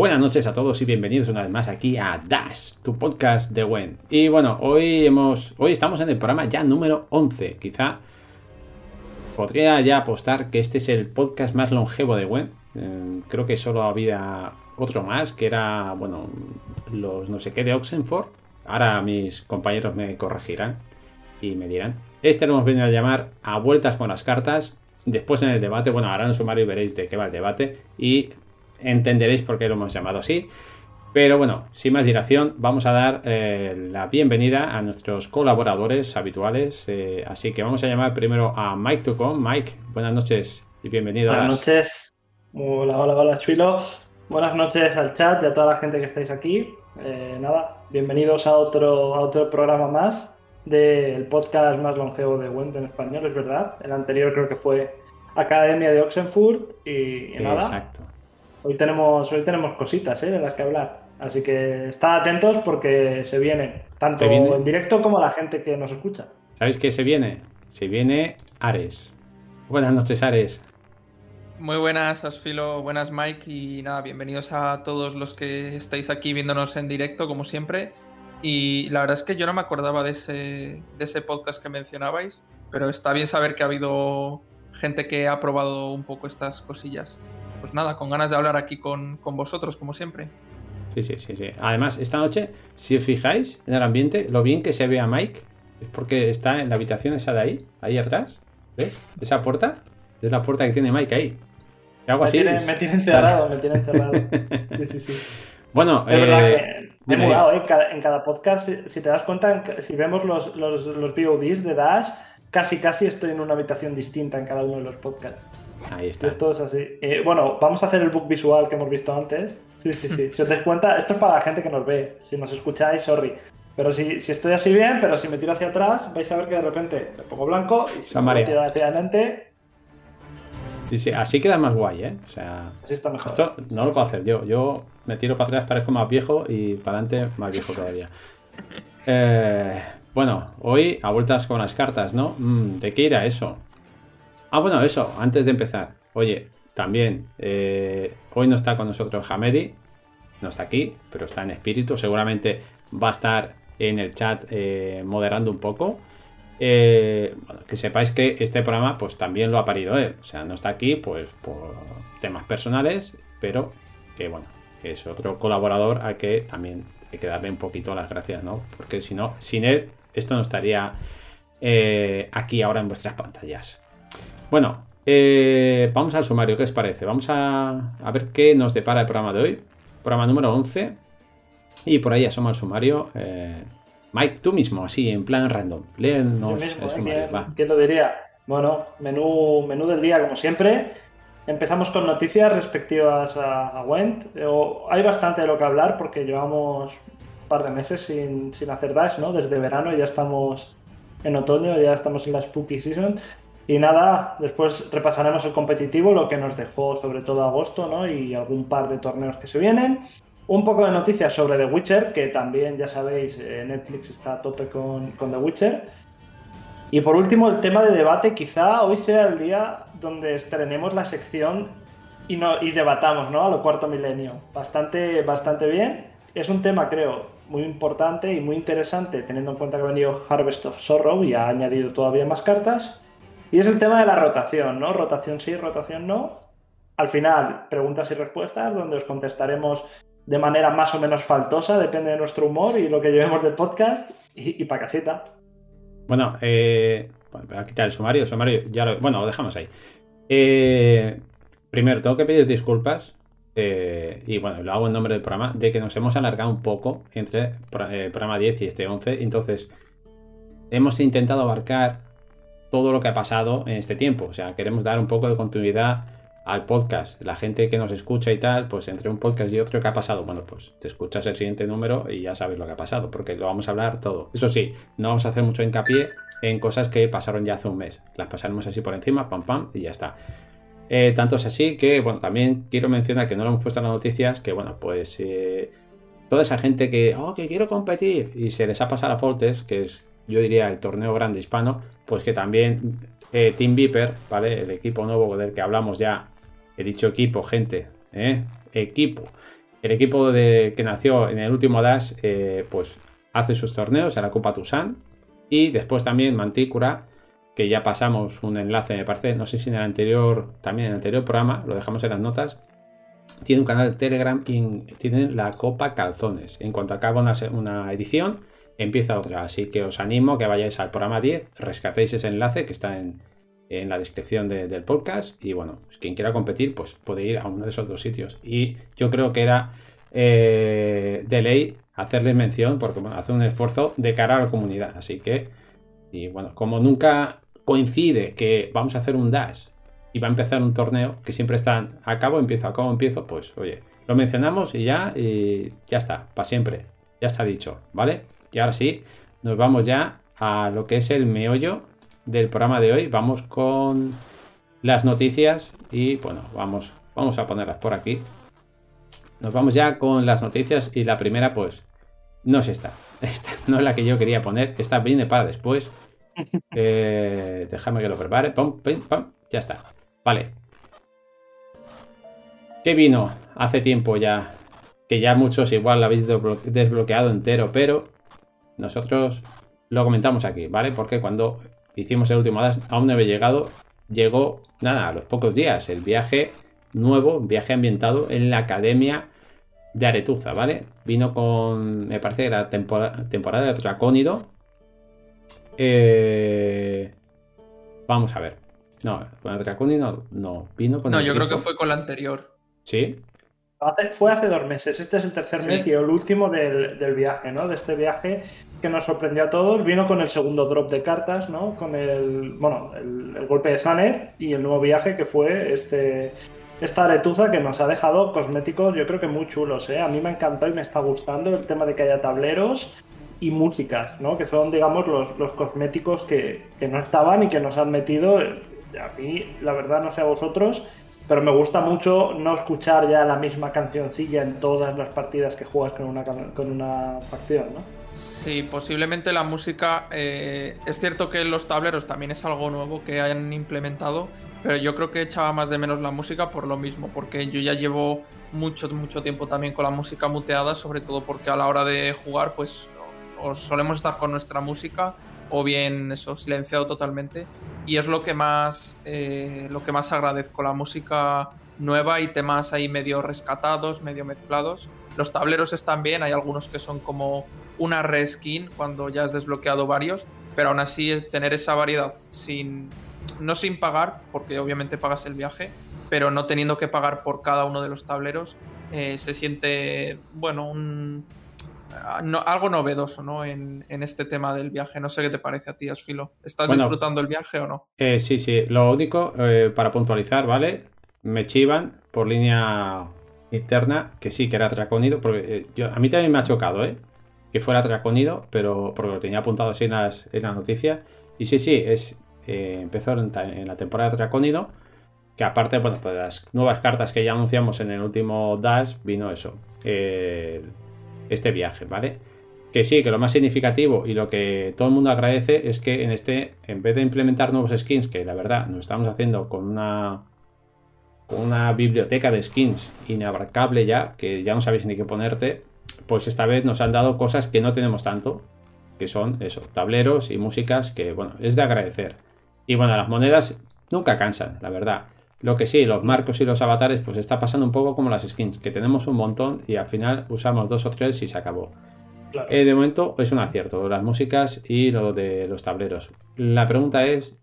buenas noches a todos y bienvenidos una vez más aquí a Dash, tu podcast de Wen. Y bueno, hoy hemos hoy estamos en el programa ya número 11. Quizá podría ya apostar que este es el podcast más longevo de Wen. Eh, creo que solo había otro más que era, bueno, los no sé qué de Oxenford. Ahora mis compañeros me corregirán y me dirán. Este lo hemos venido a llamar a vueltas con las cartas. Después en el debate, bueno, harán un sumario veréis de qué va el debate. Y entenderéis por qué lo hemos llamado así. Pero bueno, sin más dilación, vamos a dar eh, la bienvenida a nuestros colaboradores habituales. Eh, así que vamos a llamar primero a Mike Tucon. Mike, buenas noches y bienvenido. Buenas noches. Hola, hola, hola, Chuilo. Buenas noches al chat y a toda la gente que estáis aquí. Eh, nada, bienvenidos a otro, a otro programa más del podcast más longevo de Wend en español, es verdad. El anterior creo que fue Academia de Oxenfurt y, nada. Exacto. Hoy tenemos, hoy tenemos cositas ¿eh? de las que hablar. Así que estad atentos porque se viene, tanto en directo como la gente que nos escucha. ¿Sabéis qué se viene? Se viene Ares. Buenas noches, Ares. Muy buenas, Asfilo, buenas Mike y nada, bienvenidos a todos los que estáis aquí viéndonos en directo como siempre. Y la verdad es que yo no me acordaba de ese, de ese podcast que mencionabais, pero está bien saber que ha habido gente que ha probado un poco estas cosillas pues nada, con ganas de hablar aquí con, vosotros, como siempre. Sí, sí, sí, sí. Además, esta noche, si os fijáis en el ambiente, lo bien que se ve a Mike es porque está en la habitación esa de ahí, ahí atrás. ¿Ves? Esa puerta es la puerta que tiene Mike ahí. Algo así. me tiene encerrado, me tiene encerrado. Sí, sí, sí. Bueno, es verdad eh, que he mudado, ¿eh? en cada podcast, si te das cuenta, si vemos los, los, los VODs de Dash, casi casi estoy en una habitación distinta en cada uno de los podcasts. Ahí está. Esto es así. Eh, bueno, vamos a hacer el book visual que hemos visto antes. Sí, sí, sí. si os dais cuenta, esto es para la gente que nos ve. Si nos escucháis, sorry. Pero si, si estoy así bien, pero si me tiro hacia atrás, vais a ver que de repente me pongo blanco y si me tiro hacia adelante. Sí, sí, así queda más guay, ¿eh? O sea. Así está mejor. Esto no lo puedo hacer yo. Yo me tiro para atrás, parezco más viejo y para adelante más viejo todavía. Eh, bueno, hoy a vueltas con las cartas, ¿no? Mm, ¿De qué irá eso? Ah, bueno, eso, antes de empezar. Oye, también, eh, hoy no está con nosotros Hamedi, no está aquí, pero está en espíritu. Seguramente va a estar en el chat eh, moderando un poco. Eh, que sepáis que este programa pues también lo ha parido él. O sea, no está aquí pues por temas personales, pero que bueno, que es otro colaborador al que también hay que darle un poquito las gracias, ¿no? Porque si no, sin él, esto no estaría aquí ahora en vuestras pantallas. Bueno, eh, vamos al sumario, ¿qué os parece? Vamos a, ver qué nos depara el programa de hoy. Programa número 11. Y por ahí asoma el sumario. Eh, Mike, tú mismo, así, en plan random. Léenos el sumario. ¿Quién, lo diría? Bueno, menú, menú del día, como siempre. Empezamos con noticias respectivas a, Went. hay bastante de lo que hablar porque llevamos un par de meses sin, sin hacer Dash, ¿no? Desde verano ya estamos en otoño, ya estamos en la Spooky Season. Y nada, después repasaremos el competitivo, lo que nos dejó sobre todo agosto, ¿no? Y algún par de torneos que se vienen. Un poco de noticias sobre The Witcher, que también, ya sabéis, eh, Netflix está a tope con, The Witcher. Y por último, el tema de debate, quizá hoy sea el día donde estrenemos la sección y, no, y debatamos, ¿no? A lo cuarto milenio. Bastante, bastante bien. Es un tema, creo, muy importante y muy interesante, teniendo en cuenta que ha venido Harvest of Sorrow y ha añadido todavía más cartas. Y es el tema de la rotación, ¿no? Rotación sí, rotación no. Al final, preguntas y respuestas, donde os contestaremos de manera más o menos faltosa, depende de nuestro humor y lo que llevemos del podcast, y, para casita. Bueno, eh, voy a quitar el sumario. sumario ya lo, bueno, lo dejamos ahí. Eh, primero, tengo que pedir disculpas. Eh, y bueno, lo hago en nombre del programa, de que nos hemos alargado un poco entre el programa 10 y este 11. Entonces, hemos intentado abarcar todo lo que ha pasado en este tiempo. O sea, queremos dar un poco de continuidad al podcast. La gente que nos escucha y tal, pues entre un podcast y otro, ¿qué ha pasado? Bueno, pues te escuchas el siguiente número y ya sabes lo que ha pasado, porque lo vamos a hablar todo. Eso sí, no vamos a hacer mucho hincapié en cosas que pasaron ya hace un mes. Las pasaremos así por encima, pam, pam, y ya está. Eh, tanto es así que, bueno, también quiero mencionar que no lo hemos puesto en las noticias, que, bueno, pues eh, toda esa gente que, oh, que quiero competir y se les ha pasado a Fortes, que es yo diría el torneo grande hispano, pues que también eh, Team Viper, ¿vale? El equipo nuevo del que hablamos ya, he dicho equipo, gente, ¿eh? equipo. el equipo de, que nació en el último Dash, eh, pues hace sus torneos en la Copa Tucson. Y después también Mantícora, que ya pasamos un enlace, me parece, no sé si en el anterior, también en el anterior programa, lo dejamos en las notas. Tiene un canal de Telegram y tiene la Copa Calzones. En cuanto acaba una edición, empieza otra. Así que os animo a que vayáis al programa 10, rescatéis ese enlace que está en, en la descripción del podcast. Y bueno, pues quien quiera competir, pues puede ir a uno de esos dos sitios. Y yo creo que era eh, de ley hacerle mención porque bueno, hace un esfuerzo de cara a la comunidad. Así que, y bueno, como nunca coincide que vamos a hacer un dash y va a empezar un torneo, que siempre están a cabo, empiezo, a cabo, empiezo, pues oye, lo mencionamos y ya, y ya está, para siempre. Ya está dicho, ¿vale? Y ahora sí, nos vamos ya a lo que es el meollo del programa de hoy. Vamos con las noticias y bueno, vamos, vamos a ponerlas por aquí. Nos vamos ya con las noticias y la primera pues no es esta. Esta no es la que yo quería poner. Esta viene para después. Eh, déjame que lo prepare. ya está. Vale. ¿Qué vino hace tiempo ya? Que ya muchos igual lo habéis desbloqueado entero, pero nosotros lo comentamos aquí, ¿vale? Porque cuando hicimos el último aún no había llegado, llegó, nada, a los pocos días, el viaje nuevo, viaje ambientado en la Academia de Aretuza, ¿vale? Vino con, me parece que la temporada, de Dracónido. Eh, vamos a ver. No, con el Dracónido no, vino con No, yo creo que fue con la anterior. ¿Sí? Fue hace dos meses, este es el tercer mes y el último del, del, viaje, ¿no? De este viaje que nos sorprendió a todos. Vino con el segundo drop de cartas, ¿no? Con el, bueno, el, golpe de Sanet y el nuevo viaje que fue este, esta aretuza que nos ha dejado cosméticos, yo creo que muy chulos, ¿eh? A mí me encantó y me está gustando el tema de que haya tableros y músicas, ¿no? Que son, digamos, los, los cosméticos que, que, no estaban y que nos han metido. A mí, la verdad, no sé a vosotros, pero me gusta mucho no escuchar ya la misma cancioncilla en todas las partidas que juegas con una, con una facción, ¿no? Sí, posiblemente la música. Eh, es cierto que los tableros también es algo nuevo que hayan implementado, pero yo creo que echaba más de menos la música por lo mismo, porque yo ya llevo mucho, mucho tiempo también con la música muteada, sobre todo porque a la hora de jugar, pues o solemos estar con nuestra música o bien eso silenciado totalmente y es lo que más eh, lo que más agradezco la música nueva y temas ahí medio rescatados medio mezclados. Los tableros están bien hay algunos que son como una reskin cuando ya has desbloqueado varios, pero aún así tener esa variedad sin no sin pagar, porque obviamente pagas el viaje, pero no teniendo que pagar por cada uno de los tableros, eh, se siente, bueno, un, algo novedoso ¿no? En, este tema del viaje. No sé qué te parece a ti, Asfilo. ¿Estás disfrutando el viaje o no? Eh, sí, sí. Lo único, eh, para puntualizar, ¿vale? Me chivan por línea interna que sí, que era draconido, porque yo, a mí también me ha chocado, ¿eh? que fuera Draconido, pero porque lo tenía apuntado así en las, en noticias. Y sí, sí, es, eh, empezó en, la temporada de Draconido, que aparte, bueno, pues las nuevas cartas que ya anunciamos en el último Dash, vino eso, eh, este viaje, ¿vale? Que sí, que lo más significativo y lo que todo el mundo agradece es que en este, en vez de implementar nuevos skins, que la verdad nos estamos haciendo con una, con una biblioteca de skins inabarcable ya, que ya no sabéis ni qué ponerte, pues esta vez nos han dado cosas que no tenemos tanto, que son eso, tableros y músicas que, bueno, es de agradecer. Y bueno, las monedas nunca cansan, la verdad. Lo que sí, los marcos y los avatares, pues está pasando un poco como las skins, que tenemos un montón y al final usamos dos o tres y se acabó. Eh, de momento es un acierto, las músicas y lo de los tableros. La pregunta es,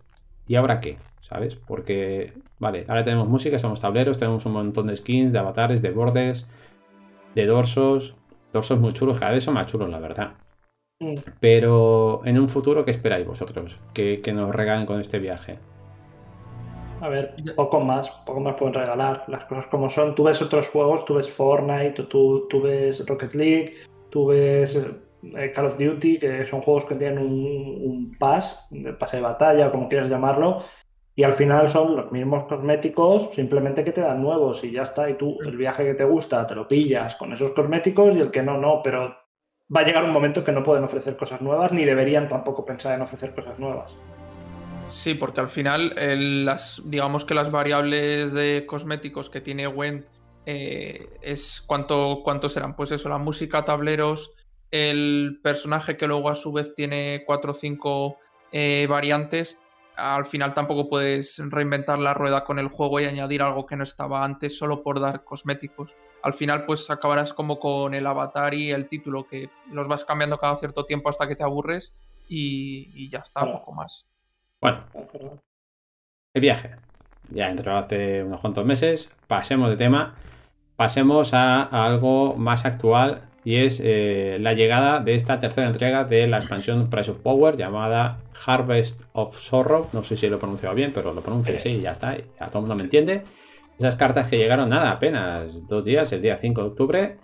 ¿y ahora qué? ¿Sabes? Porque, vale, ahora tenemos música, tenemos tableros, tenemos un montón de skins, de avatares, de bordes, de dorsos, Torsos muy chulos, cada vez son más chulos, la verdad. Mm. Pero en un futuro, ¿qué esperáis vosotros? Que, nos regalen con este viaje. A ver, poco más, poco más pueden regalar. Las cosas como son. Tú ves otros juegos, tú ves Fortnite, tú, tú ves Rocket League, tú ves eh, Call of Duty, que son juegos que tienen un, un pass, un pase de batalla, como quieras llamarlo, y al final son los mismos cosméticos, simplemente que te dan nuevos y ya está. Y tú, el viaje que te gusta, te lo pillas con esos cosméticos y el que no, no. Pero va a llegar un momento que no pueden ofrecer cosas nuevas ni deberían tampoco pensar en ofrecer cosas nuevas. Sí, porque al final, las, digamos que las variables de cosméticos que tiene Went eh, es cuánto, cuántos serán. Pues eso, la música, tableros, el personaje que luego a su vez tiene cuatro o cinco eh, variantes. Al final tampoco puedes reinventar la rueda con el juego y añadir algo que no estaba antes solo por dar cosméticos. Al final pues acabarás como con el avatar y el título que los vas cambiando cada cierto tiempo hasta que te aburres y, ya está, poco más. Bueno, el viaje. Ya entró hace unos cuantos meses. Pasemos de tema. Pasemos a, algo más actual y es eh, la llegada de esta tercera entrega de la expansión Price of Power llamada Harvest of Sorrow. No sé si lo he pronunciado bien, pero lo pronuncio así y ya está. Ya todo el mundo me entiende. Esas cartas que llegaron, nada, apenas dos días, el día 5 de octubre.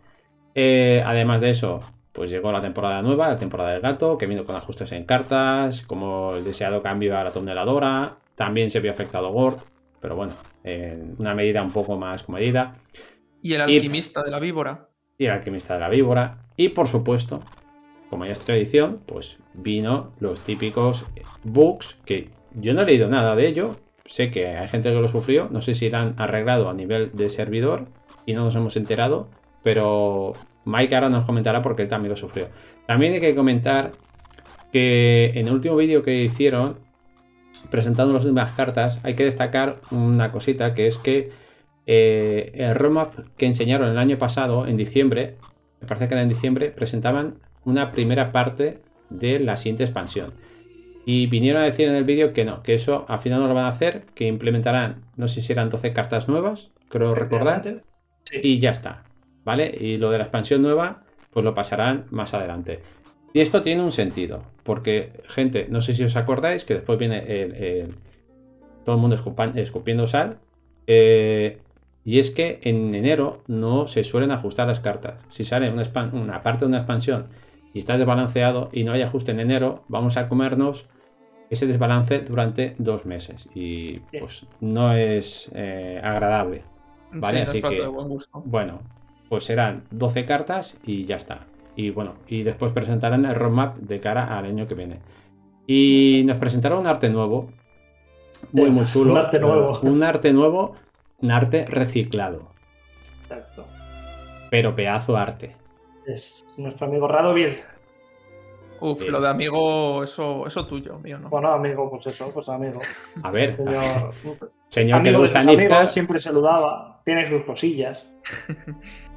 Eh, además de eso, pues llegó la temporada nueva, la temporada del gato, que vino con ajustes en cartas, como el deseado cambio a la toneladora. También se vio afectado Gord, pero bueno, en una medida un poco más comedida. Y el alquimista de la víbora. Y el alquimista de la víbora. Y por supuesto, como ya es tradición, pues vino los típicos bugs que yo no he leído nada de ello. Sé que hay gente que lo sufrió. No sé si lo han arreglado a nivel de servidor y no nos hemos enterado. Pero Mike ahora nos comentará porque él también lo sufrió. También hay que comentar que en el último vídeo que hicieron, presentando las últimas cartas, hay que destacar una cosita que es que eh, el roadmap que enseñaron el año pasado, en diciembre, me parece que era en diciembre, presentaban una primera parte de la siguiente expansión. Y vinieron a decir en el vídeo que no, que eso al final no lo van a hacer, que implementarán, no sé si eran 12 cartas nuevas, creo recordar, y ya está. ¿Vale? Y lo de la expansión nueva, pues lo pasarán más adelante. Y esto tiene un sentido, porque, gente, no sé si os acordáis que después viene el, todo el mundo escupiendo sal. Eh, y es que en enero no se suelen ajustar las cartas. Si sale una, una parte de una expansión y está desbalanceado y no hay ajuste en enero, vamos a comernos ese desbalance durante dos meses. Y pues no es eh, agradable. ¿Vale? Así que, bueno, pues serán 12 cartas y ya está. Y bueno, y después presentarán el roadmap de cara al año que viene. Y nos presentará un arte nuevo. Muy, muy chulo. Un arte nuevo. Un arte nuevo, un arte reciclado. Exacto. Pero pedazo arte. Es nuestro amigo Radovid. Uf, lo de amigo, eso, eso tuyo, mío, ¿no? Bueno, amigo, pues eso, pues amigo. A ver, señor, señor que le gustan siempre saludaba, tiene sus cosillas.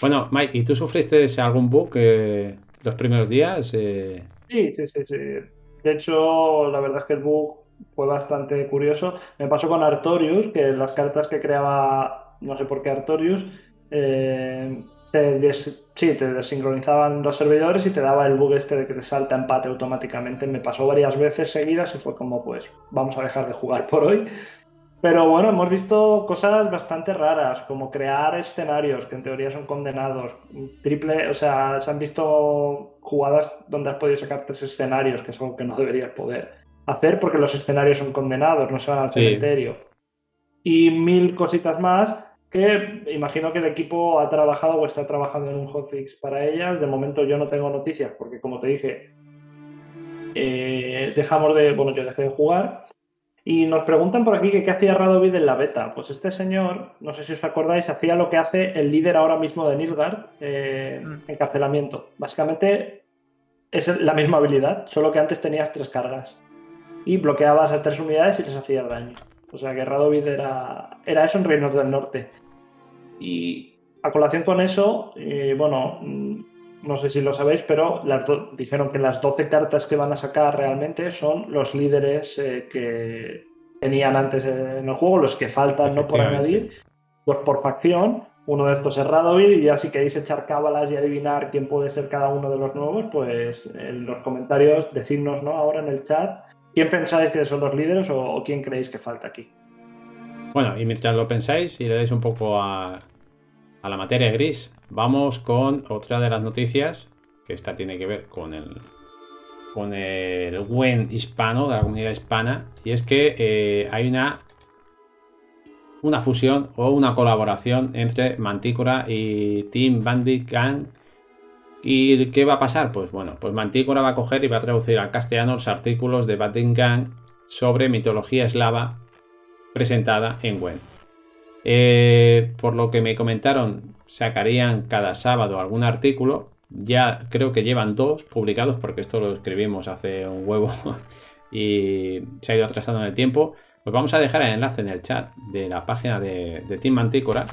Bueno, Mike, ¿y tú sufriste algún bug eh, los primeros días? Eh? Sí, sí, sí, sí. De hecho, la verdad es que el bug fue bastante curioso. Me pasó con Artorius, que las cartas que creaba, no sé por qué Artorius, eh, te, sí, te desincronizaban los servidores y te daba el bug este de que te salta empate automáticamente. Me pasó varias veces seguidas y fue como, pues, vamos a dejar de jugar por hoy. Pero bueno, hemos visto cosas bastante raras, como crear escenarios que en teoría son condenados. Triple, o sea, se han visto jugadas donde has podido sacar tres escenarios, que es algo que no deberías poder hacer porque los escenarios son condenados, no se van al cementerio. Y mil cositas más que imagino que el equipo ha trabajado o está trabajando en un hotfix para ellas. De momento yo no tengo noticias porque, como te dije, eh, dejamos de, bueno, yo dejé de jugar y nos preguntan por aquí que qué hacía Radovid en la beta. Pues este señor, no sé si os acordáis, hacía lo que hace el líder ahora mismo de Nilgard, eh, mm. encarcelamiento. Básicamente es la misma habilidad, solo que antes tenías tres cargas. Y bloqueabas a tres unidades y les hacías daño. O sea que Radovid era, era eso en Reinos del Norte. Y a colación con eso, eh, bueno, no sé si lo sabéis, pero dijeron que las 12 cartas que van a sacar realmente son los líderes eh, que tenían antes en el juego, los que faltan no por añadir, pues por facción. Uno de estos es Radovid, y ya si queréis echar cábalas y adivinar quién puede ser cada uno de los nuevos, pues en los comentarios decidnos ¿no? ahora en el chat quién pensáis que son los líderes o, quién creéis que falta aquí. Bueno, y mientras lo pensáis y le dais un poco a, a la materia gris, vamos con otra de las noticias, que esta tiene que ver con el, con el buen hispano, de la comunidad hispana, y es que eh, hay una, una fusión o una colaboración entre Mantícora y Team Bandit Gang. ¿Y qué va a pasar? Pues bueno, pues Mantícora va a coger y va a traducir al castellano los artículos de Bandit Gang sobre mitología eslava presentada en Gwen. Eh, por lo que me comentaron, sacarían cada sábado algún artículo. Ya creo que llevan dos publicados, porque esto lo escribimos hace un huevo y se ha ido atrasando en el tiempo. Pues vamos a dejar el enlace en el chat de la página de, Team Mantícora.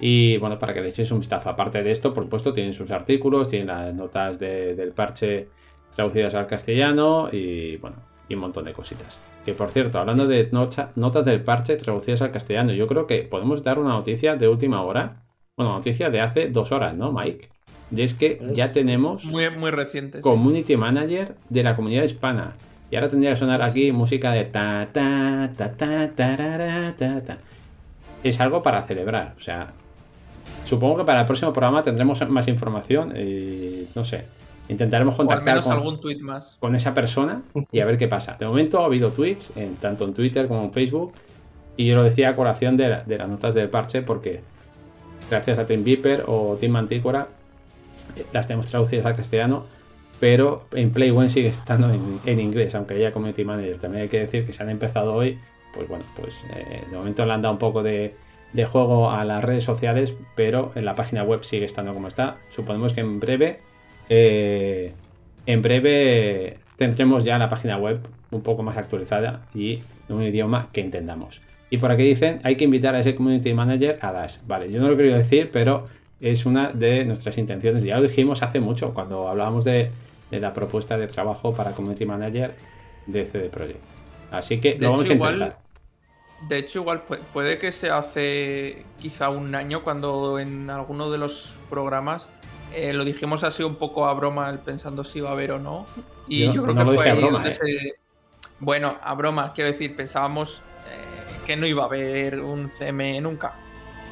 Y bueno, para que le echéis un vistazo. Aparte de esto, por supuesto, tienen sus artículos, tienen las notas del parche traducidas al castellano y bueno, y un montón de cositas. Que por cierto, hablando de notas del parche traducidas al castellano, yo creo que podemos dar una noticia de última hora. Bueno, noticia de hace dos horas, ¿no, Mike? Y es que ya tenemos muy, muy reciente, Community Manager de la comunidad hispana. Y ahora tendría que sonar aquí música de ta ta ta ta ta ta ta. Es algo para celebrar. O sea, supongo que para el próximo programa tendremos más información y no sé. Intentaremos contactar con, algún tweet más. con esa persona y a ver qué pasa. De momento ha habido tweets, en, tanto en Twitter como en Facebook, y yo lo decía a colación de, las notas del parche porque gracias a Team Viper o Team Mantícora las tenemos traducidas al castellano, pero en Play One sigue estando en, inglés, aunque haya Community Manager. También hay que decir que se han empezado hoy, pues bueno, pues eh, de momento le han dado un poco de, de juego a las redes sociales, pero en la página web sigue estando como está. Suponemos que en breve eh, en breve tendremos ya la página web un poco más actualizada y en un idioma que entendamos. Y por aquí dicen, hay que invitar a ese community manager a Dash. Vale, yo no lo quería decir, pero es una de nuestras intenciones. Ya lo dijimos hace mucho cuando hablábamos de, la propuesta de trabajo para community manager de CD Projekt. Así que lo vamos a intentar. de hecho, igual puede que se hace quizá un año cuando en alguno de los programas eh, lo dijimos así un poco a broma, pensando si iba a haber o no. Y yo, creo que fue a broma, ¿eh? Bueno, a broma, quiero decir, pensábamos eh, que no iba a haber un CM nunca.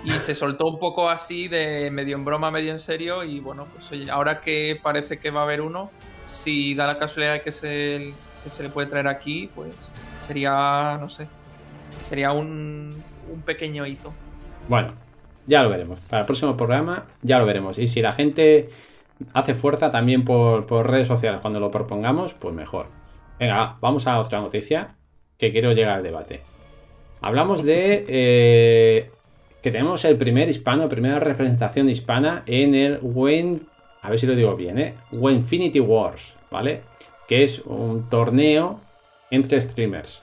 Y se soltó un poco así, de medio en broma, medio en serio. Y bueno, pues oye, ahora que parece que va a haber uno, si da la casualidad que se, que se le puede traer aquí, pues sería, no sé, sería un, un pequeño hito. Bueno, ya lo veremos. Para el próximo programa ya lo veremos. Y si la gente hace fuerza también por, redes sociales cuando lo propongamos, pues mejor. Venga, vamos a otra noticia que quiero llegar al debate. Hablamos de eh, que tenemos el primer hispano, primera representación hispana en el Wen, a ver si lo digo bien, ¿eh? Infinity Wars, ¿vale? Que es un torneo entre streamers.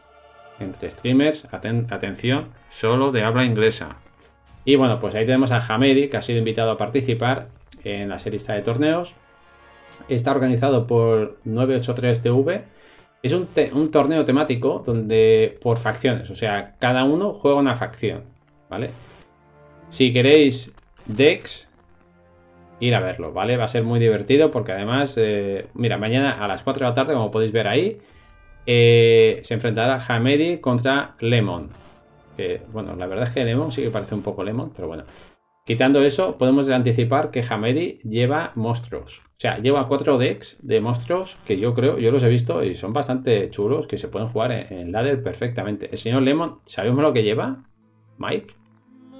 Entre streamers, atención, solo de habla inglesa. Y bueno, pues ahí tenemos a Hamedi, que ha sido invitado a participar en la serie de torneos. Está organizado por 983TV. Es un, torneo temático donde por facciones, o sea, cada uno juega una facción, ¿vale? Si queréis Dex, ir a verlo, ¿vale? Va a ser muy divertido porque además, eh, mira, mañana a las 4 de la tarde, como podéis ver ahí, eh, se enfrentará Hamedi contra Lemon bueno, la verdad es que Lemon sí que parece un poco Lemon, pero bueno. Quitando eso, podemos anticipar que Hamedi lleva monstruos. O sea, lleva cuatro decks de monstruos que yo creo, yo los he visto y son bastante chulos, que se pueden jugar en, ladder perfectamente. El señor Lemon, ¿sabemos lo que lleva? Mike.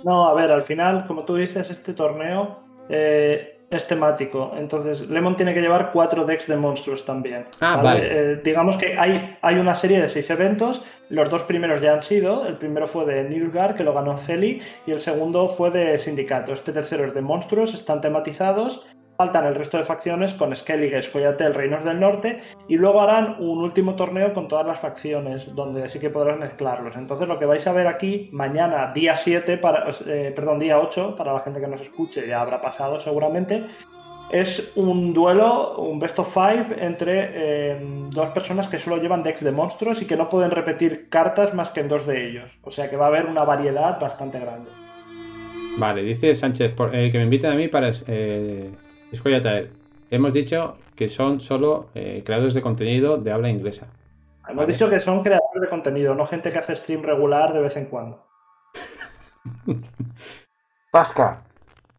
No, a ver, al final, como tú dices, este torneo eh, es temático. Entonces, Lemon tiene que llevar cuatro decks de monstruos también. Ah, vale. Eh, digamos que hay, hay una serie de seis eventos. Los dos primeros ya han sido. El primero fue de Nilgar, que lo ganó Celi, y el segundo fue de Sindicato. Este tercero es de monstruos, están tematizados Faltan el resto de facciones con Skellige, Coyatel, Reinos del Norte y luego harán un último torneo con todas las facciones donde sí que podrán mezclarlos. Entonces lo que vais a ver aquí mañana, día 7, para, eh, perdón, día 8, para la gente que nos escuche ya habrá pasado seguramente, es un duelo, un best of five entre eh, dos personas que solo llevan decks de monstruos y que no pueden repetir cartas más que en dos de ellos. O sea que va a haber una variedad bastante grande. Vale, dice Sánchez eh, que me inviten a mí para Escóllate, hemos dicho que son solo eh, creadores de contenido de habla inglesa. Hemos dicho que son creadores de contenido, no gente que hace stream regular de vez en cuando. Pasca.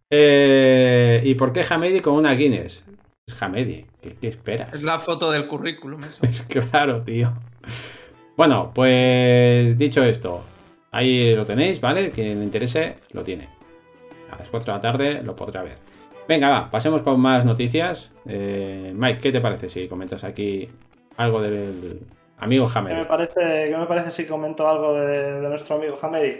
Eh, ¿Y por qué Hamedi con una Guinness? Hamedi, ¿qué, esperas? Es la foto del currículum, eso. Es claro, tío. Bueno, pues dicho esto, ahí lo tenéis, ¿vale? Quien le interese, lo tiene. A las 4 de la tarde lo podrá ver. Venga, va, pasemos con más noticias. Eh, Mike, ¿qué te parece si comentas aquí algo del amigo Hamedi? ¿Qué me parece, me parece si comento algo de, nuestro amigo Hamedi?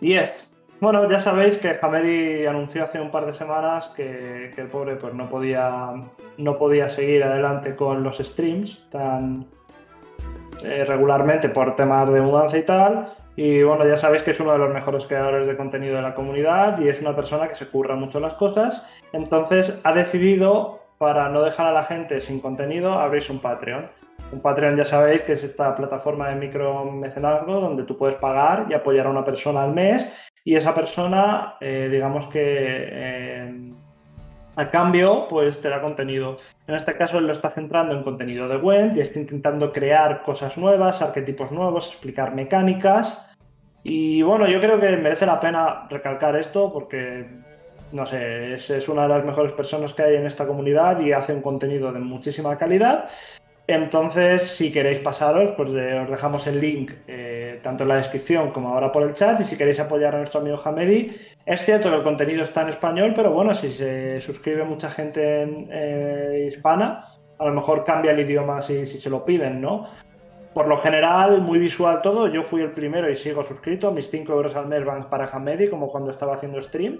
Yes. Bueno, ya sabéis que Hamedi anunció hace un par de semanas que, que, el pobre pues, no, podía, no podía seguir adelante con los streams tan eh, regularmente por temas de mudanza y tal. Y bueno, ya sabéis que es uno de los mejores creadores de contenido de la comunidad y es una persona que se curra mucho las cosas. Entonces ha decidido, para no dejar a la gente sin contenido, abrirse un Patreon. Un Patreon ya sabéis que es esta plataforma de micro mecenazgo donde tú puedes pagar y apoyar a una persona al mes y esa persona, eh, digamos que eh, a cambio, pues te da contenido. En este caso, él lo está centrando en contenido de web y está intentando crear cosas nuevas, arquetipos nuevos, explicar mecánicas. Y bueno, yo creo que merece la pena recalcar esto porque, no sé, es, una de las mejores personas que hay en esta comunidad y hace un contenido de muchísima calidad. Entonces, si queréis pasaros, pues eh, os dejamos el link eh, tanto en la descripción como ahora por el chat. Y si queréis apoyar a nuestro amigo Hamedi, es cierto que el contenido está en español, pero bueno, si se suscribe mucha gente en, eh, hispana, a lo mejor cambia el idioma si, se lo piden, ¿no? Por lo general, muy visual todo. Yo fui el primero y sigo suscrito. Mis 5 euros al mes van para Hamedi, como cuando estaba haciendo stream.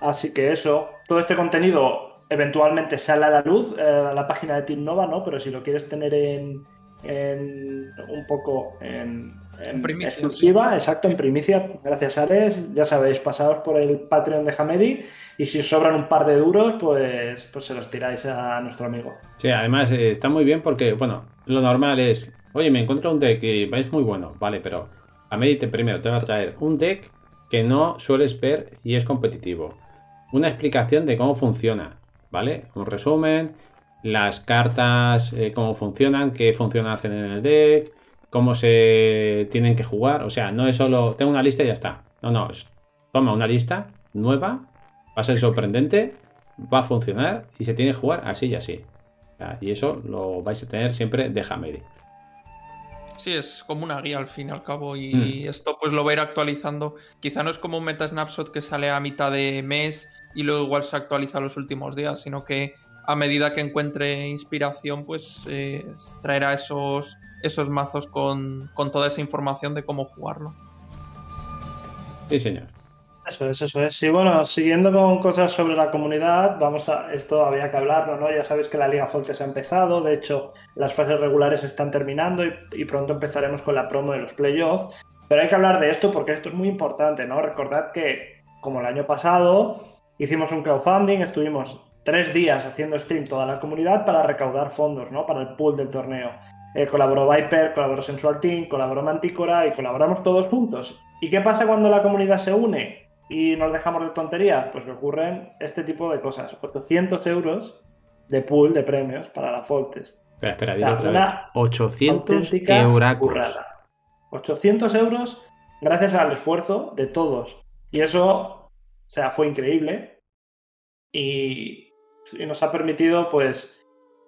Así que eso, todo este contenido eventualmente sale a la luz eh, la página de Team Nova, ¿no? Pero si lo quieres tener en, en un poco en, en exclusiva, exacto, en primicia, gracias Alex, ya sabéis, pasados por el Patreon de Hamedi y si os sobran un par de duros, pues, pues se los tiráis a nuestro amigo. Sí, además eh, está muy bien porque, bueno, lo normal es, oye, me encuentro un deck y es muy bueno, vale, pero Hamedi te, primero te va a traer un deck que no sueles ver y es competitivo. Una explicación de cómo funciona ¿vale? Un resumen, las cartas, eh, cómo funcionan, qué funcionan hacen en el deck, cómo se tienen que jugar. O sea, no es solo tengo una lista y ya está. No, no, toma una lista nueva, va a ser sorprendente, va a funcionar y se tiene que jugar así y así. y eso lo vais a tener siempre de Hamedi. Sí, es como una guía al fin y al cabo y mm. esto pues lo va a ir actualizando. Quizá no es como un meta snapshot que sale a mitad de mes y luego igual se actualiza los últimos días, sino que a medida que encuentre inspiración, pues eh, traerá esos, esos mazos con, toda esa información de cómo jugarlo. Sí, señor. Eso es, eso es. Sí, bueno, siguiendo con cosas sobre la comunidad, vamos a. Esto había que hablarlo, ¿no? Ya sabéis que la Liga Fortes ha empezado, de hecho, las fases regulares están terminando y, y pronto empezaremos con la promo de los playoffs. Pero hay que hablar de esto porque esto es muy importante, ¿no? Recordad que, como el año pasado, Hicimos un crowdfunding, estuvimos tres días haciendo stream toda la comunidad para recaudar fondos, ¿no? Para el pool del torneo. Eh, colaboró Viper, colaboró Sensual Team, colaboró Manticora y colaboramos todos juntos. ¿Y qué pasa cuando la comunidad se une y nos dejamos de tonterías? Pues que ocurren este tipo de cosas. 800 euros de pool de premios para la Foltest. Espera, espera, otra vez. 800 euros. 800 euros gracias al esfuerzo de todos. Y eso o sea, fue increíble. Y, nos ha permitido, pues,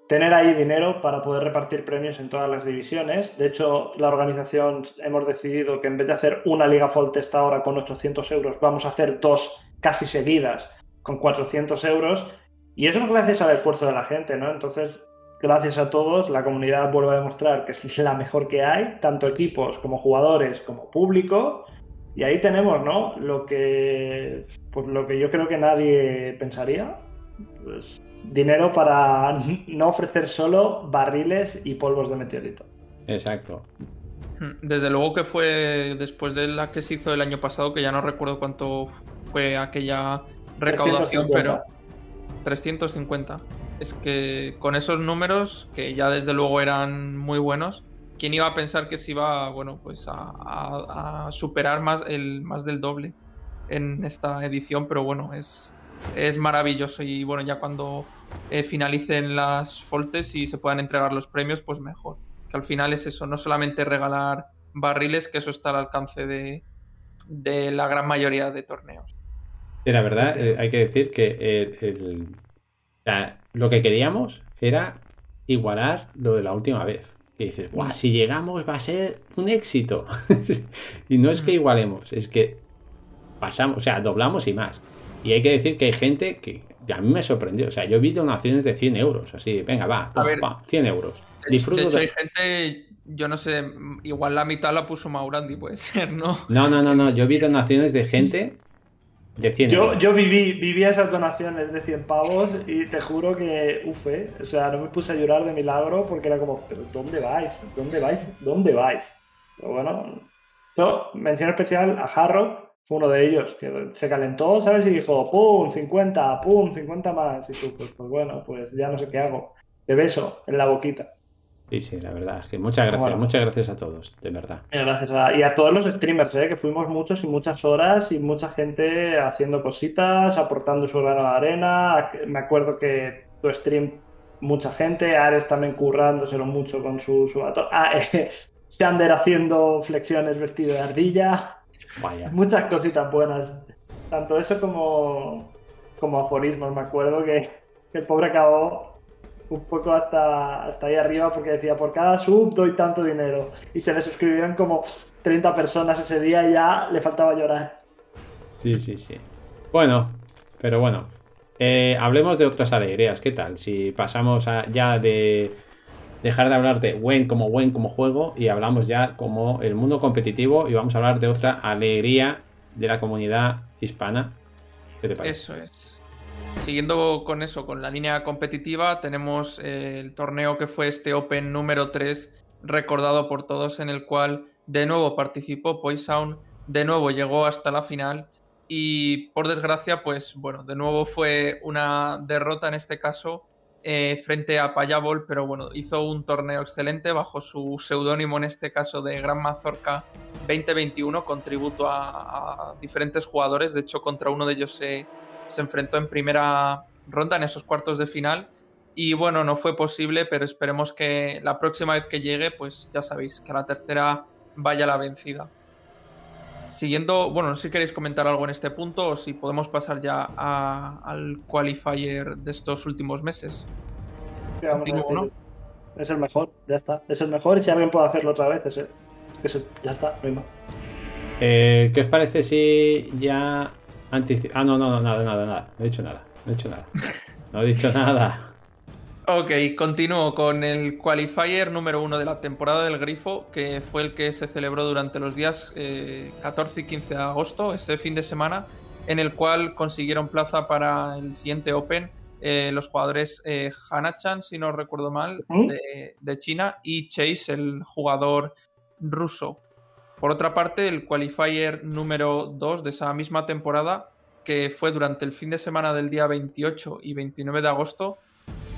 tener ahí dinero para poder repartir premios en todas las divisiones. De hecho, la organización hemos decidido que en vez de hacer una Liga Test ahora con 800 euros, vamos a hacer dos casi seguidas con 400 euros. Y eso es gracias al esfuerzo de la gente, ¿no? Entonces, gracias a todos, la comunidad vuelve a demostrar que es la mejor que hay, tanto equipos como jugadores como público. Y ahí tenemos, ¿no? Lo que, pues lo que yo creo que nadie pensaría. Pues dinero para no ofrecer solo barriles y polvos de meteorito. Exacto. Hmm, desde luego que fue después de la que se hizo el año pasado, que ya no recuerdo cuánto fue aquella recaudación, pero 350. Es que con esos números, que ya desde luego eran muy buenos, ¿quién iba a pensar que se iba, bueno, pues a, superar más, el, más del doble en esta edición? Pero bueno, es, es maravilloso y bueno, ya cuando eh, finalicen las foltes y se puedan entregar los premios, pues mejor. Que al final es eso, no solamente regalar barriles, que eso está al alcance de, la gran mayoría de torneos. Y la verdad, eh, hay que decir que lo que queríamos era igualar lo de la última vez. Y dices, Buah, si llegamos va a ser un éxito. y no es que igualemos, es que pasamos, o sea, doblamos y más. Y hay que decir que hay gente que a mí me sorprendió. O sea, yo vi donaciones de 100 euros, así, venga, va, 100 euros. Disfruto de hecho, hay gente, yo no sé, igual la mitad la puso Maurandi, puede ser, ¿no? No, no, no, no. Yo vi donaciones de gente de 100 Yo, euros. yo viví, viví esas donaciones de 100 pavos y te juro que, uf, eh, o sea, no me puse a llorar de milagro porque era como, pero ¿dónde vais? ¿Dónde vais? ¿Dónde vais? Pero bueno, yo, mención especial a Harrock, fue uno de ellos, que se calentó, ¿sabes? Y dijo, pum, 50, pum, 50 más. Y tú, pues, pues bueno, pues ya no sé qué hago. De beso en la boquita. Sí, sí, la verdad. Es que muchas gracias, Bueno. muchas gracias a todos, de verdad. Gracias a- y a todos los streamers, ¿eh? que fuimos muchos y muchas horas y mucha gente haciendo cositas, aportando su grano de arena. Me acuerdo que tu stream, mucha gente, Ares también currándoselo mucho con su... su ah, eh, Xander haciendo flexiones vestido de ardilla. Vaya. Muchas cositas buenas. Tanto eso como, como aforismos. Me acuerdo que, que el pobre acabó un poco hasta, hasta ahí arriba porque decía, por cada sub doy tanto dinero. Y se le suscribieron como 30 personas ese día y ya le faltaba llorar. Sí, sí, sí. Bueno, pero bueno. Eh, hablemos de otras alegrías. ¿Qué tal? Si pasamos a- ya de dejar de hablar de Wen como Wen como juego y hablamos ya como el mundo competitivo y vamos a hablar de otra alegría de la comunidad hispana. ¿Qué te parece? Eso es. Siguiendo con eso, con la línea competitiva, tenemos eh, el torneo que fue este Open número 3, recordado por todos, en el cual de nuevo participó Poisound, de nuevo llegó hasta la final y por desgracia, pues bueno, de nuevo fue una derrota en este caso eh, frente a Payabol, pero bueno, hizo un torneo excelente bajo su seudónimo en este caso de Gran Mazorca 2021 con tributo a, a diferentes jugadores, de hecho contra uno de ellos se, se enfrentó en primera ronda en esos cuartos de final y bueno, no fue posible, pero esperemos que la próxima vez que llegue, pues ya sabéis, que a la tercera vaya la vencida. Siguiendo, bueno, no sé si queréis comentar algo en este punto o si podemos pasar ya a- al qualifier de estos últimos meses. ¿Qué vamos a Continúo, decir? Es el mejor, ya está. Es el mejor y si alguien puede hacerlo otra vez, es él. Es el- ya está, no hay más. Eh, ¿Qué os parece si ya anticipo? Ah, no, no, no, nada, nada, nada. No he dicho nada. No he dicho nada. No he dicho nada. Ok, continúo con el qualifier número uno de la temporada del Grifo, que fue el que se celebró durante los días eh, 14 y 15 de agosto, ese fin de semana, en el cual consiguieron plaza para el siguiente Open eh, los jugadores eh, Hana-chan, si no recuerdo mal, de China, y Chase, el jugador ruso. Por otra parte, el qualifier número 2 de esa misma temporada, que fue durante el fin de semana del día 28 y 29 de agosto,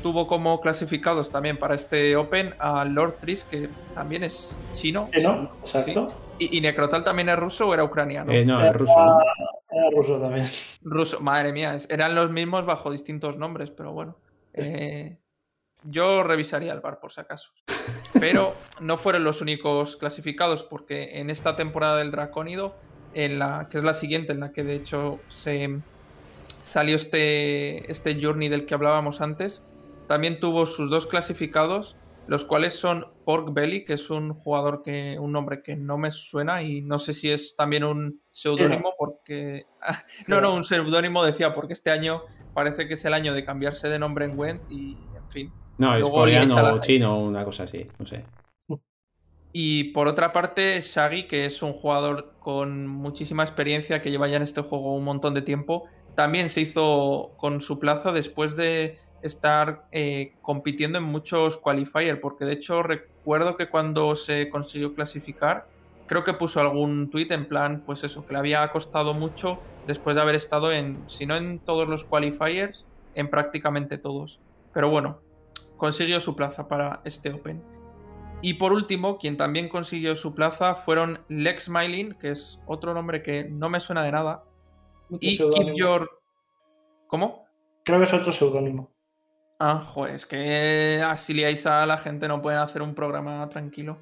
tuvo como clasificados también para este Open a Lord Tris, que también es chino. Sí, ¿no? Exacto. ¿Y, y Necrotal también es ruso o era ucraniano? Eh, no, Era- es ruso. ¿no? Era ruso también. Ruso, madre mía, eran los mismos bajo distintos nombres, pero bueno. Eh, yo revisaría el bar por si acaso. Pero no fueron los únicos clasificados, porque en esta temporada del Dracónido, en la, que es la siguiente, en la que de hecho se salió este, este Journey del que hablábamos antes, también tuvo sus dos clasificados, los cuales son Pork Belly, que es un jugador que, un nombre que no me suena y no sé si es también un seudónimo, porque. No, no, un seudónimo decía, porque este año parece que es el año de cambiarse de nombre en Went y, en fin. No, es coreano o chino o una cosa así. No sé. Y por otra parte, Shaggy, que es un jugador con muchísima experiencia que lleva ya en este juego un montón de tiempo, también se hizo con su plaza después de estar eh, compitiendo en muchos qualifiers, porque de hecho recuerdo que cuando se consiguió clasificar, creo que puso algún tuit en plan, pues eso, que le había costado mucho después de haber estado en, si no en todos los qualifiers, en prácticamente todos. Pero bueno, consiguió su plaza para este Open. Y por último, quien también consiguió su plaza fueron Lex Mylin, que es otro nombre que no me suena de nada, y Keep Seudónimo. Your... ¿Cómo? Creo que es otro seudónimo. Ah, joder, es que así liáis a la gente, no pueden hacer un programa tranquilo.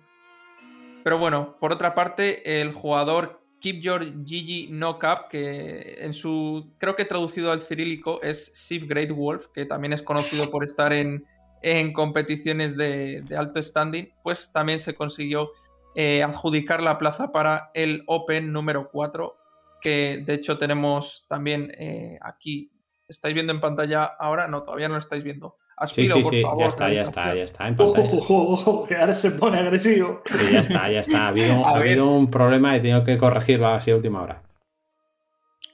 Pero bueno, por otra parte, el jugador Keep Your Gigi No Cap, que en su, creo que traducido al cirílico es Sif Great Wolf, que también es conocido por estar en, en competiciones de, de alto standing, pues también se consiguió eh, adjudicar la plaza para el Open número 4, que de hecho tenemos también eh, aquí ¿Estáis viendo en pantalla ahora? No, todavía no lo estáis viendo. Sí, sí, sí, ya está, ya está, ya está en pantalla. que ahora se pone agresivo. Sí, ya está, ya está. Ha habido, ha habido un problema y he tenido que corregirlo así a última hora.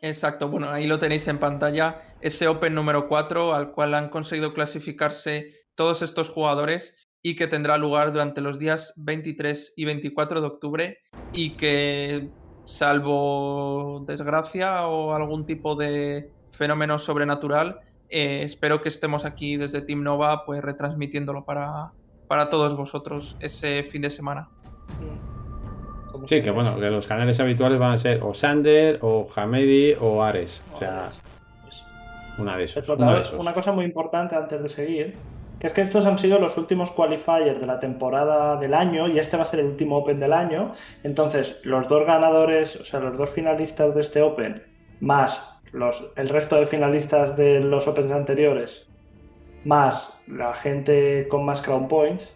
Exacto, bueno, ahí lo tenéis en pantalla, ese Open número 4 al cual han conseguido clasificarse todos estos jugadores y que tendrá lugar durante los días 23 y 24 de octubre y que salvo desgracia o algún tipo de fenómeno sobrenatural, eh, espero que estemos aquí desde Team Nova pues retransmitiéndolo para, para todos vosotros ese fin de semana. Sí, que bueno, que los canales habituales van a ser o Sander, o Hamedi, o Ares. O sea, una de esos. Una, una cosa muy importante antes de seguir, que es que estos han sido los últimos qualifiers de la temporada del año y este va a ser el último Open del año. Entonces, los dos ganadores, o sea, los dos finalistas de este Open, más los, el resto de finalistas de los Opens anteriores, más la gente con más Crown Points,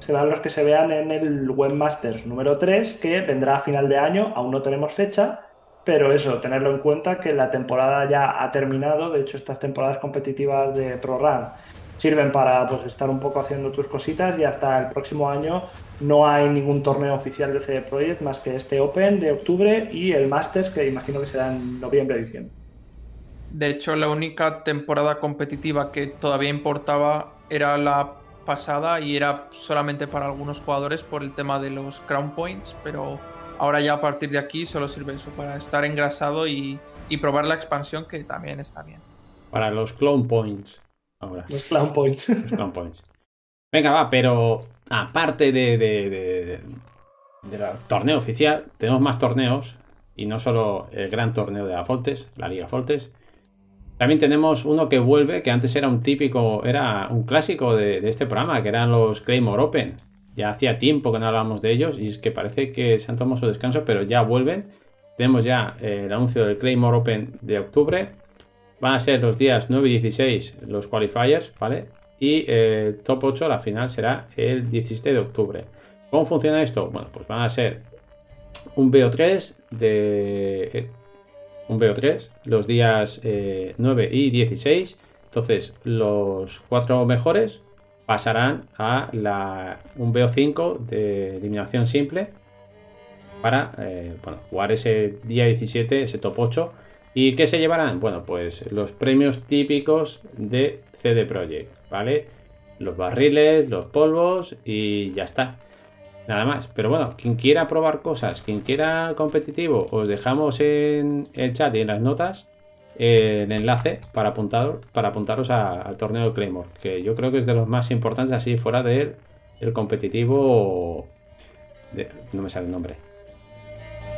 serán los que se vean en el Webmasters número 3, que vendrá a final de año, aún no tenemos fecha, pero eso, tenerlo en cuenta que la temporada ya ha terminado, de hecho estas temporadas competitivas de Pro Run sirven para pues, estar un poco haciendo tus cositas y hasta el próximo año no hay ningún torneo oficial de CD Projekt más que este Open de octubre y el Masters que imagino que será en noviembre diciembre. De hecho, la única temporada competitiva que todavía importaba era la pasada y era solamente para algunos jugadores por el tema de los Crown Points, pero ahora ya a partir de aquí solo sirve eso, para estar engrasado y, probar la expansión que también está bien. Para los Clown Points. Ahora. Los Clown Points. Los Clown Points. Venga, va, pero aparte de, de, del torneo oficial, tenemos más torneos y no solo el gran torneo de la Foltes, la Liga Foltes, también tenemos uno que vuelve, que antes era un típico, era un clásico de, este programa, que eran los Claymore Open. Ya hacía tiempo que no hablábamos de ellos y es que parece que se han tomado su descanso, pero ya vuelven. Tenemos ya eh, el anuncio del Claymore Open de octubre. Van a ser los días 9 y 16 los qualifiers, ¿vale? Y el eh, top 8, la final, será el 17 de octubre. ¿Cómo funciona esto? Bueno, pues van a ser un BO3 de un BO3 los días 9 eh, y 16. Entonces, los cuatro mejores pasarán a la, un BO5 de eliminación simple para eh, jugar ese día 17, ese top 8. ¿Y qué se llevarán? Bueno, pues los premios típicos de CD Projekt, ¿vale? Los barriles, los polvos y ya está. Nada más. Pero bueno, quien quiera probar cosas, quien quiera competitivo, os dejamos en el chat y en las notas eh, el enlace para, apuntar, para apuntaros al torneo de Claymore, que yo creo que es de los más importantes así fuera del el competitivo... no me sale el nombre.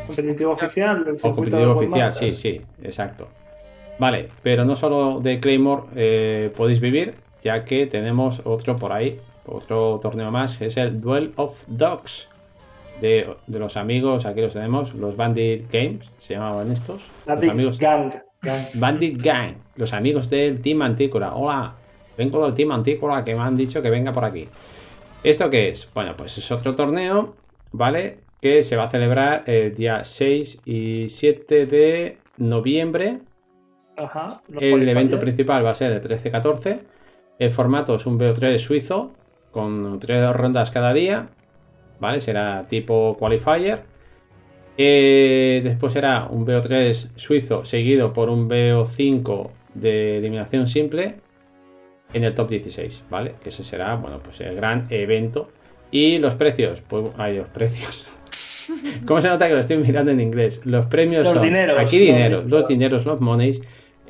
Competitivo oficial. o competitivo oficial, sí, sí, exacto. Vale, pero no solo de Claymore eh, podéis vivir, ya que tenemos otro por ahí otro torneo más, es el Duel of Dogs. De, los amigos, aquí los tenemos, los Bandit Games, se llamaban estos. Bandit amigos, Gang, Bandit Gang, los amigos del Team Antícola. Hola, vengo del Team Antícola que me han dicho que venga por aquí. ¿Esto qué es? Bueno, pues es otro torneo, ¿vale? Que se va a celebrar el día 6 y 7 de noviembre. Ajá, el evento principal va a ser el 13-14. El formato es un BO3 suizo, con tres rondas cada día, ¿vale? Será tipo qualifier. Eh, después será un BO3 suizo seguido por un BO5 de eliminación simple en el top 16, ¿vale? Que ese será, bueno, pues el gran evento. Y los precios, pues hay los precios. ¿Cómo se nota que lo estoy mirando en inglés? Los premios los son dineros, aquí dinero, los dineros, los monies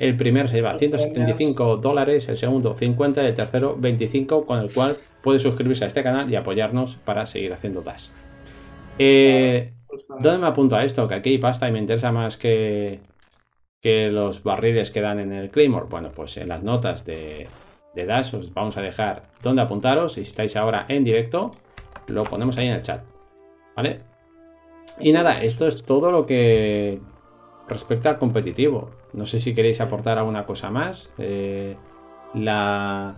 el primero se lleva 175 dólares, el segundo 50 y el tercero 25, con el cual puede suscribirse a este canal y apoyarnos para seguir haciendo Dash. Eh, ¿Dónde me apunto a esto? Que aquí hay pasta y me interesa más que, que los barriles que dan en el Claymore. Bueno, pues en las notas de, de Dash os vamos a dejar dónde apuntaros. Si estáis ahora en directo, lo ponemos ahí en el chat. ¿Vale? Y nada, esto es todo lo que respecta al competitivo. No sé si queréis aportar alguna cosa más. Eh, la,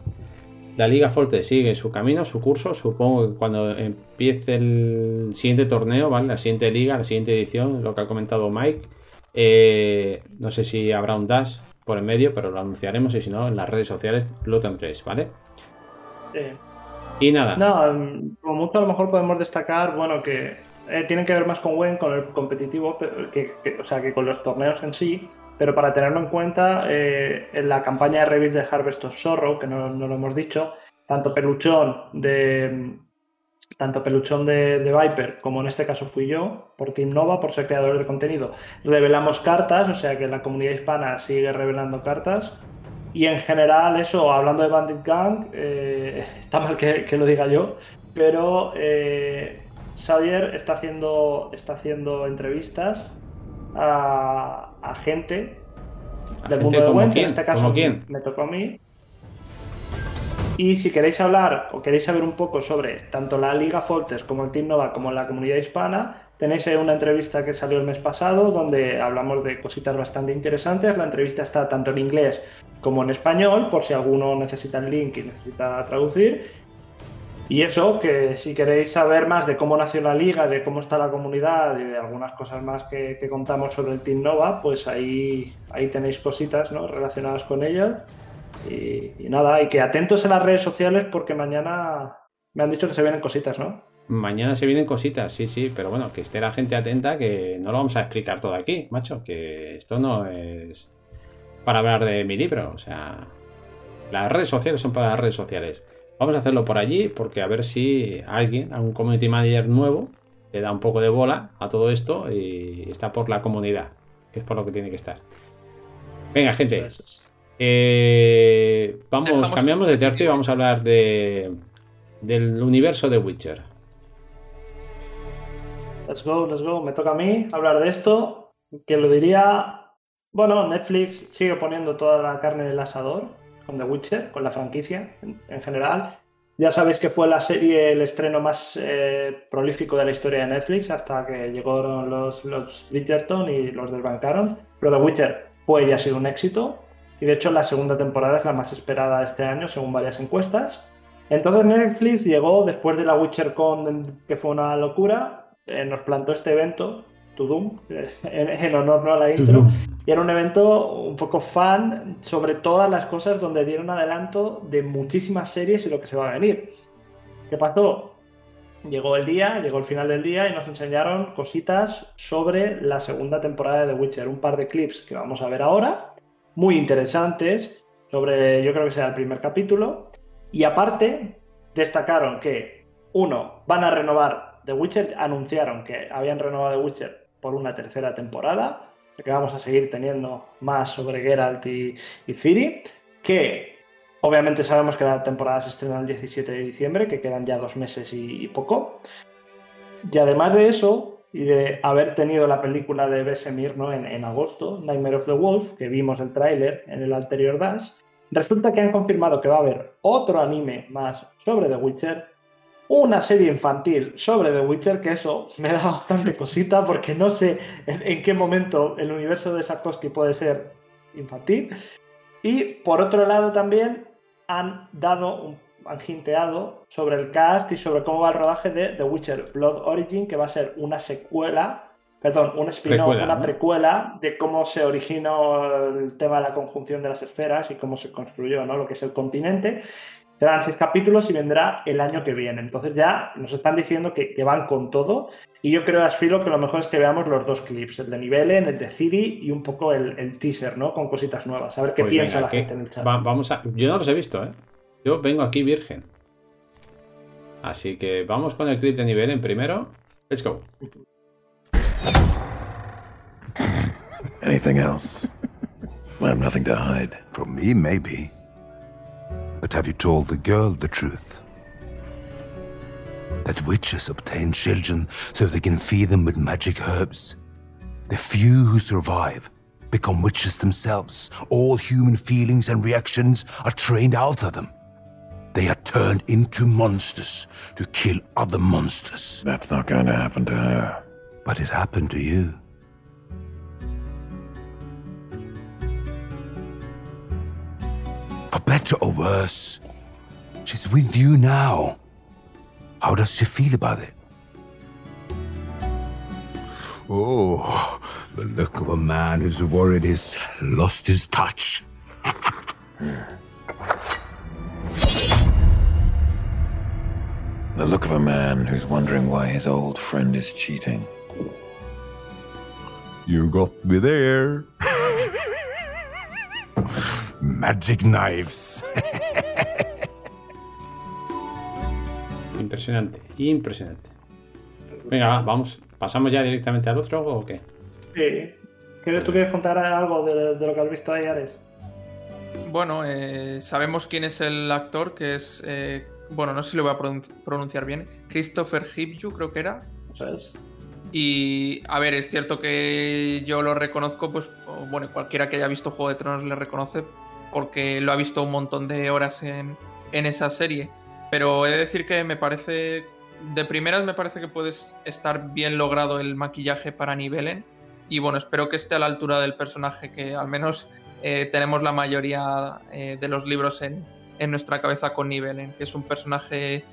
la Liga Forte sigue su camino, su curso. Supongo que cuando empiece el siguiente torneo, ¿vale? La siguiente liga, la siguiente edición, lo que ha comentado Mike. Eh, no sé si habrá un dash por el medio, pero lo anunciaremos y si no, en las redes sociales lo tendréis, ¿vale? Y nada. No, em, como mucho a lo mejor podemos destacar, bueno, que eh, tienen que ver más con Gwen, con el competitivo, que, o sea, que con los torneos en sí, pero para tenerlo en cuenta, eh, en la campaña de Reveal de Harvest of Sorrow, que no, lo hemos dicho, tanto Peluchón de tanto Peluchón de, Viper como en este caso fui yo, por Team Nova, por ser creadores de contenido, revelamos cartas, o sea que la comunidad hispana sigue revelando cartas. Y en general, eso, hablando de Bandit Gang, eh, está mal que, lo diga yo, pero eh, Sawyer está haciendo, está haciendo entrevistas a, gente del mundo de Went. En este caso me tocó a mí. Y si queréis hablar o queréis saber un poco sobre tanto la Liga Foltes como el Team Nova como la comunidad hispana, tenéis una entrevista que salió el mes pasado donde hablamos de cositas bastante interesantes. La entrevista está tanto en inglés como en español, por si alguno necesita el link y necesita traducir. Y eso, que si queréis saber más de cómo nació la liga, de cómo está la comunidad y de algunas cosas más que, contamos sobre el Team Nova, pues ahí, ahí tenéis cositas ¿no? relacionadas con ella. Y, nada, y que atentos en las redes sociales porque mañana me han dicho que se vienen cositas, ¿no? Mañana se vienen cositas, sí, sí, pero bueno, que esté la gente atenta, que no lo vamos a explicar todo aquí, macho, que esto no es para hablar de mi libro, o sea, las redes sociales son para las redes sociales. Vamos a hacerlo por allí porque a ver si alguien, algún community manager nuevo, le da un poco de bola a todo esto y está por la comunidad, que es por lo que tiene que estar. Venga, gente. Eh, vamos, cambiamos de tercio y vamos a hablar de del universo de Witcher. Let's go, let's go. Me toca a mí hablar de esto. Que lo diría. Bueno, Netflix sigue poniendo toda la carne en el asador con The Witcher, con la franquicia en, general. Ya sabéis que fue la serie el estreno más eh, prolífico de la historia de Netflix hasta que llegaron los, los Bridgerton y los desbancaron. Pero The Witcher fue y ha sido un éxito. Y de hecho la segunda temporada es la más esperada este año según varias encuestas. Entonces Netflix llegó después de la Witcher Con, que fue una locura, eh, nos plantó este evento Tudum, en, honor ¿no? a la intro. Y era un evento un poco fan sobre todas las cosas donde dieron adelanto de muchísimas series y lo que se va a venir. ¿Qué pasó? Llegó el día, llegó el final del día y nos enseñaron cositas sobre la segunda temporada de The Witcher. Un par de clips que vamos a ver ahora, muy interesantes, sobre, yo creo que será el primer capítulo. Y aparte, destacaron que, uno, van a renovar The Witcher, anunciaron que habían renovado The Witcher por una tercera temporada, que vamos a seguir teniendo más sobre Geralt y, y que obviamente sabemos que la temporada se estrena el 17 de diciembre, que quedan ya dos meses y, poco. Y además de eso, y de haber tenido la película de Besemir en, en, agosto, Nightmare of the Wolf, que vimos el tráiler en el anterior Dash, resulta que han confirmado que va a haber otro anime más sobre The Witcher una serie infantil sobre The Witcher, que eso me da bastante cosita porque no sé en, qué momento el universo de Sarkovsky puede ser infantil. Y por otro lado también han dado, han hinteado sobre el cast y sobre cómo va el rodaje de The Witcher Blood Origin, que va a ser una secuela, perdón, un spin-off, una precuela de cómo se originó el tema de la conjunción de las esferas y cómo se construyó ¿no? lo que es el continente. Serán seis capítulos y vendrá el año que viene. Entonces ya nos están diciendo que, van con todo. Y yo creo, Asfilo, que lo mejor es que veamos los dos clips, el de Nivelen, el de Ciri y un poco el, teaser, ¿no? Con cositas nuevas. A ver qué pues piensa la gente en el chat. vamos a... Yo no los he visto, ¿eh? Yo vengo aquí virgen. Así que vamos con el clip de Nivelen primero. Let's go. Anything else? I have nothing to hide. From me, maybe. But have you told the girl the truth? That witches obtain children so they can feed them with magic herbs. The few who survive become witches themselves. All human feelings and reactions are trained out of them. They are turned into monsters to kill other monsters. That's not going to happen to her. But it happened to you. For better or worse, she's with you now. How does she feel about it? Oh, the look of a man who's worried he's lost his touch. The look of a man who's wondering why his old friend is cheating. You got me there. Magic knives. Impresionante, impresionante. Venga, va, vamos. ¿Pasamos ya directamente al otro o qué? Sí. ¿Quieres- ¿Tú quieres contar algo de, de lo que has visto ahí, Ares? Bueno, eh, sabemos quién es el actor, que es. eh, bueno, no sé si lo voy a pronun- pronunciar bien. Christopher Hibju, creo que era. Eso es. Y a ver, es cierto que yo lo reconozco, pues bueno, cualquiera que haya visto Juego de Tronos le reconoce porque lo ha visto un montón de horas en, en esa serie. Pero he de decir que me parece, de primeras me parece que puede estar bien logrado el maquillaje para Nivellen. Y bueno, espero que esté a la altura del personaje que al menos eh, tenemos la mayoría eh, de los libros en, en nuestra cabeza con Nivellen, que es un personaje,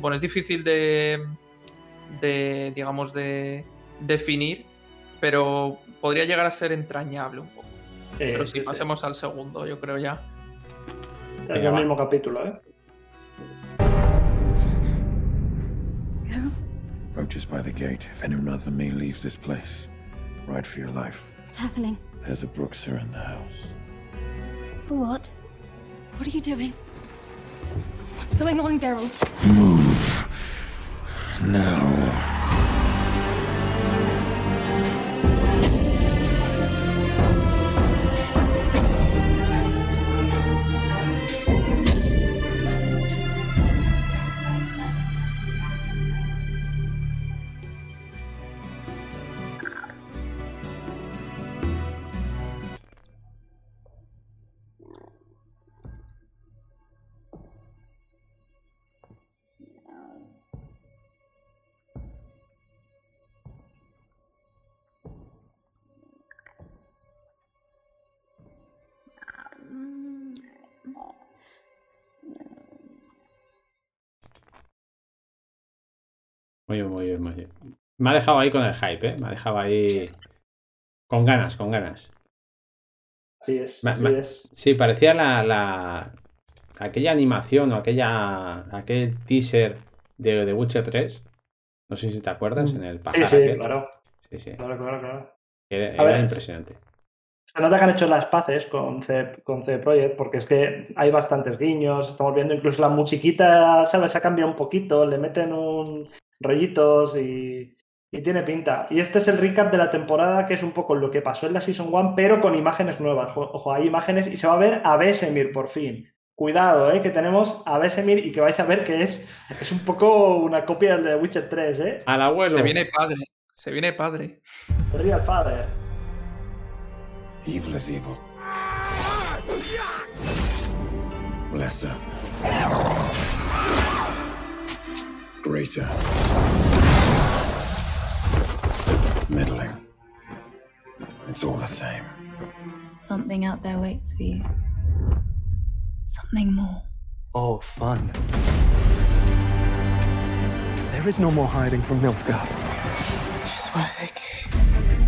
bueno, es difícil de, de digamos, de definir, pero podría llegar a ser entrañable un poco. Eh, Pero sí, sí, sí. pasemos al segundo, yo creo ya. Es el va. mismo capítulo, ¿eh? Roaches by the gate. If anyone other than me leaves this place, ride for your life. What's happening? There's a Brookser in the house. What? What are you doing? What's going on, Geralt? Move. Now. Muy bien, muy bien, muy bien. Me ha dejado ahí con el hype, ¿eh? Me ha dejado ahí con ganas, con ganas. Así es. Ma- así ma- es. Sí, parecía la, la- aquella animación o aquella aquel teaser de The Witcher 3. No sé si te acuerdas, en el Sí, pajar sí, aquel. claro. Sí, sí. Claro, claro, claro. Era, era ver, impresionante. Se nota que han hecho las paces con C, con C Projekt, porque es que hay bastantes guiños, estamos viendo incluso la musiquita, ¿sabes? Ha cambiado un poquito, le meten un rollitos y, y tiene pinta. Y este es el recap de la temporada, que es un poco lo que pasó en la Season 1, pero con imágenes nuevas. Ojo, hay imágenes y se va a ver a Besemir por fin. Cuidado, ¿eh? que tenemos a Besemir y que vais a ver que es, es un poco una copia del de Witcher 3, ¿eh? Al abuelo. Se viene padre, se viene padre. The Real Father. Evil is evil. Lesser. Greater. Middling. It's all the same. Something out there waits for you. Something more. Oh, fun. There is no more hiding from Nilfgaard. She's worth they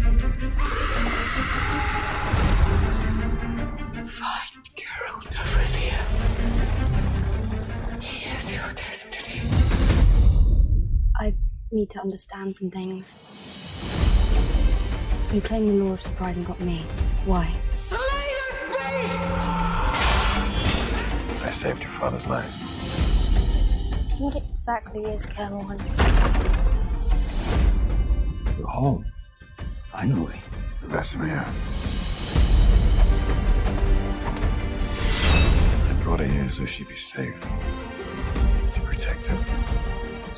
need to understand some things. You claim the law of surprise and got me. Why? Slay this beast! I saved your father's life. What exactly is Cameron? You're home. Finally. The Vesemir. I brought her here so she'd be safe. To protect him.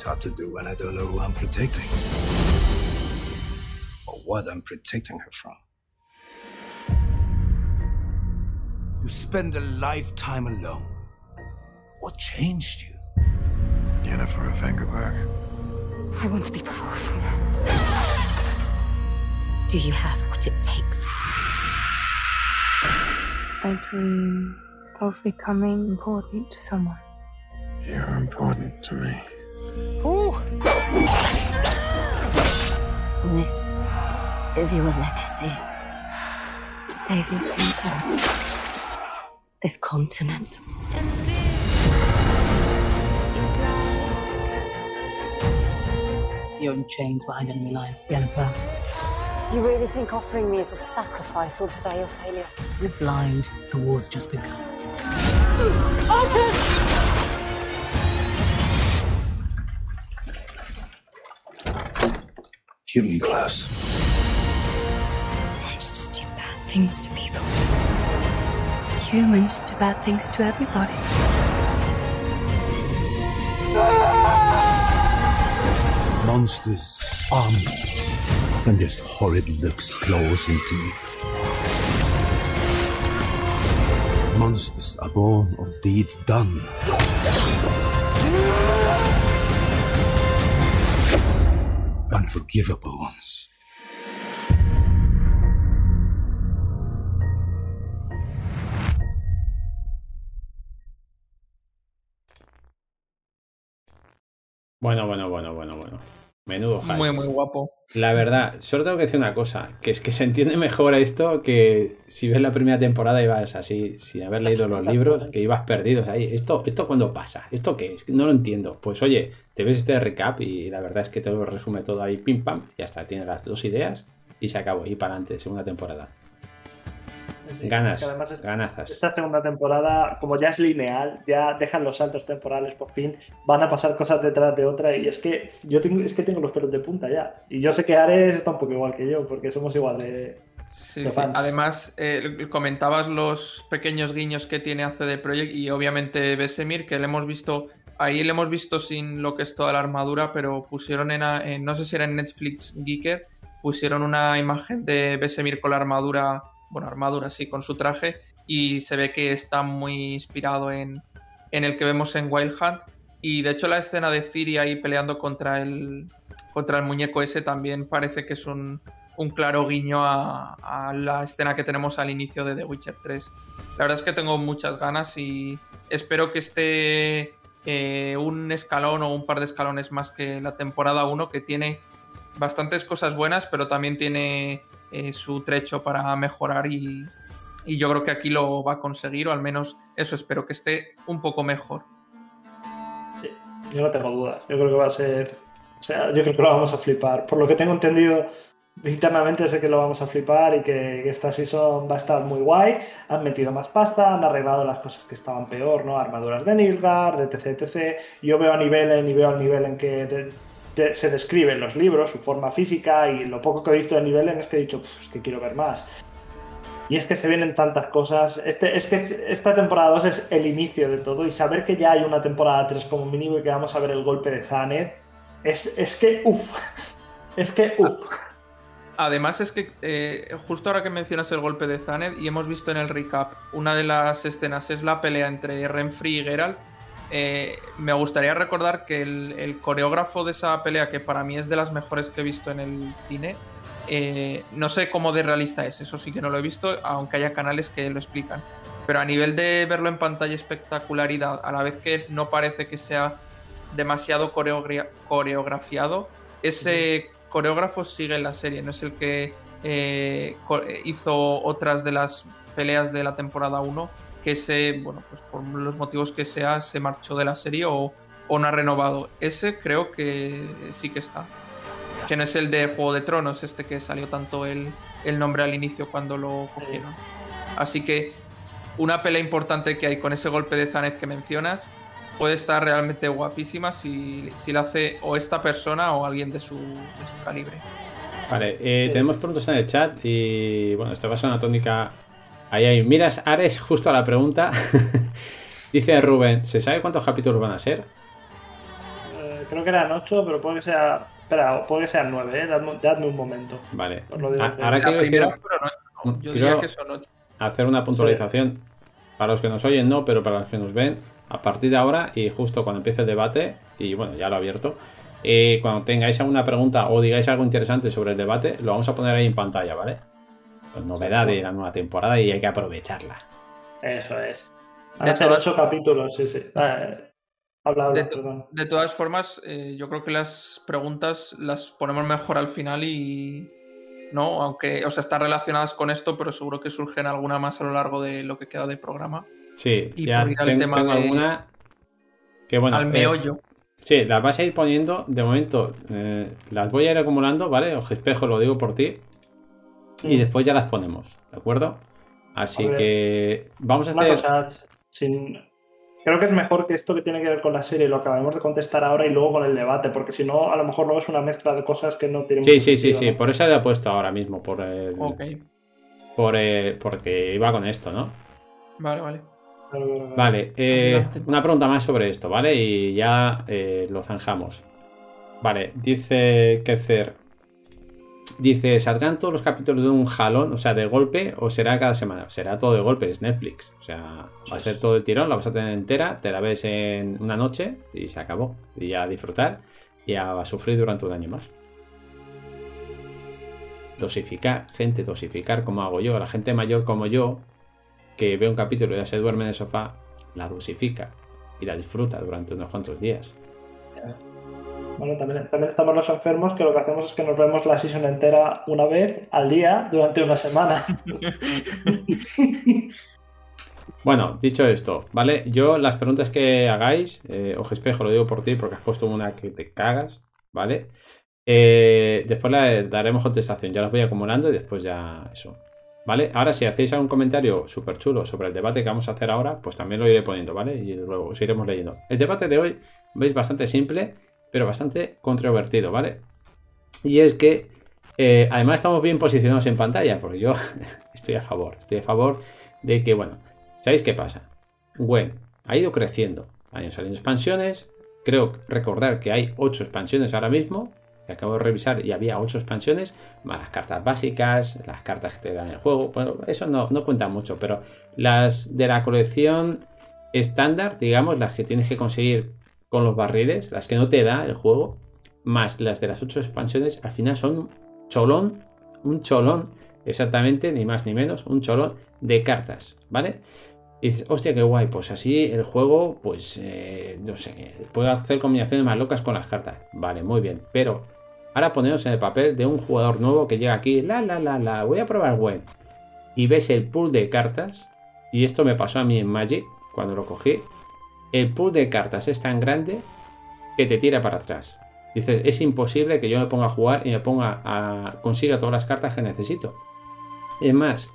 It's hard to do when I don't know who I'm protecting. Or what I'm protecting her from. You spend a lifetime alone. What changed you? Yennefer of Vengerberg. I want to be powerful. Do you have what it takes? I dream of becoming important to someone. You're important to me. And this is your legacy. Save these people. This continent. You're in chains behind enemy lines. Jennifer, Do you really think offering me as a sacrifice will spare your failure? you're blind. The war's just begun. Human class. Monsters do bad things to people. Humans do bad things to everybody. Monsters arm you. And there's horrid looks, claws, and teeth. Monsters are born of deeds done. Unforgivable ones. Bueno, bueno, bueno, bueno, bueno. Menudo hype. Muy, muy guapo. La verdad, solo tengo que decir una cosa, que es que se entiende mejor esto que si ves la primera temporada y vas así, sin haber leído los libros, que ibas perdidos ahí. ¿Esto, esto cuándo pasa? ¿Esto qué es? No lo entiendo. Pues oye, te ves este recap y la verdad es que te lo resume todo ahí, pim pam, ya está, tienes las dos ideas y se acabó. Y para adelante, segunda temporada. Sí, Ganas, que además es- ganazas. Esta segunda temporada, como ya es lineal, ya dejan los saltos temporales por fin, van a pasar cosas detrás de otra y es que yo tengo, es que tengo los pelos de punta ya. Y yo sé que Ares está un poco igual que yo, porque somos igual de... Sí, de sí. fans. Además, eh, comentabas los pequeños guiños que tiene CD Projekt y obviamente Besemir, que le hemos visto, ahí le hemos visto sin lo que es toda la armadura, pero pusieron en, no sé si era en Netflix Geeked, pusieron una imagen de Besemir con la armadura, bueno, armadura sí, con su traje, y se ve que está muy inspirado en, en el que vemos en Wild Hunt. Y de hecho la escena de Ciri ahí peleando contra el, contra el muñeco ese también parece que es un, un claro guiño a la escena que tenemos al inicio de The Witcher 3. La verdad es que tengo muchas ganas y espero que esté eh, un escalón o un par de escalones más que la temporada 1, que tiene bastantes cosas buenas, pero también tiene eh, su trecho para mejorar y, y yo creo que aquí lo va a conseguir, o al menos eso espero, que esté un poco mejor. Sí, yo no tengo dudas. Yo creo que va a ser... O sea, yo creo que lo vamos a flipar. Por lo que tengo entendido internamente sé que lo vamos a flipar y que, esta season va a estar muy guay. Han metido más pasta, han arreglado las cosas que estaban peor, ¿no? Armaduras de Nilgard, etc, etc. Yo veo a nivel y veo al nivel en que te- te- se describen los libros, su forma física y lo poco que he visto de nivel es que he dicho, "Pff, es que quiero ver más. Y es que se vienen tantas cosas. Este, es que esta temporada 2 es el inicio de todo. Y saber que ya hay una temporada 3 como mínimo y que vamos a ver el golpe de Zanet. Es, es que, uff. Es que, uff. Además es que eh, justo ahora que mencionas el golpe de Zaned y hemos visto en el recap una de las escenas es la pelea entre Renfri y Geralt. eh, me gustaría recordar que el, coreógrafo de esa pelea, que para mí es de las mejores que he visto en el cine, eh, no sé cómo de realista es, eso sí que no lo he visto, aunque haya canales que lo explican. Pero a nivel de verlo en pantalla espectacularidad, a la vez que no parece que sea demasiado coreogra- coreografiado, ese coreógrafo sigue en la serie, no es el que eh, co- hizo otras de las peleas de la temporada 1, que se, bueno, pues por los motivos que sea, se marchó de la serie o, o no ha renovado. Ese creo que sí que está. Que no es el de Juego de Tronos, este que salió tanto el, el nombre al inicio cuando lo cogieron. Así que una pelea importante que hay con ese golpe de Zanet que mencionas puede estar realmente guapísima si, si la hace o esta persona o alguien de su, de su calibre. Vale, eh, tenemos preguntas en el chat y bueno, esto va a ser una tónica. Ahí, ahí. Miras, Ares, justo a la pregunta. Dice Rubén, ¿se sabe cuántos capítulos van a ser? Eh, creo que eran 8, pero puede que sea. Espera, puede que sean 9, ¿eh? Dadme, dadme un momento. Vale. Ahora La quiero. Yo diría que son ocho. hacer una puntualización. Para los que nos oyen, no, pero para los que nos ven, a partir de ahora y justo cuando empiece el debate, y bueno, ya lo he abierto, eh, cuando tengáis alguna pregunta o digáis algo interesante sobre el debate, lo vamos a poner ahí en pantalla, ¿vale? Pues novedad de la nueva temporada y hay que aprovecharla. Eso es. Van De a ser todas- 8 capítulos, sí, sí. Eh, habla, habla, De, de todas formas, eh, yo creo que las preguntas las ponemos mejor al final y. No, aunque, o sea, están relacionadas con esto, pero seguro que surgen alguna más a lo largo de lo que queda de programa. Sí, Y ya por ir al ten- tema tengo de- alguna que bueno. al eh, meollo. Sí, las vas a ir poniendo. De momento, eh, las voy a ir acumulando, ¿vale? Ojo espejo, lo digo por ti. Y Mm. después ya las ponemos, ¿de acuerdo? Así A que vamos a Una hacer. cosa, sin- creo que es mejor que esto que tiene que ver con la serie lo acabemos de contestar ahora y luego con el debate, porque si no, a lo mejor luego es una mezcla de cosas que no tienen Sí, sí, sí, sentido, sí. ¿no? Por eso le he puesto ahora mismo. Por, el- Ok, por el- porque iba con esto, ¿no? vale, vale. Vale, eh, una pregunta más sobre esto, ¿vale? Y ya eh, lo zanjamos. Vale, dice Kezer. Dice, ¿saldrán todos los capítulos de un jalón? O sea, de golpe, o será cada semana? Será todo de golpe, es Netflix. O sea, va a ser todo el tirón, la vas a tener entera, te la ves en una noche y se acabó. Y ya a disfrutar y a, a sufrir durante un año más. Dosificar, gente, dosificar como hago yo. La gente mayor como yo, que ve un capítulo y ya se duerme en el sofá, la dosifica y la disfruta durante unos cuantos días. Bueno, también, también estamos los enfermos que lo que hacemos es que nos vemos la season entera una vez al día durante una semana. Bueno, dicho esto, ¿vale? Yo las preguntas que hagáis, eh, ojo espejo, lo digo por ti porque has puesto una que te cagas, ¿vale? Eh, después le daremos contestación, ya las voy acumulando y después ya eso. ¿Vale? Ahora si hacéis algún comentario súper chulo sobre el debate que vamos a hacer ahora, pues también lo iré poniendo, ¿vale? Y luego os iremos leyendo. El debate de hoy, veis, bastante simple, pero bastante controvertido, ¿vale? Y es que eh, además estamos bien posicionados en pantalla, porque yo estoy a favor, estoy a favor de que, bueno, ¿sabéis qué pasa? Gwen ha ido creciendo, han ido saliendo expansiones, creo recordar que hay 8 expansiones ahora mismo, acabo de revisar y había 8 expansiones, más las cartas básicas, las cartas que te dan el juego, bueno, eso no, no cuenta mucho, pero las de la colección estándar, digamos, las que tienes que conseguir con los barriles, las que no te da el juego, más las de las 8 expansiones, al final son un cholón, un cholón, exactamente, ni más ni menos, un cholón de cartas, ¿vale? Y dices, hostia, qué guay, pues así el juego, pues, eh, no sé, puedo hacer combinaciones más locas con las cartas. Vale, muy bien, pero ahora ponemos en el papel de un jugador nuevo que llega aquí, la, la, la, la, voy a probar web. Y ves el pool de cartas, y esto me pasó a mí en Magic, cuando lo cogí, el pool de cartas es tan grande que te tira para atrás. Dices, es imposible que yo me ponga a jugar y me ponga a consiga todas las cartas que necesito. Es más,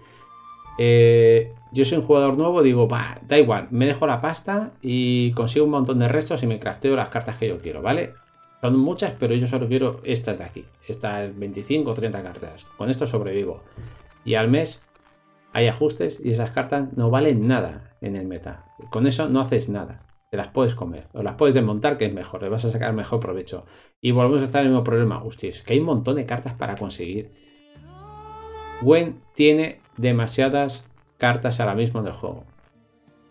eh, yo soy un jugador nuevo, digo, va, da igual, me dejo la pasta y consigo un montón de restos y me crafteo las cartas que yo quiero, ¿vale? Son muchas, pero yo solo quiero estas de aquí, estas 25 o 30 cartas. Con esto sobrevivo. Y al mes hay ajustes y esas cartas no valen nada en el meta. Con eso no haces nada. Te las puedes comer o las puedes desmontar, que es mejor, le vas a sacar mejor provecho. Y volvemos a estar en el mismo problema. Hostia, es que hay un montón de cartas para conseguir. Gwen tiene demasiadas cartas ahora mismo en el juego.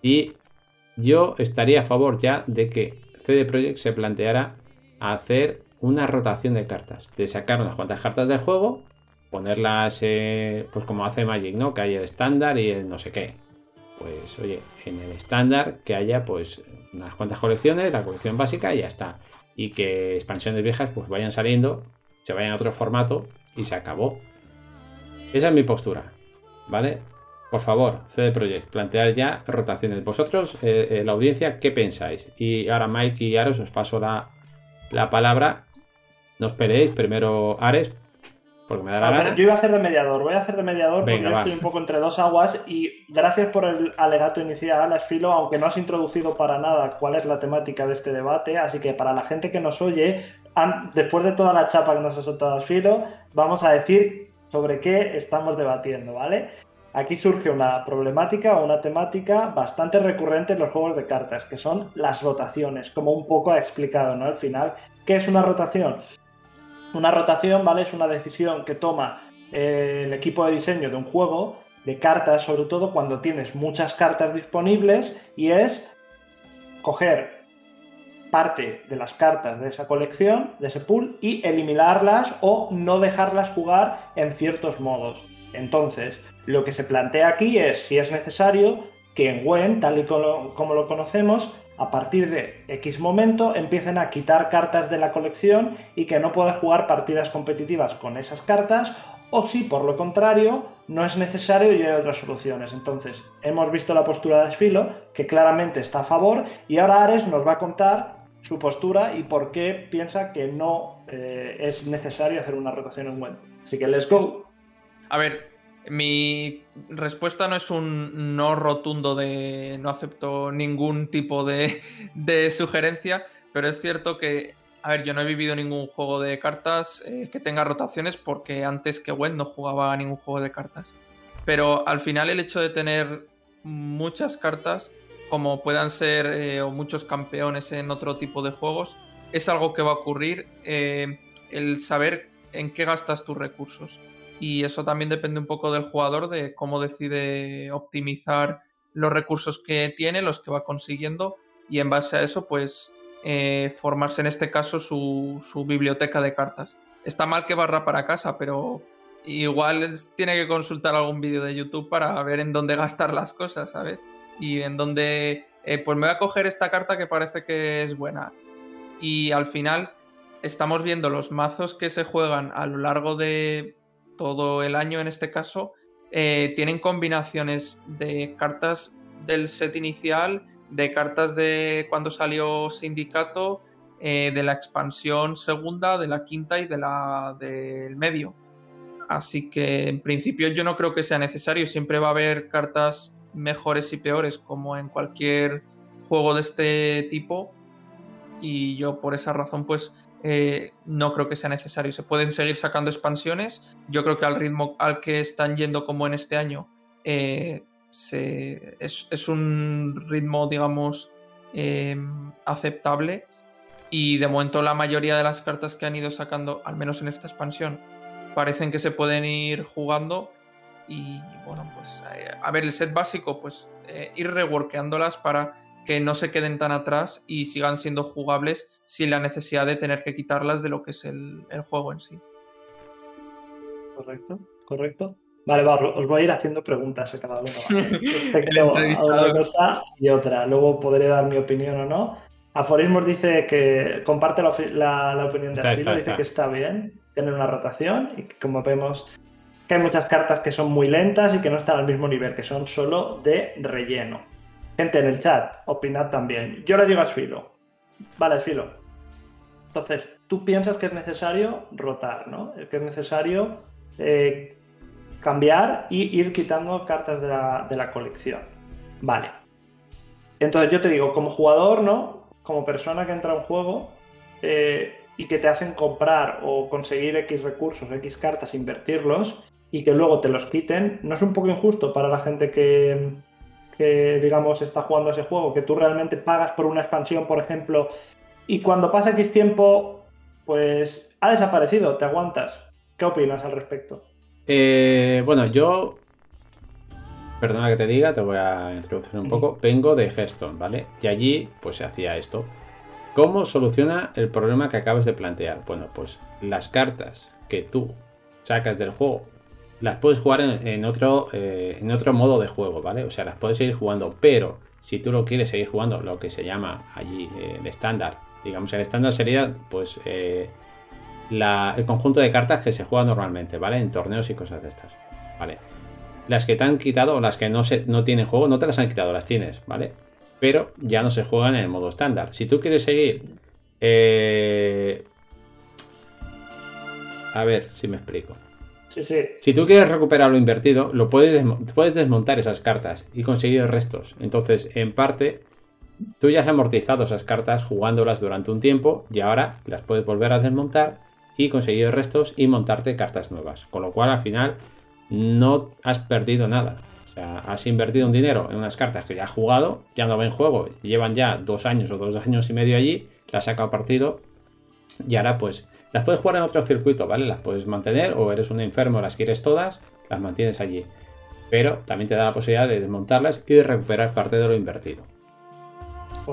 Y yo estaría a favor ya de que CD Projekt se planteara hacer una rotación de cartas. De sacar unas cuantas cartas del juego, ponerlas eh, pues como hace Magic, ¿no? Que hay el estándar y el no sé qué. Pues oye, en el estándar que haya pues unas cuantas colecciones, la colección básica y ya está. Y que expansiones viejas pues vayan saliendo, se vayan a otro formato y se acabó. Esa es mi postura, ¿vale? Por favor, CD Projekt, plantear ya rotaciones. Vosotros, eh, eh, la audiencia, ¿qué pensáis? Y ahora Mike y Ares os paso la, la palabra. No os peleéis, primero Ares, porque me da la gana. yo iba a hacer de mediador, voy a hacer de mediador porque yo estoy un poco entre dos aguas y gracias por el alegato inicial, Asfilo, aunque no has introducido para nada cuál es la temática de este debate, así que para la gente que nos oye, después de toda la chapa que nos ha soltado Asfilo, vamos a decir sobre qué estamos debatiendo, ¿vale? Aquí surge una problemática o una temática bastante recurrente en los juegos de cartas, que son las rotaciones, como un poco ha explicado, ¿no? Al final, ¿qué es una rotación? Una rotación, ¿vale? Es una decisión que toma eh, el equipo de diseño de un juego, de cartas, sobre todo cuando tienes muchas cartas disponibles, y es coger parte de las cartas de esa colección, de ese pool, y eliminarlas o no dejarlas jugar en ciertos modos. Entonces, lo que se plantea aquí es si es necesario que en Gwen, tal y como, lo conocemos, a partir de X momento empiecen a quitar cartas de la colección y que no puedas jugar partidas competitivas con esas cartas, o si por lo contrario no es necesario y hay otras soluciones. Entonces, hemos visto la postura de Esfilo, que claramente está a favor, y ahora Ares nos va a contar su postura y por qué piensa que no eh, es necesario hacer una rotación en Went. Así que let's go. A ver, mi respuesta no es un no rotundo de no acepto ningún tipo de, sugerencia, pero es cierto que, a ver, yo no he vivido ningún juego de cartas eh, que tenga rotaciones porque antes que Went no jugaba a ningún juego de cartas. Pero al final el hecho de tener muchas cartas como puedan ser eh, o muchos campeones en otro tipo de juegos, es algo que va a ocurrir eh, el saber en qué gastas tus recursos. Y eso también depende un poco del jugador, de cómo decide optimizar los recursos que tiene, los que va consiguiendo, y en base a eso, pues eh, formarse en este caso su, biblioteca de cartas. Está mal que barra para casa, pero igual tiene que consultar algún vídeo de YouTube para ver en dónde gastar las cosas, ¿sabes? y en donde eh, pues me voy a coger esta carta que parece que es buena. Y al final estamos viendo los mazos que se juegan a lo largo de todo el año en este caso, eh, tienen combinaciones de cartas del set inicial, de cartas de cuando salió Sindicato, eh, de la expansión segunda, de la quinta y de la del medio. Así que en principio yo no creo que sea necesario, siempre va a haber cartas mejores y peores como en cualquier juego de este tipo y yo por esa razón pues eh, no creo que sea necesario. Se pueden seguir sacando expansiones. Yo creo que al ritmo al que están yendo como en este año eh, es, un ritmo digamos em, aceptable y de momento la mayoría de las cartas que han ido sacando, al menos en esta expansión, parecen que se pueden ir jugando y bueno, pues eh, a ver, el set básico, pues eh, ir reworkeándolas para que no se queden tan atrás y sigan siendo jugables sin la necesidad de tener que quitarlas de lo que es el, juego en sí. Correcto, correcto. Vale, va, os voy a ir haciendo preguntas a cada uno. Respecto a una cosa y otra. Luego podré dar mi opinión o no. Aforismos dice que comparte la, opinión de Arturo, dice que está bien tener una rotación y que como vemos que hay muchas cartas que son muy lentas y que no están al mismo nivel, que son solo de relleno. Gente en el chat, opinad también. Yo le digo a Sfilo. Vale, Sfilo. Entonces, tú piensas que es necesario rotar, ¿no? Que es necesario eh, cambiar y ir quitando cartas de la, colección. Vale. Entonces yo te digo, como jugador, ¿no? Como persona que entra a un juego eh, y que te hacen comprar o conseguir X recursos, X cartas, invertirlos, y que luego te los quiten, ¿no es un poco injusto para la gente que, digamos, está jugando ese juego? Que tú realmente pagas por una expansión, por ejemplo, y cuando pasa X tiempo, pues ha desaparecido, te aguantas. ¿Qué opinas al respecto? Eh, bueno, yo perdona que te diga, te voy a introducir un poco. Vengo de Hearthstone, ¿vale? Y allí, pues se hacía esto. ¿Cómo soluciona el problema que acabas de plantear? Bueno, pues las cartas que tú sacas del juego las puedes jugar en, otro, eh, en otro modo de juego, ¿vale? O sea, las puedes seguir jugando, pero si tú lo quieres seguir jugando, lo que se llama allí eh, el estándar, digamos, el estándar sería, pues, eh, el conjunto de cartas que se juega normalmente, ¿vale? En torneos y cosas de estas, ¿vale? Las que te han quitado las que no, se, no tienen juego, no te las han quitado, las tienes, ¿vale? Pero ya no se juegan en el modo estándar. Si tú quieres seguir... A ver si me explico. Si tú quieres recuperar lo invertido, lo puedes, puedes desmontar esas cartas y conseguir restos. Entonces, en parte, tú ya has amortizado esas cartas jugándolas durante un tiempo y ahora las puedes volver a desmontar y conseguir restos y montarte cartas nuevas. Con lo cual, al final, no has perdido nada. O sea, has invertido un dinero en unas cartas que ya has jugado, ya no ven juego, llevan ya dos años o dos años y medio allí, las has sacado partido y ahora pues las puedes jugar en otro circuito, ¿vale? Las puedes mantener o eres un enfermo, las quieres todas, las mantienes allí. Pero también te da la posibilidad de desmontarlas y de recuperar parte de lo invertido.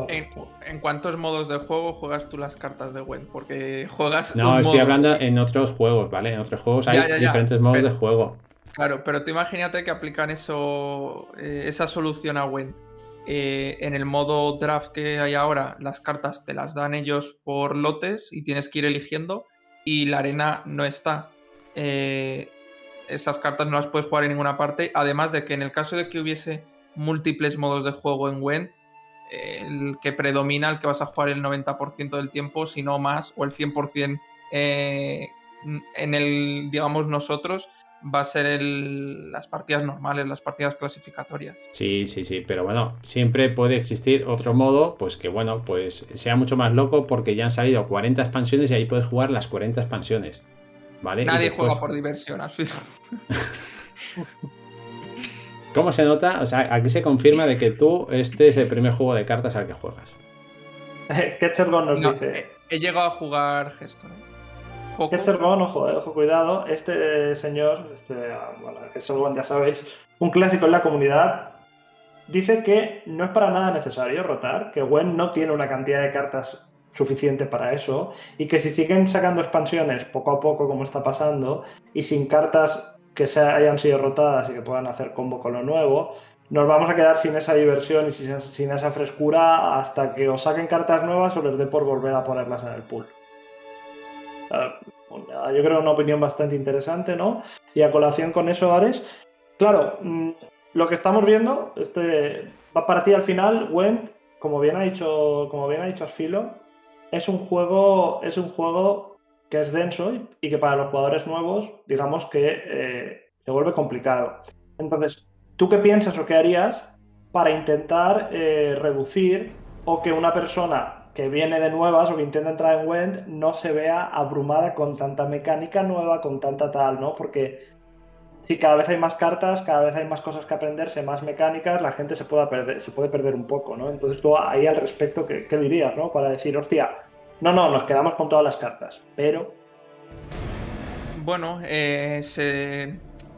¿En, cuántos modos de juego juegas tú las cartas de Wend? Porque juegas. No, estoy hablando en otros juegos, ¿vale? En otros juegos hay diferentes modos de juego. Claro, pero tú imagínate que aplican eso, eh, esa solución a Wend. Eh, en el modo draft que hay ahora, las cartas te las dan ellos por lotes y tienes que ir eligiendo y la arena no está. Eh, esas cartas no las puedes jugar en ninguna parte. Además de que en el caso de que hubiese múltiples modos de juego en Wend, el que predomina, el que vas a jugar el 90% del tiempo, si no más, o el 100% eh, en el, digamos, nosotros, va a ser el, las partidas normales, las partidas clasificatorias. Sí, sí, sí, pero bueno, siempre puede existir otro modo, pues que bueno, pues sea mucho más loco porque ya han salido 40 expansiones y ahí puedes jugar las 40 expansiones. ¿Vale? Nadie juega por diversión, al final. ¿Cómo se nota? O sea, aquí se confirma de que tú este es el primer juego de cartas al que juegas. Ketchergon nos dice. He, he, llegado a jugar Gestor. ¿eh? Ketchergon, ojo, eh, ojo, cuidado. Este señor, este, bueno, Ketchergon ya sabéis, un clásico en la comunidad, dice que no es para nada necesario rotar, que Gwen no tiene una cantidad de cartas suficiente para eso y que si siguen sacando expansiones poco a poco como está pasando y sin cartas que se hayan sido rotadas y que puedan hacer combo con lo nuevo, nos vamos a quedar sin esa diversión y sin esa frescura hasta que os saquen cartas nuevas o les dé por volver a ponerlas en el pool. Yo creo una opinión bastante interesante, ¿no? Y a colación con eso, Ares, claro, mm, lo que estamos viendo, este, para ti al final, Went, como bien ha dicho, como bien ha dicho Asfilo, es un juego, es un juego que es denso y que para los jugadores nuevos, digamos que eh, se vuelve complicado. Entonces, ¿tú qué piensas o qué harías para intentar eh, reducir o que una persona que viene de nuevas o que intenta entrar en Wend no se vea abrumada con tanta mecánica nueva, con tanta tal, ¿no? Porque si cada vez hay más cartas, cada vez hay más cosas que aprenderse, más mecánicas, la gente se puede perder, se puede perder un poco, ¿no? Entonces tú ahí al respecto, ¿qué, qué dirías, ¿no? Para decir, hostia, no, no, nos quedamos con todas las cartas, pero... Bueno, eh, se...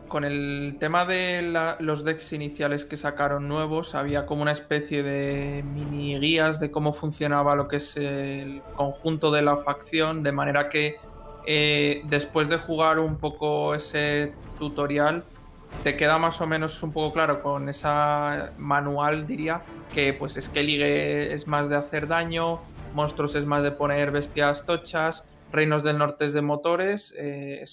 con el tema de los decks iniciales que sacaron nuevos, había como una especie de mini guías de cómo funcionaba lo que es el conjunto de la facción, de manera que eh, después de jugar un poco ese tutorial, te queda más o menos un poco claro con esa manual, diría, que pues Skellige es más de hacer daño, monstruos es más de poner bestias tochas, Reinos del Norte es de motores, eh,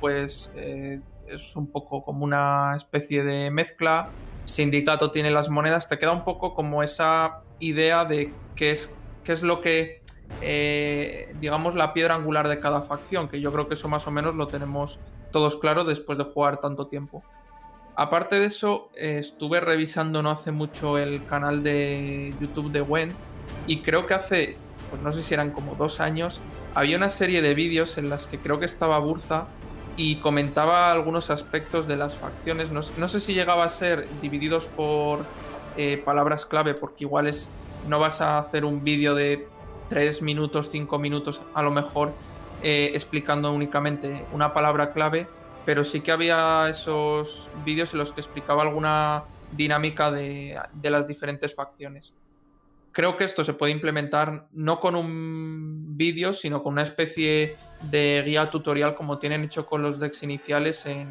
pues eh, es un poco como una especie de mezcla, Sindicato tiene las monedas, te queda un poco como esa idea de qué es, qué es lo que, eh, digamos, la piedra angular de cada facción, que yo creo que eso más o menos lo tenemos todos claro después de jugar tanto tiempo. Aparte de eso, eh, estuve revisando no hace mucho el canal de YouTube de Gwen y creo que hace, pues no sé si eran como dos años, había una serie de vídeos en las que creo que estaba Burza y comentaba algunos aspectos de las facciones. No, no sé si llegaba a ser divididos por eh, palabras clave, porque igual es, no vas a hacer un vídeo de 3 minutos, 5 minutos a lo mejor eh, explicando únicamente una palabra clave, pero sí que había esos vídeos en los que explicaba alguna dinámica de, de las diferentes facciones creo que esto se puede implementar no con un vídeo, sino con una especie de guía tutorial como tienen hecho con los decks iniciales en,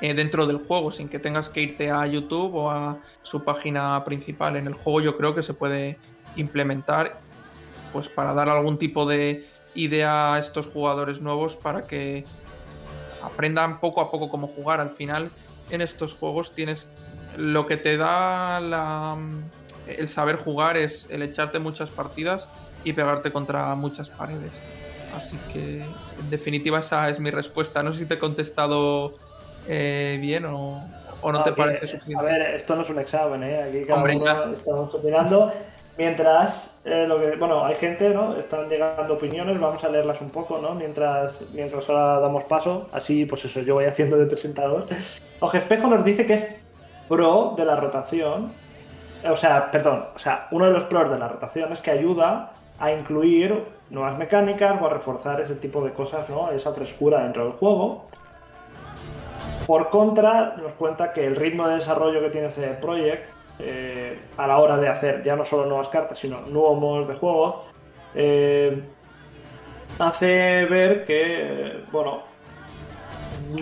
eh, dentro del juego, sin que tengas que irte a YouTube o a su página principal. En el juego yo creo que se puede implementar pues para dar algún tipo de idea a estos jugadores nuevos para que aprendan poco a poco cómo jugar. Al final en estos juegos tienes lo que te da la el saber jugar es el echarte muchas partidas y pegarte contra muchas paredes. Así que, en definitiva, esa es mi respuesta. No sé si te he contestado eh, bien o, o, no, te parece suficiente. A ver, esto no es un examen, ¿eh? Aquí cada Hombre, uno estamos opinando. Mientras, eh, lo que, bueno, hay gente, ¿no? Están llegando opiniones, vamos a leerlas un poco, ¿no? Mientras, mientras ahora damos paso, así, pues eso, yo voy haciendo de presentador. Oje Espejo nos dice que es pro de la rotación o sea, perdón, o sea, uno de los pros de la rotación es que ayuda a incluir nuevas mecánicas o a reforzar ese tipo de cosas, ¿no? Esa frescura dentro del juego. Por contra, nos cuenta que el ritmo de desarrollo que tiene este Project eh, a la hora de hacer ya no solo nuevas cartas, sino nuevos modos de juego, eh, hace ver que, bueno,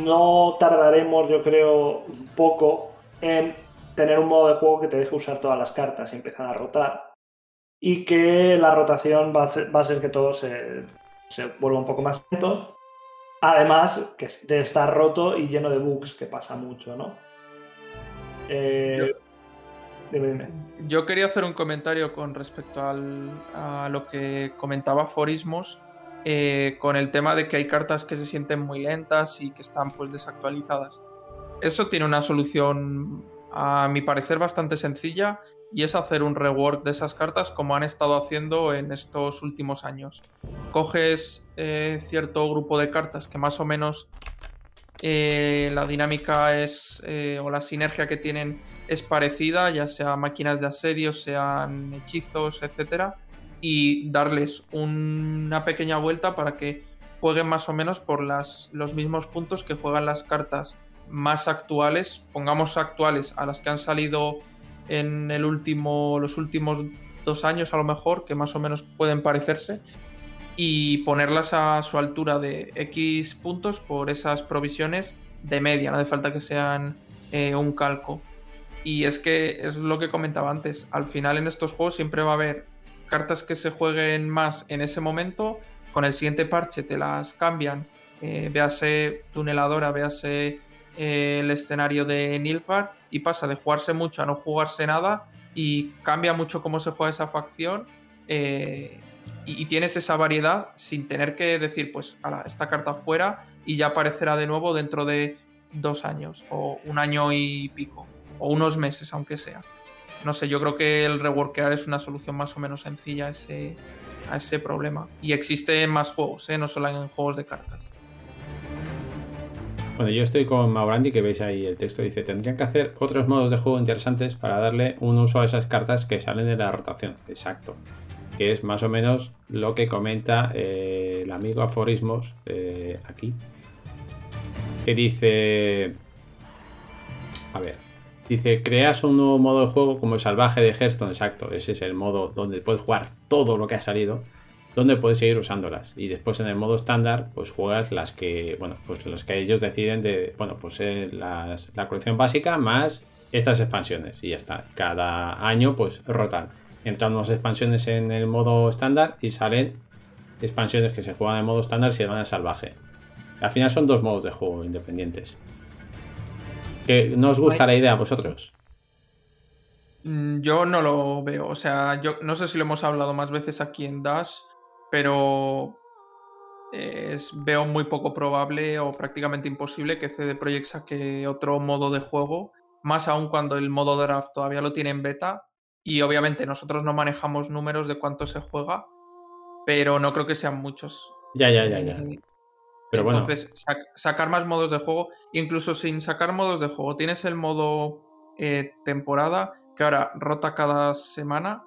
no tardaremos, yo creo, poco en tener un modo de juego que te deje usar todas las cartas y empezar a rotar. Y que la rotación va a, hacer, va a ser que todo se, se, vuelva un poco más lento. Además, que de estar roto y lleno de bugs, que pasa mucho, ¿no? Eh... Dime, dime. Yo quería hacer un comentario con respecto al- a lo que comentaba Forismos, eh, con el tema de que hay cartas que se sienten muy lentas y que están pues desactualizadas. Eso tiene una solución, a mi parecer, bastante sencilla y es hacer un rework de esas cartas como han estado haciendo en estos últimos años. Coges eh, cierto grupo de cartas que más o menos eh, la dinámica es eh, o la sinergia que tienen es parecida, ya sea máquinas de asedio, sean hechizos, etcétera, y darles una pequeña vuelta para que jueguen más o menos por las, los mismos puntos que juegan las cartas más actuales, pongamos actuales a las que han salido en el último, los últimos dos años a lo mejor, que más o menos pueden parecerse, y ponerlas a su altura de X puntos por esas provisiones de media, no hace falta que sean eh, un calco. Y es que es lo que comentaba antes, al final en estos juegos siempre va a haber cartas que se jueguen más en ese momento, con el siguiente parche te las cambian, eh, véase tuneladora, véase el escenario de Nilfgaard y pasa de jugarse mucho a no jugarse nada y cambia mucho cómo se juega esa facción eh, y, tienes esa variedad sin tener que decir pues ala, esta carta fuera y ya aparecerá de nuevo dentro de dos años o un año y pico o unos meses aunque sea no sé yo creo que el reworkear es una solución más o menos sencilla a ese, a ese problema. Y existe en más juegos ¿eh? no solo en juegos de cartas Bueno, yo estoy con Maurandi, que veis ahí el texto, dice, tendrían que hacer otros modos de juego interesantes para darle un uso a esas cartas que salen de la rotación. Exacto. Que es más o menos lo que comenta eh, el amigo Aforismos eh, aquí. Que dice... A ver. Dice, creas un nuevo modo de juego como el salvaje de Hearthstone. Exacto, ese es el modo donde puedes jugar todo lo que ha salido donde puedes seguir usándolas. Y después en el modo estándar, pues juegas las que, bueno, pues los que ellos deciden de, bueno, pues eh, las- la colección básica más estas expansiones. Y ya está. Cada año, pues rotan. Entran unas expansiones en el modo estándar y salen expansiones que se juegan en modo estándar y se van al salvaje. Al final son dos modos de juego independientes. ¿Que ¿No os gusta la idea a vosotros? Mm, Yo no lo veo, o sea, yo no sé si lo hemos hablado más veces aquí en Dash, pero es- veo muy poco probable o prácticamente imposible que CD Projekt saque otro modo de juego, más aún cuando el modo draft todavía lo tiene en beta y obviamente nosotros no manejamos números de cuánto se juega, pero no creo que sean muchos. Ya, ya, ya, ya. Eh, Pero bueno. Entonces, sac- sacar más modos de juego, incluso sin sacar modos de juego, tienes el modo eh, temporada que ahora rota cada semana.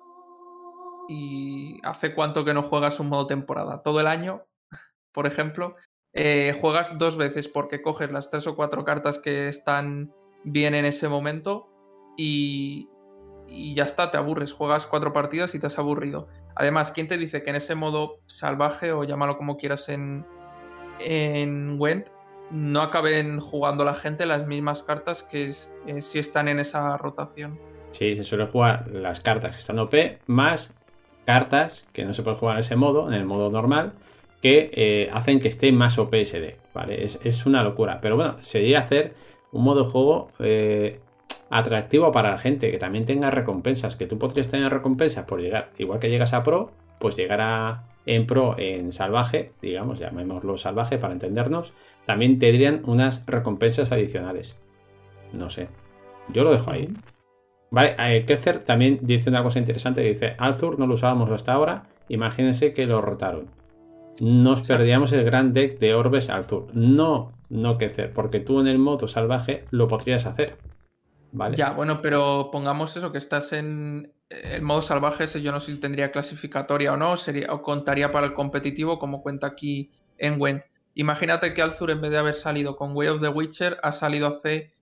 ¿Y hace cuánto que no juegas un modo temporada? Todo el año, por ejemplo. Eh, juegas dos veces porque coges las tres o cuatro cartas que están bien en ese momento y, y ya está, te aburres. Juegas cuatro partidas y te has aburrido. Además, ¿quién te dice que en ese modo salvaje o llámalo como quieras en, en no acaben jugando la gente las mismas cartas que eh, si están en esa rotación? Sí, se suele jugar las cartas que están OP más cartas que no se pueden jugar en ese modo, en el modo normal, que eh, hacen que esté más OP ese deck, ¿vale? Es, es una locura. Pero bueno, sería hacer un modo de juego eh, atractivo para la gente, que también tenga recompensas, que tú podrías tener recompensas por llegar, igual que llegas a Pro, pues llegar a, en Pro en Salvaje, digamos, llamémoslo Salvaje para entendernos, también tendrían unas recompensas adicionales. No sé, yo lo dejo ahí. Vale, eh, Ketzer también dice una cosa interesante que dice, Althur no lo usábamos hasta ahora, imagínense que lo rotaron. Nos perdíamos el gran deck de Orbes Althur. No, no Ketzer, porque tú en el modo salvaje lo podrías hacer. ¿Vale? Ya, bueno, pero pongamos eso, que estás en el modo salvaje, ese yo no sé si tendría clasificatoria o no, sería, o contaría para el competitivo como cuenta aquí en Went. Imagínate que Alzur en vez de haber salido con Way of the Witcher ha salido hace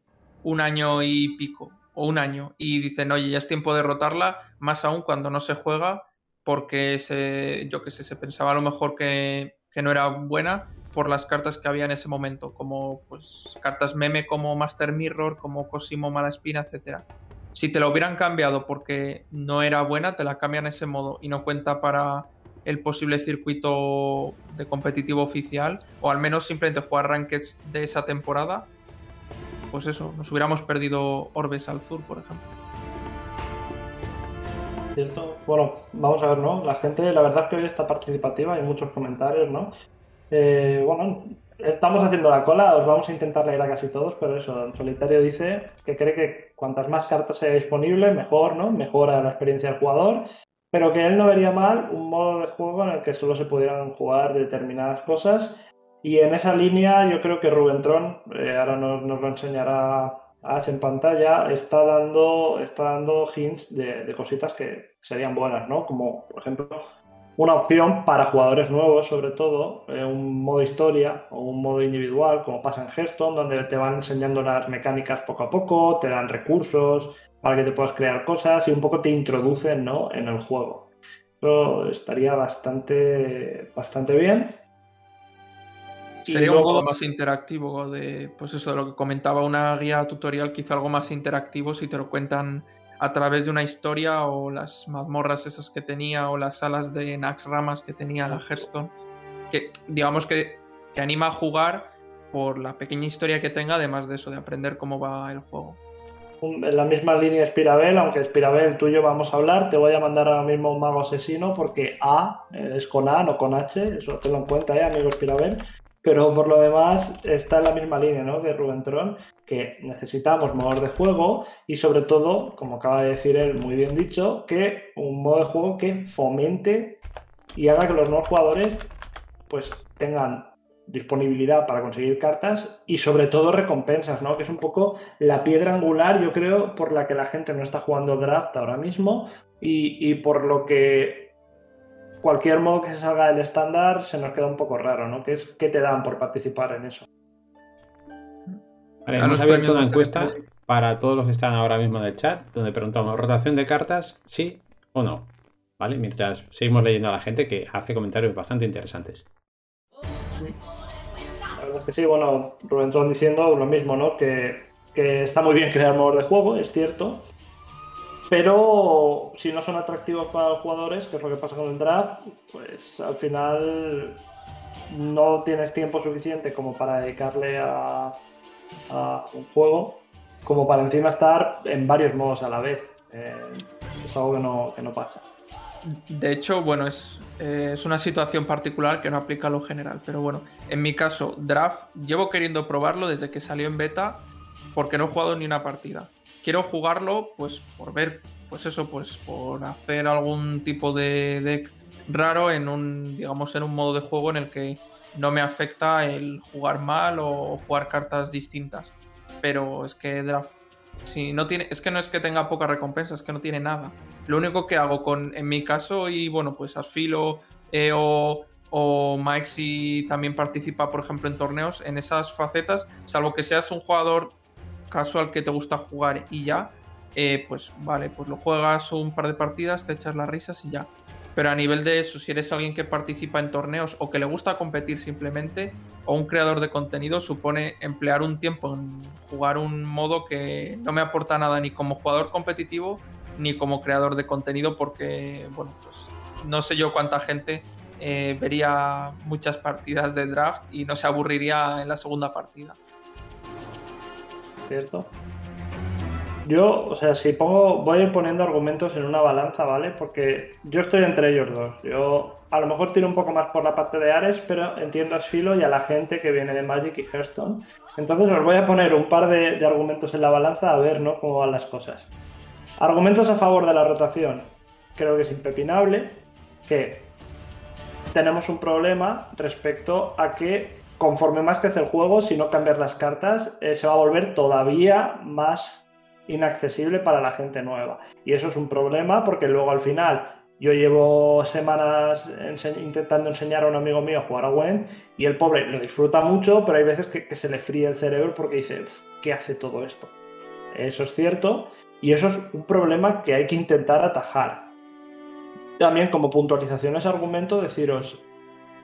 un año y pico, o un año, y dicen, oye, ya es tiempo de rotarla, más aún cuando no se juega, porque se, yo que sé, se pensaba a lo mejor que, que no era buena por las cartas que había en ese momento, como pues cartas meme como Master Mirror, como Cosimo Malaspina, etc. Si te lo hubieran cambiado porque no era buena, te la cambian ese modo y no cuenta para el posible circuito de competitivo oficial, o al menos simplemente jugar rankeds de esa temporada, pues eso, nos hubiéramos perdido Orbes al Sur, por ejemplo. ¿Cierto? Bueno, vamos a ver, ¿no? La gente, la verdad es que hoy está participativa, hay muchos comentarios, ¿no? Eh, bueno, estamos haciendo la cola, os vamos a intentar leer a casi todos, pero eso, en solitario dice que cree que cuantas más cartas haya disponible, mejor, ¿no? Mejora la experiencia del jugador, pero que él no vería mal un modo de juego en el que solo se pudieran jugar determinadas cosas. Y en esa línea yo creo que Rubén Tron, eh, ahora nos, nos lo enseñará Ash en pantalla, está dando, está dando hints de, cositas que serían buenas, ¿no? Como, por ejemplo, una opción para jugadores nuevos, sobre todo, eh, un modo historia o un modo individual, como pasa en Hearthstone, donde te van enseñando las mecánicas poco a poco, te dan recursos para que te puedas crear cosas y un poco te introducen ¿no? en el juego. Eso estaría bastante, bastante bien. Sería un luego- modo más interactivo de, pues eso, de lo que comentaba una guía tutorial, quizá algo más interactivo si te lo cuentan a través de una historia o las mazmorras esas que tenía o las salas de Nax Ramas que tenía la Hearthstone, que digamos que te anima a jugar por la pequeña historia que tenga, además de eso, de aprender cómo va el juego. un- en la misma línea Espirabel, aunque Espirabel tú y yo vamos a hablar, te voy a mandar ahora mismo un mago asesino porque A eh, es con A, no con H, eso tenlo en cuenta, eh, amigo Espirabel. Pero por lo demás está en la misma línea ¿no? de Rubén Tron, que necesitamos modos de juego y sobre todo, como acaba de decir él muy bien dicho, que un modo de juego que fomente y haga que los nuevos jugadores pues tengan disponibilidad para conseguir cartas y sobre todo recompensas, ¿no? Que es un poco la piedra angular, yo creo, por la que la gente no está jugando draft ahora mismo y, y por lo que cualquier modo que se salga del estándar se nos queda un poco raro, ¿no? ¿Qué, es, qué te dan por participar en eso? Vale, A hemos abierto una encuesta para todos los que están ahora mismo en el chat, donde preguntamos rotación de cartas, sí o no. ¿Vale? Mientras seguimos leyendo a la gente que hace comentarios bastante interesantes. La verdad es que sí, bueno, Rubén Tron diciendo lo mismo, ¿no? Que, que está muy bien crear modos de juego, es cierto, pero si no son atractivos para los jugadores, que es lo que pasa con el draft, pues al final no tienes tiempo suficiente como para dedicarle a, un juego, como para encima estar en varios modos a la vez. Eh, es algo que no, que no pasa. De hecho, bueno, es, eh, es una situación particular que no aplica a lo general, pero bueno, en mi caso, Draft, llevo queriendo probarlo desde que salió en beta porque no he jugado ni una partida. Quiero jugarlo, pues, por ver, pues eso, pues, por hacer algún tipo de deck raro en un, digamos, en un modo de juego en el que no me afecta el jugar mal o jugar cartas distintas. Pero es que Draft, si no tiene, es que no es que tenga poca recompensa, es que no tiene nada. Lo único que hago con, en mi caso, y bueno, pues Asfilo eh, o, si también participa, por ejemplo, en torneos, en esas facetas, salvo que seas un jugador casual que te gusta jugar y ya, eh, pues vale, pues lo juegas un par de partidas, te echas las risas y ya. Pero a nivel de eso, si eres alguien que participa en torneos o que le gusta competir simplemente, o un creador de contenido, supone emplear un tiempo en jugar un modo que no me aporta nada ni como jugador competitivo ni como creador de contenido, porque, bueno, pues no sé yo cuánta gente eh, vería muchas partidas de draft y no se aburriría en la segunda partida. ¿Cierto? Yo, o sea, si pongo, voy a ir poniendo argumentos en una balanza, ¿vale? Porque yo estoy entre ellos dos. Yo a lo mejor tiro un poco más por la parte de Ares, pero entiendo a Sfilo y a la gente que viene de Magic y Hearthstone. Entonces os voy a poner un par de, de argumentos en la balanza a ver, ¿no? Cómo van las cosas. Argumentos a favor de la rotación. Creo que es impepinable que tenemos un problema respecto a que conforme más crece el juego, si no cambias las cartas, eh, se va a volver todavía más inaccesible para la gente nueva. Y eso es un problema porque luego al final yo llevo semanas intentando enseñar a un amigo mío a jugar a Gwen y el pobre lo disfruta mucho, pero hay veces que, se le fríe el cerebro porque dice, "Uf, ¿qué hace todo esto? Eso es cierto y eso es un problema que hay que intentar atajar. También como puntualización a ese argumento deciros,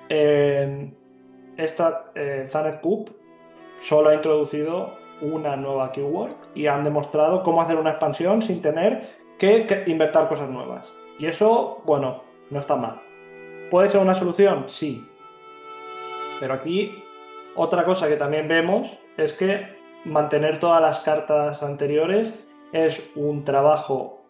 eh, esta eh, Zanet Cup solo ha introducido una nueva keyword y han demostrado cómo hacer una expansión sin tener que, que inventar cosas nuevas. Y eso, bueno, no está mal. ¿Puede ser una solución? Sí. Pero aquí otra cosa que también vemos es que mantener todas las cartas anteriores es un trabajo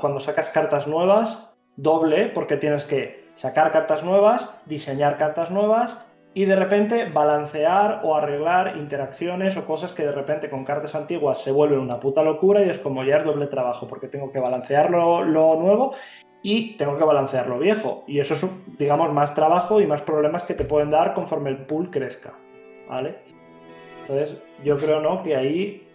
cuando sacas cartas nuevas, doble, porque tienes que sacar cartas nuevas, diseñar cartas nuevas y de repente balancear o arreglar interacciones o cosas que de repente con cartas antiguas se vuelven una puta locura y es como ya es doble trabajo, porque tengo que balancear lo, nuevo y tengo que balancear lo viejo. Y eso es, digamos, más trabajo y más problemas que te pueden dar conforme el pool crezca. ¿Vale? Entonces, yo creo, ¿no? Que ahí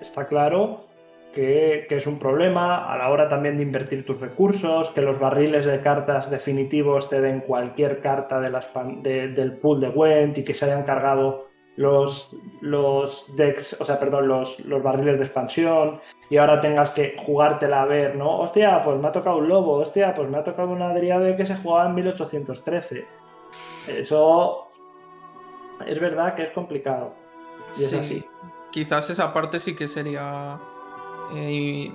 está claro que, que es un problema a la hora también de invertir tus recursos, que los barriles de cartas definitivos te den cualquier carta de las pan- de- del pool de Gwent y que se hayan cargado los, los decks, o sea, perdón, los, los barriles de expansión y ahora tengas que jugártela a ver, ¿no? Hostia, pues me ha tocado un lobo, hostia, pues me ha tocado una Dryade que se jugaba en 1813. Eso es verdad que es complicado. Y es Sí, así. Quizás esa parte sí que sería. Eh,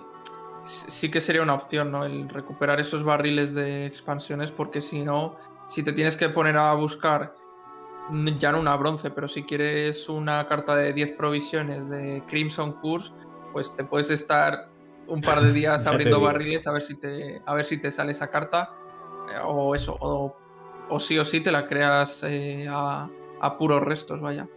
sí que sería una opción, ¿no? El recuperar esos barriles de expansiones, porque si no, si te tienes que poner a buscar ya no una bronce, pero si quieres una carta de 10 provisiones de Crimson Curse, pues te puedes estar un par de días abriendo barriles a ver si te, a ver si te sale esa carta. eh, O eso, o, o sí o sí te la creas eh, a, a puros restos, vaya.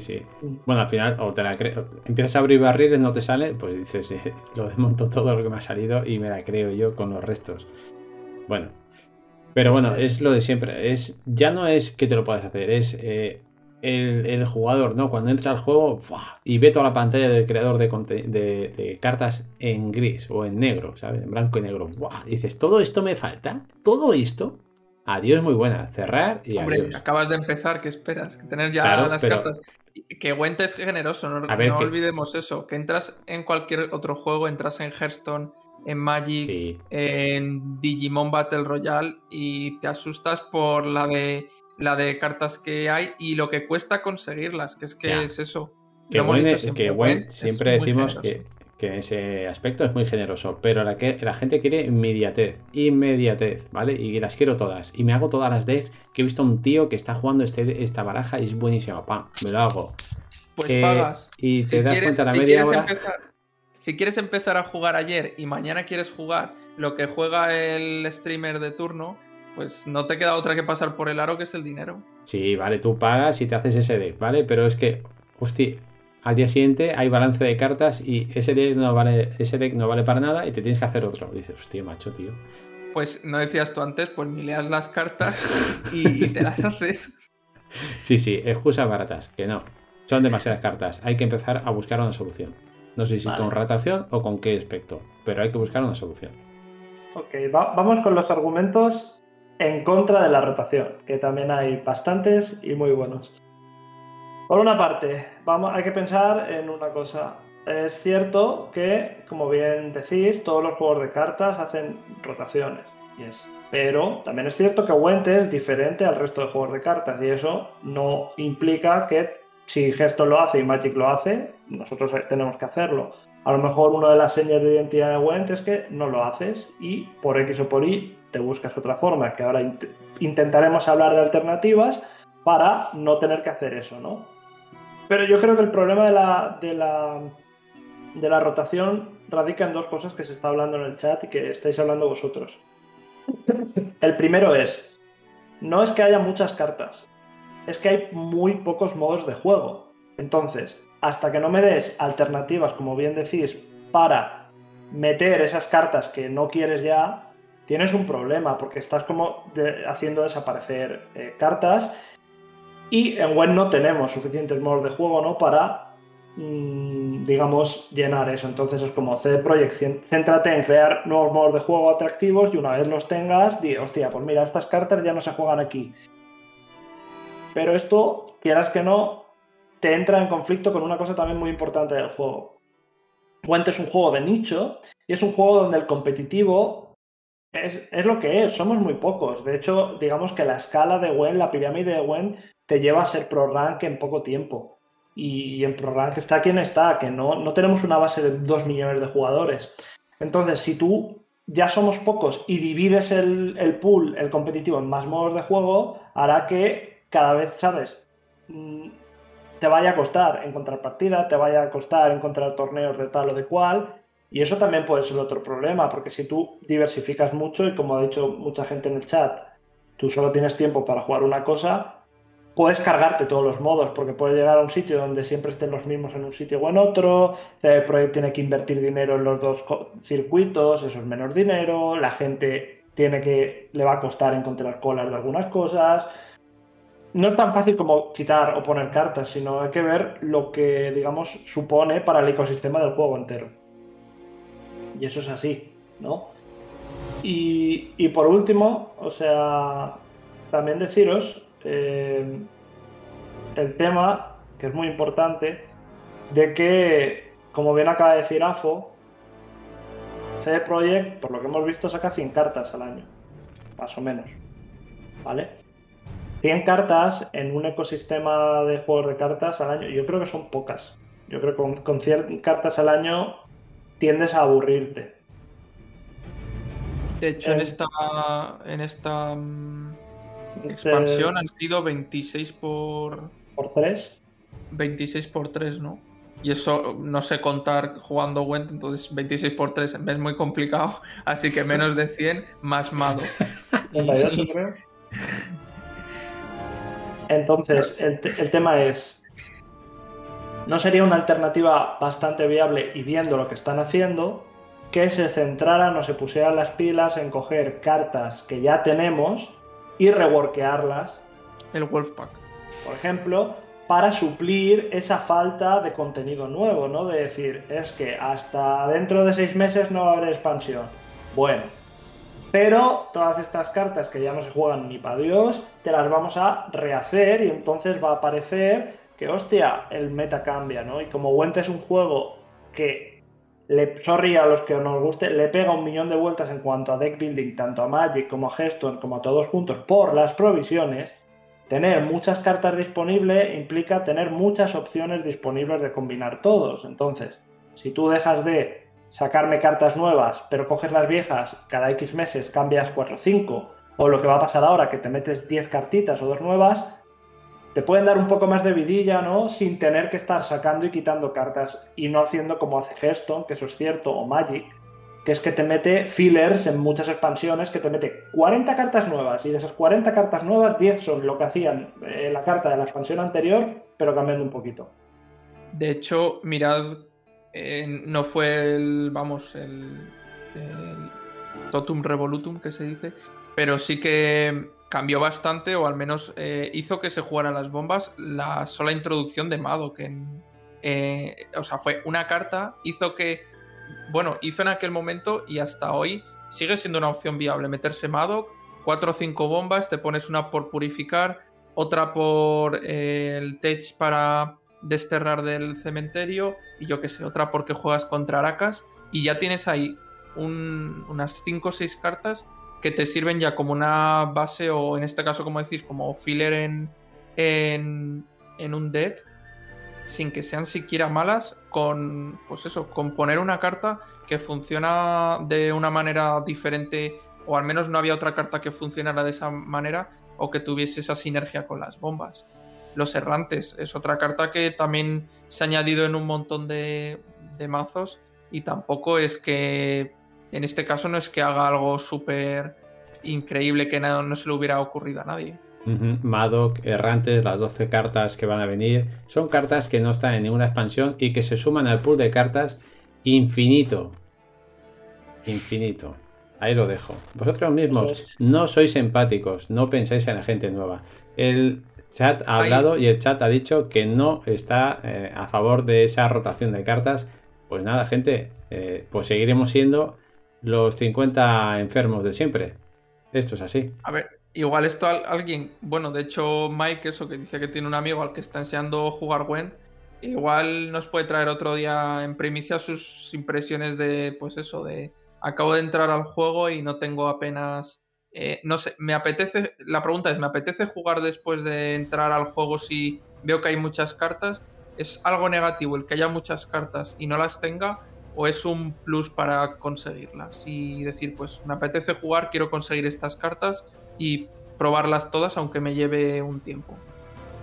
Sí, sí. Bueno, al final, o te la creo. Empiezas a abrir barriles, no te sale, pues dices, eh, lo desmonto todo lo que me ha salido y me la creo yo con los restos. Bueno. Pero bueno, es lo de siempre. Es, ya no es que te lo puedas hacer, es eh, el, el jugador, ¿no? Cuando entra al juego ¡fua! y ve toda la pantalla del creador de, conte- de- de cartas en gris o en negro, ¿sabes? En blanco y negro. ¡buah! Dices, ¿todo esto me falta? ¿Todo esto? Adiós, muy buena. Cerrar y Hombre, adiós. acabas de empezar, ¿qué esperas? Tener ya Claro, las pero- cartas. Que Gwent es generoso, no, A ver, no que- olvidemos eso. Que entras en cualquier otro juego, entras en Hearthstone, en Magic, Sí. en Digimon Battle Royale y te asustas por la de la de cartas que hay y lo que cuesta conseguirlas, que es que es eso. Que Gwen- dicho siempre, que siempre decimos que, que en ese aspecto es muy generoso, pero la, que, la gente quiere inmediatez, inmediatez, ¿vale? Y las quiero todas. Y me hago todas las decks que he visto a un tío que está jugando este, esta baraja y es buenísima. ¡Pam! Me lo hago. Pues Eh, pagas. Y te Si das quieres, cuenta a la si media hora. empezar, si quieres empezar a jugar ayer y mañana quieres jugar lo que juega el streamer de turno, pues no te queda otra que pasar por el aro que es el dinero. Sí, vale, tú pagas y te haces ese deck, ¿vale? Pero es que, hostia, al día siguiente hay balance de cartas y ese deck no vale, ese deck no vale para nada y te tienes que hacer otro. Y dices, hostia, macho, tío. Pues no decías tú antes, pues mileas las cartas y, y te las haces. Sí, sí, excusas baratas, que no. Son demasiadas cartas. Hay que empezar a buscar una solución. No sé si Vale. con rotación o con qué aspecto, pero hay que buscar una solución. Ok, va- vamos con los argumentos en contra de la rotación, que también hay bastantes y muy buenos. Por una parte, hay que pensar en una cosa. Es cierto que, como bien decís, todos los juegos de cartas hacen rotaciones. y es- Pero también es cierto que Gwent es diferente al resto de juegos de cartas y eso no implica que si Hearthstone lo hace y Magic lo hace, nosotros tenemos que hacerlo. A lo mejor una de las señas de identidad de Gwent es que no lo haces y por X o por Y te buscas otra forma, que ahora int- intentaremos hablar de alternativas para no tener que hacer eso, ¿no? Pero yo creo que el problema de la, de la, de la rotación radica en dos cosas que se está hablando en el chat y que estáis hablando vosotros. El primero es, no es que haya muchas cartas, es que hay muy pocos modos de juego. Entonces, hasta que no me des alternativas, como bien decís, para meter esas cartas que no quieres ya, tienes un problema, porque estás como haciendo desaparecer eh, cartas. Y en web no tenemos suficientes modos de juego, ¿no? Para, mm, digamos, llenar eso. Entonces es como CD Projekt, céntrate en crear nuevos modos de juego atractivos y una vez los tengas, di, hostia, pues mira, estas cartas ya no se juegan aquí. Pero esto, quieras que no, te entra en conflicto con una cosa también muy importante del juego. Gwent es un juego de nicho y es un juego donde el competitivo es, es lo que es, somos muy pocos. De hecho, digamos que la escala de Gwent, la pirámide de Gwent, te lleva a ser pro rank en poco tiempo. Y, y en pro rank está quien está, que no, no tenemos una base de 2 millones de jugadores. Entonces, si tú ya somos pocos y divides el, el pool, el competitivo, en más modos de juego, hará que cada vez, ¿sabes? Mm, Te vaya a costar encontrar partida, te vaya a costar encontrar torneos de tal o de cual, Y eso también puede ser otro problema, porque si tú diversificas mucho y como ha dicho mucha gente en el chat, tú solo tienes tiempo para jugar una cosa, puedes cargarte todos los modos, porque puedes llegar a un sitio donde siempre estén los mismos en un sitio o en otro, el proyecto tiene que invertir dinero en los dos circuitos, eso es menos dinero, la gente tiene que, le va a costar encontrar colas de algunas cosas. No es tan fácil como quitar o poner cartas, sino hay que ver lo que, digamos, supone para el ecosistema del juego entero. Y eso es así, ¿no? Y, y por último, o sea, también deciros eh, el tema, que es muy importante, de que, como bien acaba de decir AFO, CD Projekt, por lo que hemos visto, saca 100 cartas al año, más o menos, ¿vale? 100 cartas en un ecosistema de juegos de cartas al año, yo creo que son pocas. Yo creo que con, con 100 cartas al año tiendes a aburrirte. De hecho, en Eh, esta, en esta mm, expansión han sido 26 por, ¿Por 3? 26 por 3, ¿no? Y eso no sé contar jugando Went, entonces 26 por 3 es muy complicado. Así que menos de 100 más Mado. 38, creo. Entonces, el, te- el tema es, ¿no sería una alternativa bastante viable y viendo lo que están haciendo que se centraran o se pusieran las pilas en coger cartas que ya tenemos y reworkearlas, El Wolfpack. por ejemplo, para suplir esa falta de contenido nuevo, ¿no? De decir, es que hasta dentro de seis meses no va a haber expansión. Bueno, pero todas estas cartas que ya no se juegan ni para Dios, te las vamos a rehacer y entonces va a parecer que, hostia, el meta cambia, ¿no? Y como Went es un juego que, le, sorry a los que nos guste, le pega un millón de vueltas en cuanto a deck building, tanto a Magic como a Hearthstone, como a todos juntos, por las provisiones, tener muchas cartas disponibles implica tener muchas opciones disponibles de combinar todos. Entonces, si tú dejas de sacarme cartas nuevas, pero coges las viejas, cada X meses cambias 4 o 5, o lo que va a pasar ahora, que te metes 10 cartitas o dos nuevas, te pueden dar un poco más de vidilla, ¿no? Sin tener que estar sacando y quitando cartas y no haciendo como hace Hearthstone, que eso es cierto, o Magic, que es que te mete fillers en muchas expansiones, que te mete 40 cartas nuevas y de esas 40 cartas nuevas, 10 son lo que hacían eh, la carta de la expansión anterior, pero cambiando un poquito. De hecho, mirad, eh, no fue el, vamos, el, el Totum Revolutum que se dice, pero sí que cambió bastante, o al menos eh, hizo que se jugaran las bombas la sola introducción de Madoc. En, eh, o sea, fue una carta, hizo que, bueno, hizo en aquel momento y hasta hoy sigue siendo una opción viable meterse Madoc, cuatro o cinco bombas, te pones una por purificar, otra por eh, el Tech para desterrar del cementerio y yo que sé, otra porque juegas contra Aracas y ya tienes ahí un- unas 5 o 6 cartas que te sirven ya como una base o en este caso como decís como filler en, en, un deck sin que sean siquiera malas con pues eso, con poner una carta que funciona de una manera diferente o al menos no había otra carta que funcionara de esa manera o que tuviese esa sinergia con las bombas. Los errantes es otra carta que también se ha añadido en un montón de, de mazos y tampoco es que en este caso no es que haga algo súper increíble que no, no se le hubiera ocurrido a nadie. Ujú, Madoc, Errantes, las 12 cartas que van a venir. Son cartas que no están en ninguna expansión y que se suman al pool de cartas infinito. Infinito. Ahí lo dejo. Vosotros mismos no sois empáticos, no pensáis en la gente nueva. El chat ha Ahí- hablado y el chat ha dicho que no está eh, a favor de esa rotación de cartas. Pues nada, gente, eh, pues seguiremos siendo los 50 enfermos de siempre. Esto es así. A ver, igual esto al- alguien, bueno, de hecho Mike, eso que dice que tiene un amigo al que está enseñando jugar Gwen, igual nos puede traer otro día en primicia sus impresiones de, pues eso, de acabo de entrar al juego y no tengo apenas, eh, no sé, me apetece, la pregunta es, ¿me apetece jugar después de entrar al juego si veo que hay muchas cartas? ¿Es algo negativo el que haya muchas cartas y no las tenga? ¿O es un plus para conseguirlas? Y decir, pues me apetece jugar, quiero conseguir estas cartas y probarlas todas aunque me lleve un tiempo.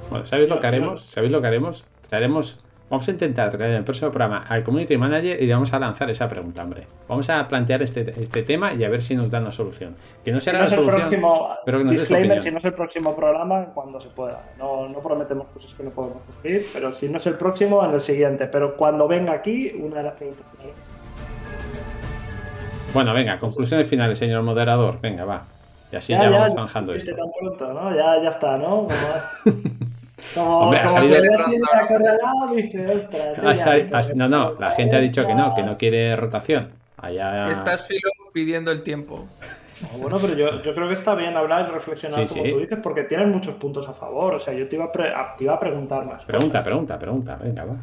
Bueno, ¿sabéis lo que haremos? ¿Sabéis lo que haremos? Traeremos Vamos a intentar traer en el próximo programa al community manager y le vamos a lanzar esa pregunta, hombre. Vamos a plantear este, este tema y a ver si nos dan la solución. Que no será Si no la solución, próximo, pero que nos dé su opinión. si no es el próximo programa, cuando se pueda. No, no prometemos cosas que no podemos cumplir, pero si no es el próximo, en el siguiente. Pero cuando venga aquí, una de las preguntas. Bueno, venga, conclusiones finales, señor moderador. Venga, va. Y así ya, vamos ya, zanjando esto. tan pronto, ¿no? Ya, ya está, ¿no? Como, ha salido- de dice, ostras. Ha no, no, la gente ha dicho que no, que no quiere rotación. Allá. Estás filo pidiendo el tiempo. No, Bueno, pero yo, yo creo que está bien hablar y reflexionar Sí, como sí. tú dices, porque tienes muchos puntos a favor. O sea, yo te iba a, pre- a- te iba a preguntar más. Pregunta, pregunta, pregunta. Venga, va.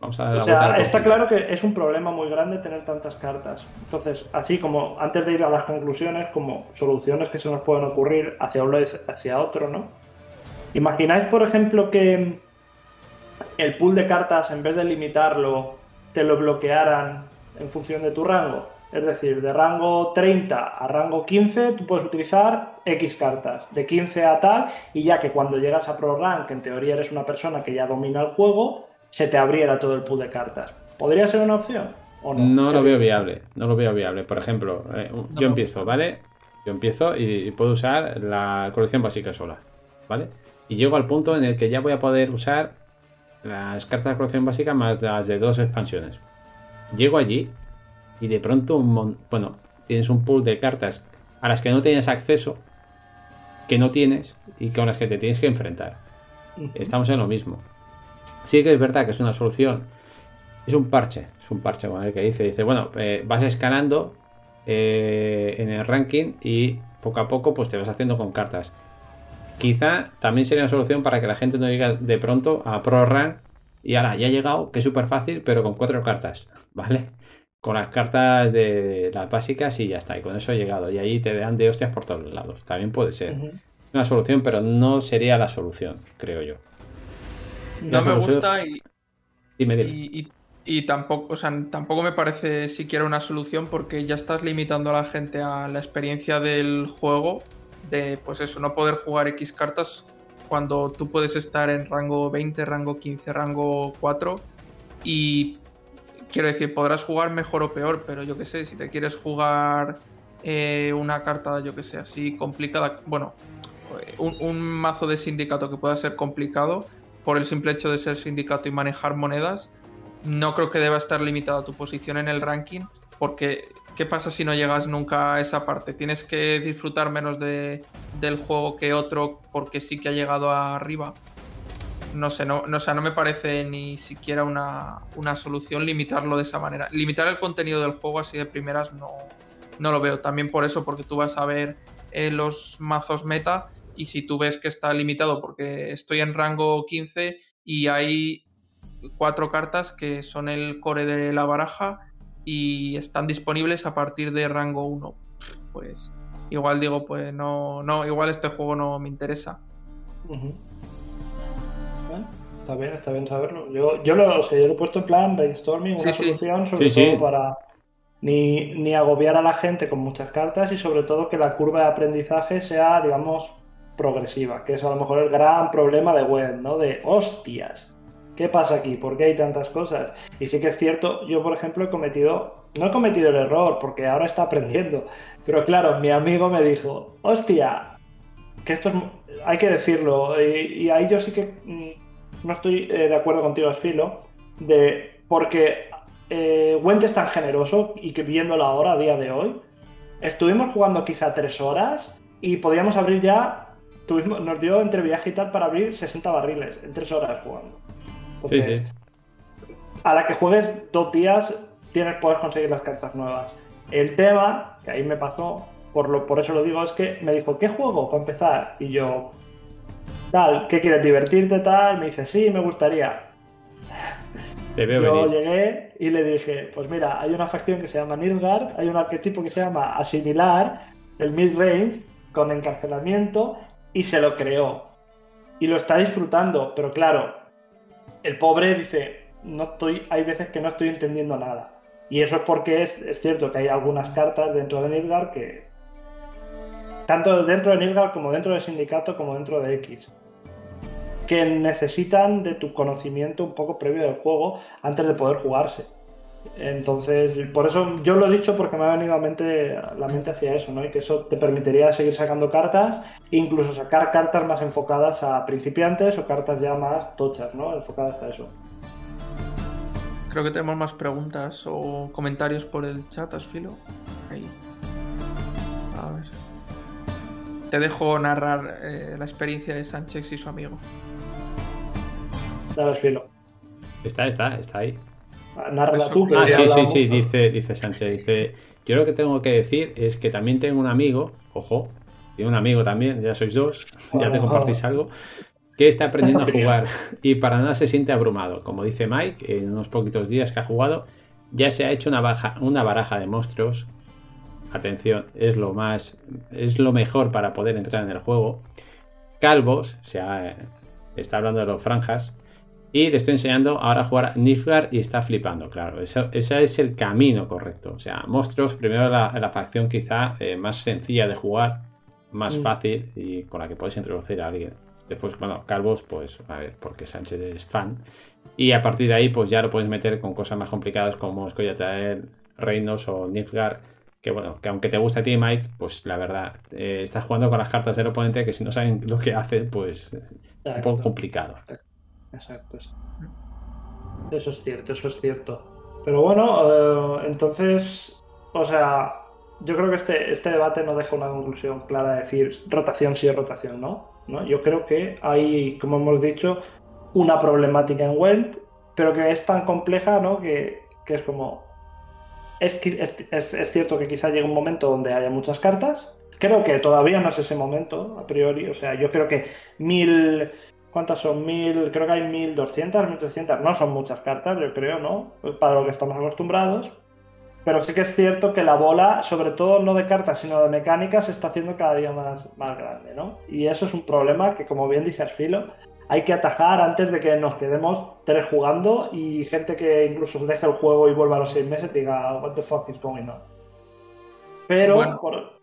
Vamos a dar la O sea, está claro que es un problema muy grande tener tantas cartas. Entonces, así como antes de ir a las conclusiones, como soluciones que se nos pueden ocurrir hacia un lado y hacia otro, ¿no? ¿Imagináis, por ejemplo, que el pool de cartas, en vez de limitarlo, te lo bloquearan en función de tu rango? Es decir, de rango 30 a rango 15, tú puedes utilizar X cartas, de 15 a tal, y ya que cuando llegas a Pro Rank, en teoría eres una persona que ya domina el juego, se te abriera todo el pool de cartas. ¿Podría ser una opción? ¿O no? No ¿Qué lo veo viable, no lo veo viable. Por ejemplo, eh, yo empiezo, ¿vale? Yo empiezo y puedo usar la colección básica sola, ¿vale? Y llego al punto en el que ya voy a poder usar las cartas de colección básica más las de dos expansiones. Llego allí y de pronto, un bueno, tienes un pool de cartas a las que no tienes acceso, que no tienes y con las que te tienes que enfrentar. Estamos en lo mismo. Sí que es verdad que es una solución. Es un parche, es un parche con el que dice, dice, bueno, eh, vas escalando eh, en el ranking y poco a poco pues te vas haciendo con cartas. Quizá también sería una solución para que la gente no llegue de pronto a Pro Rank y ahora ya ha llegado, que es súper fácil, pero con cuatro cartas, ¿vale? Con las cartas de las básicas y ya está, y con eso he llegado. Y ahí te dan de hostias por todos lados. También puede ser una solución, pero no sería la solución, creo yo. No me gusta y, Dime, dime. y, y- y tampoco, o sea, tampoco me parece siquiera una solución porque ya estás limitando a la gente a la experiencia del juego de, pues eso, no poder jugar X cartas cuando tú puedes estar en rango 20, rango 15, rango 4 y quiero decir, podrás jugar mejor o peor, pero yo que sé, si te quieres jugar eh, una carta, yo que sé, así complicada, bueno, un, un mazo de sindicato que pueda ser complicado por el simple hecho de ser sindicato y manejar monedas, no creo que deba estar limitada tu posición en el ranking, porque ¿qué pasa si no llegas nunca a esa parte? Tienes que disfrutar menos de, del juego que otro porque sí que ha llegado arriba. No sé, no, o sea, no me parece ni siquiera una, una solución limitarlo de esa manera. Limitar el contenido del juego así de primeras no, no lo veo. También por eso, porque tú vas a ver eh, los mazos meta y si tú ves que está limitado porque estoy en rango 15 y hay cuatro cartas que son el core de la baraja y están disponibles a partir de rango 1. Pues igual digo, pues no, no, igual este juego no me interesa. Está bien, está bien saberlo. Yo, yo, lo, o sea, yo lo he puesto en plan brainstorming, una Sí, sí. solución, sobre Sí, todo sí. para ni, ni agobiar a la gente con muchas cartas y sobre todo que la curva de aprendizaje sea, digamos, progresiva, que es a lo mejor el gran problema de web, ¿no? De hostias. ¿Qué pasa aquí? ¿Por qué hay tantas cosas? Y sí que es cierto, yo por ejemplo he cometido, no he cometido el error porque ahora está aprendiendo, pero claro, mi amigo me dijo, hostia, que esto es, hay que decirlo, y, ahí yo sí que mm, no estoy eh, de acuerdo contigo, Asfilo, de, porque eh, Went es tan generoso y que viéndolo ahora, a día de hoy, estuvimos jugando quizá tres horas y podíamos abrir ya, tuvimos, nos dio entre viaje y tal para abrir 60 barriles en tres horas jugando. Sí, Entonces, sí. a la que juegues dos días, tienes, puedes conseguir las cartas nuevas. El tema, que ahí me pasó, por, lo, por eso lo digo, es que me dijo, ¿qué juego para empezar? Y yo, tal, ¿qué quieres? ¿Divertirte tal? Me dice, sí, me gustaría. Te veo Yo venir. llegué y le dije, pues mira, hay una facción que se llama Nilgard, hay un arquetipo que se llama Asimilar, el mid-range, con encarcelamiento, y se lo creó. Y lo está disfrutando, pero claro, el pobre dice, no estoy, hay veces que no estoy entendiendo nada. Y eso es porque es, es cierto que hay algunas cartas dentro de Nilgard que... Tanto dentro de Nilgard como dentro del sindicato como dentro de X. que necesitan de tu conocimiento un poco previo del juego antes de poder jugarse. Entonces, por eso yo lo he dicho porque me ha venido a mente, la mente hacia eso, ¿no? Y que eso te permitiría seguir sacando cartas, incluso sacar cartas más enfocadas a principiantes o cartas ya más tochas, ¿no? Enfocadas a eso. Creo que tenemos más preguntas o comentarios por el chat, Asfilo. Ahí. A ver. Te dejo narrar eh, la experiencia de Sánchez y su amigo. Dale, Asfilo. Está, está, está ahí. Eso- tú. Ah, sí, sí, sí, dice, dice Sánchez. Dice, yo lo que tengo que decir es que también tengo un amigo, ojo, tiene un amigo también, ya sois dos, ya te compartís algo, que está aprendiendo a jugar y para nada se siente abrumado. Como dice Mike, en unos poquitos días que ha jugado, ya se ha hecho una, baja, una baraja de monstruos. Atención, es lo más, es lo mejor para poder entrar en el juego. Calvos, se ha- está hablando de los franjas, y le estoy enseñando ahora a jugar a Nilfgaard y está flipando, claro. Eso, ese es el camino correcto. O sea, monstruos, primero la, la facción quizá eh, más sencilla de jugar, más Mm. fácil y con la que puedes introducir a alguien. Después, bueno, Calvos, pues a ver, porque Sánchez es fan. Y a partir de ahí, pues ya lo puedes meter con cosas más complicadas como Escollatel, Reinos o Nilfgaard. Que bueno, que aunque te guste a ti, Mike, pues la verdad, eh, estás jugando con las cartas del oponente que si no saben lo que hace, pues es un poco complicado. Exacto, exacto. Eso es cierto, eso es cierto. Pero bueno, eh, entonces, o sea, yo creo que este, este debate no deja una conclusión clara de decir rotación sí o rotación no. ¿no? Yo creo que hay, como hemos dicho, una problemática en Went, pero que es tan compleja, ¿no? Que, que es como... Es, es- es cierto que quizá llegue un momento donde haya muchas cartas. Creo que todavía no es ese momento, a priori. O sea, yo creo que mil... ¿Cuántas son? Mil, creo que hay 1200, 1300. No son muchas cartas, yo creo, ¿no? Para lo que estamos acostumbrados. Pero sí que es cierto que la bola, sobre todo no de cartas, sino de mecánicas, se está haciendo cada día más, más grande, ¿no? Y eso es un problema que, como bien dice Asfilo, hay que atajar antes de que nos quedemos tres jugando y gente que incluso deje el juego y vuelva a los seis meses diga, what the fuck is going on. Pero, Bueno. por- ¿no?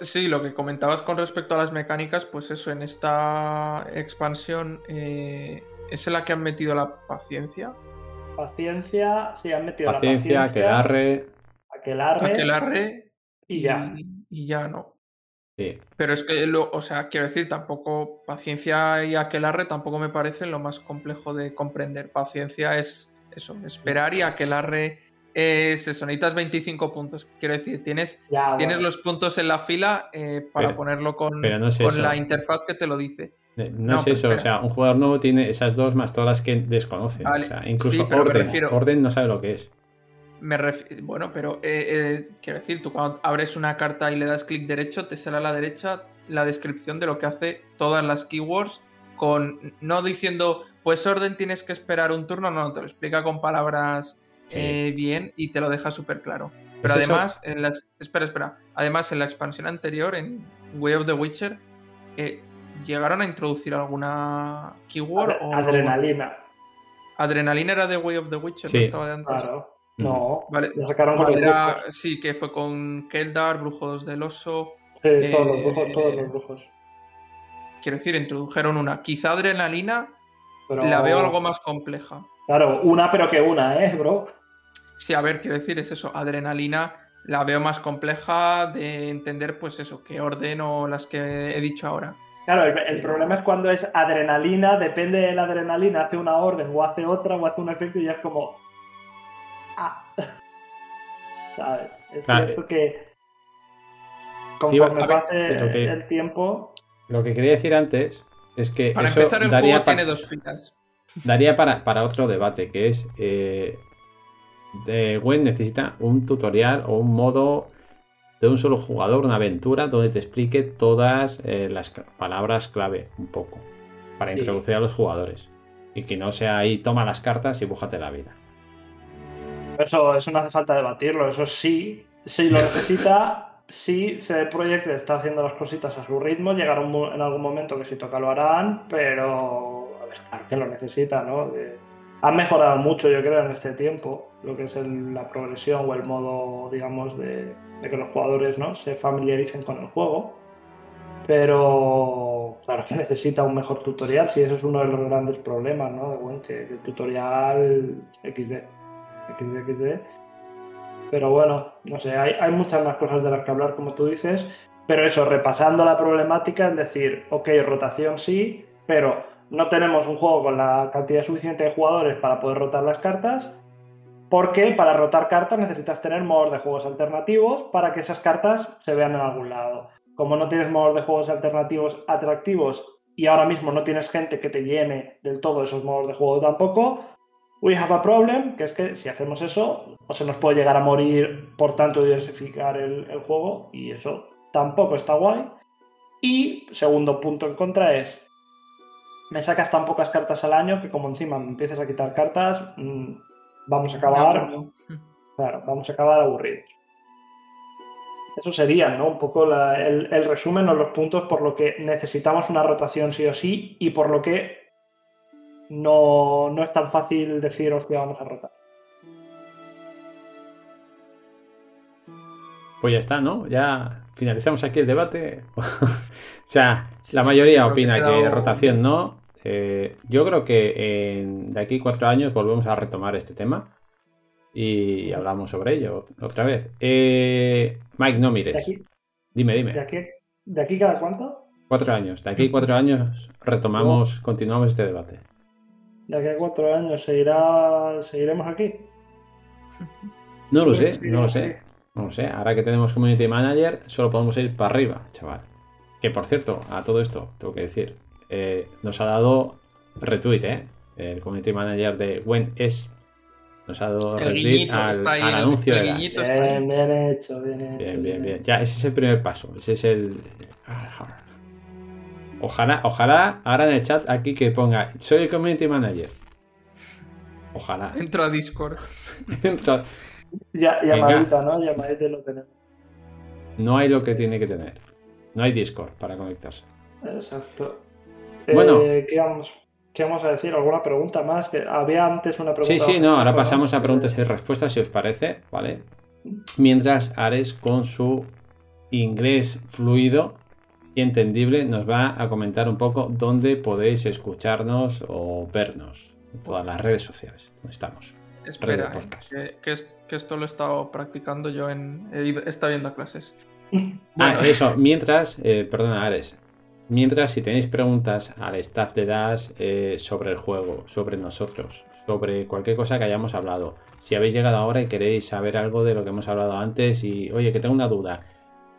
Sí, lo que comentabas con respecto a las mecánicas, pues eso, en esta expansión eh, es en la que han metido la paciencia. Paciencia, sí, han metido Paciencia, la paciencia, aquelarre. aquelarre, Aquelarre y ya. y ya no. Sí. Pero es que, lo, o sea, quiero decir, tampoco paciencia y aquelarre tampoco me parecen lo más complejo de comprender. Paciencia es eso, esperar y aquelarre es eso, necesitas 25 puntos. Quiero decir, tienes, Ya, tienes bueno. los puntos en la fila eh, para Pero- ponerlo con, pero no es con eso. la interfaz que te lo dice. Eh, No, No, es eso, o sea, un jugador nuevo tiene esas dos más todas las que desconoce. Vale, O sea, incluso sí, orden. refiero- Orden no sabe lo que es. Me ref- Bueno, pero eh, eh, quiero decir, tú cuando abres una carta y le das clic derecho, te sale a la derecha la descripción de lo que hace todas las keywords, con no diciendo, pues orden tienes que esperar un turno, no, te lo explica con palabras Sí. eh, bien y te lo deja súper claro. Pero ¿Es eso? además, en la, espera, espera, además en la expansión anterior, en Way of the Witcher, eh, llegaron a introducir alguna keyword Adre- o adrenalina, Adrenalina era de Way of the Witcher, Sí. no estaba de antes. claro. Mm. No, Vale. la sacaron Vale, era- sí, que fue con Keldar, Brujos del Oso. Sí, todos los eh, brujos, todos los brujos. Quiero decir, introdujeron una. Quizá Adrenalina Pero- la veo algo más compleja. Claro, una pero que una, ¿eh, bro? Sí, a ver, quiero decir, es eso. Adrenalina la veo más compleja de entender, pues eso, qué orden o las que he dicho ahora. Claro, el, el problema es cuando es adrenalina, depende de la adrenalina, hace una orden o hace otra o hace un efecto y ya es como... Ah. ¿Sabes? Es Claro. cierto que conforme a ver, pase que- el tiempo... Lo que quería decir antes es que Para eso empezar, el daría, juego tiene dos filas. Daría para, para otro debate, que es eh, de Gwen necesita un tutorial o un modo de un solo jugador, una aventura donde te explique todas eh, las palabras clave un poco para Sí. introducir a los jugadores y que no sea ahí toma las cartas y bújate la vida. Eso, eso no hace falta debatirlo, eso sí, si lo necesita, sí, CD Projekt está haciendo las cositas a su ritmo, llegará en algún momento que si toca lo harán, pero ver, claro que lo necesita, ¿no? Han mejorado mucho, yo creo, en este tiempo, lo que es la progresión o el modo, digamos, de, que los jugadores ¿no? se familiaricen con el juego. Pero, claro que necesita un mejor tutorial, si eso es uno de los grandes problemas, ¿no? De Gwen, que el tutorial XD, XD, XD. Pero bueno, no sé, hay, hay muchas más cosas de las que hablar, como tú dices, pero eso, repasando la problemática, es decir, ok, rotación sí, pero no tenemos un juego con la cantidad suficiente de jugadores para poder rotar las cartas, porque para rotar cartas necesitas tener modos de juegos alternativos para que esas cartas se vean en algún lado. Como no tienes modos de juegos alternativos atractivos y ahora mismo no tienes gente que te llene del todo esos modos de juego tampoco, we have a problem, que es que si hacemos eso, se nos puede llegar a morir por tanto diversificar el, el juego y eso tampoco está guay. Y segundo punto en contra es, me sacas tan pocas cartas al año que como encima me empieces a quitar cartas, mmm, vamos a acabar, claro, vamos a acabar aburridos. Eso sería, ¿no? Un poco la, el, el, resumen o los puntos por lo que necesitamos una rotación sí o sí y por lo que no, no es tan fácil decir, hostia, vamos a rotar. Pues ya está, ¿no? Ya finalizamos aquí el debate. o sea, la mayoría opina que rotación no. Eh, yo creo que en, de aquí cuatro años volvemos a retomar este tema y hablamos sobre ello otra vez. Eh, Mike, no mires. ¿De aquí? Dime, dime. ¿De aquí, ¿De aquí cada cuánto? Cuatro años. De aquí cuatro años retomamos, continuamos este debate. De aquí a cuatro años seguirá, seguiremos aquí. No lo sé, no lo sé. No sé. Ahora que tenemos Community Manager, solo podemos ir para arriba, chaval. Que por cierto, a todo esto, tengo que decir, eh, nos ha dado retweet, ¿eh? El Community Manager de When es nos ha dado El retweet al, está ahí, al el- anuncio el de las- guiñito está ahí. Bien, bien hecho, bien hecho. Bien, bien, bien. Ya, ese es el primer paso. Ese es el. Ojalá, ojalá ahora en el chat aquí que ponga soy el community manager. Ojalá. Entro a Discord. Entra- Ya, Venga. llamadita, ¿no? Llamadita lo tenemos. No hay lo que tiene que tener. No hay Discord para conectarse. Exacto. Bueno. Eh, ¿qué, vamos, qué vamos a decir? ¿Alguna pregunta más? Que había antes una pregunta. Sí, sí, no, ahora pasamos a preguntas y respuestas, si os parece, ¿vale? Mientras Ares, con su inglés fluido y entendible, nos va a comentar un poco dónde podéis escucharnos o vernos en todas las redes sociales. ¿Dónde estamos? Espera, que, que es- que esto lo he estado practicando yo en. He ido- he estado viendo a clases. Ah, eso, mientras, eh, perdona, Ares. Mientras, si tenéis preguntas al staff de Dash eh, sobre el juego, sobre nosotros, sobre cualquier cosa que hayamos hablado, si habéis llegado ahora y queréis saber algo de lo que hemos hablado antes y, oye, que tengo una duda,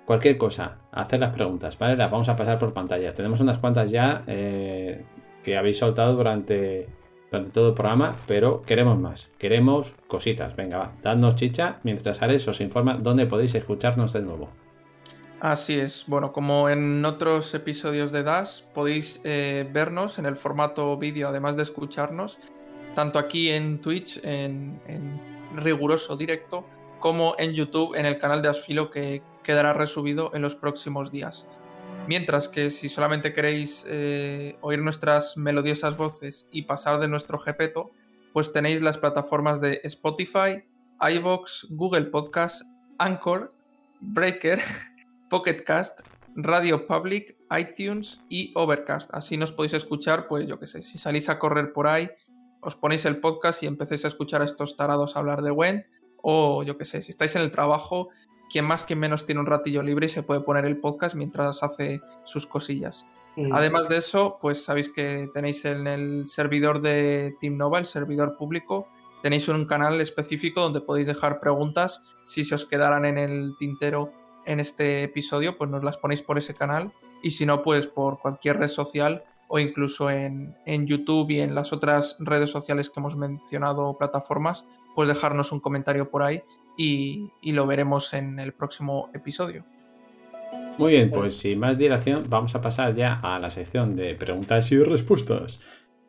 cualquier cosa, haced las preguntas, ¿vale? Las vamos a pasar por pantalla. Tenemos unas cuantas ya eh, que habéis soltado durante, durante todo el programa, pero queremos más, queremos cositas. Venga, va, dadnos chicha mientras Ares os informa dónde podéis escucharnos de nuevo. Así es. Bueno, como en otros episodios de Dash, podéis eh, vernos en el formato vídeo, además de escucharnos, tanto aquí en Twitch, en, en riguroso directo, como en YouTube, en el canal de Asfilo, que quedará resubido en los próximos días. Mientras que si solamente queréis eh, oír nuestras melodiosas voces y pasar de nuestro jepeto, pues tenéis las plataformas de Spotify, iVoox, Google Podcast, Anchor, Breaker, Pocket Cast, Radio Public, iTunes y Overcast. Así nos podéis escuchar, pues yo qué sé, si salís a correr por ahí, os ponéis el podcast y empecéis a escuchar a estos tarados hablar de Gwen. O yo qué sé, si estáis en el trabajo, quien más, quien menos tiene un ratillo libre y se puede poner el podcast mientras hace sus cosillas. Mm. Además de eso, pues sabéis que tenéis en el servidor de Team Nova, el servidor público, tenéis un canal específico donde podéis dejar preguntas. Si se os quedaran en el tintero en este episodio, pues nos las ponéis por ese canal. Y si no, pues por cualquier red social o incluso en, en YouTube y en las otras redes sociales que hemos mencionado, plataformas, pues dejarnos un comentario por ahí y, lo veremos en el próximo episodio. Muy bien, pues sin más dilación, vamos a pasar ya a la sección de preguntas y respuestas.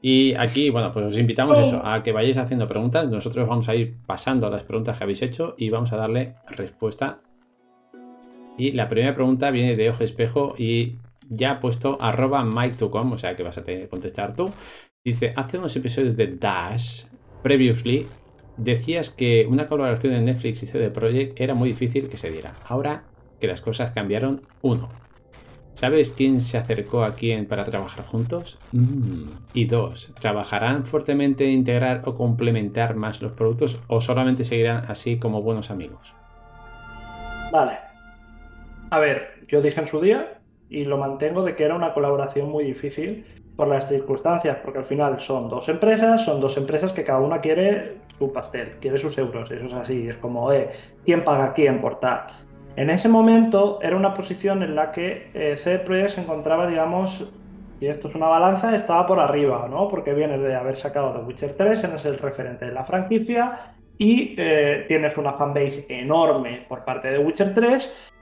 Y aquí, bueno, pues os invitamos eso, a que vayáis haciendo preguntas. Nosotros vamos a ir pasando las preguntas que habéis hecho y vamos a darle respuesta. Y la primera pregunta viene de Ojo Espejo y ya ha puesto arroba mike2com, o sea que vas a tener que contestar tú. Dice, hace unos episodios de Dash, previously, decías que una colaboración en Netflix y CD Projekt era muy difícil que se diera. Ahora que las cosas cambiaron, uno. ¿Sabes quién se acercó a quién para trabajar juntos? Mm. Y dos, ¿trabajarán fuertemente en integrar o complementar más los productos o solamente seguirán así como buenos amigos? Vale. A ver, yo dije en su día y lo mantengo de que era una colaboración muy difícil por las circunstancias, porque al final son dos empresas, son dos empresas que cada una quiere su pastel, quiere sus euros, eso es así, es como, eh, ¿quién paga quién por tal? En ese momento era una posición en la que eh, CD Projekt se encontraba, digamos, y esto es una balanza, estaba por arriba, ¿no? Porque vienes de haber sacado The Witcher 3, eres el referente de la franquicia y eh, tienes una fanbase enorme por parte de Witcher 3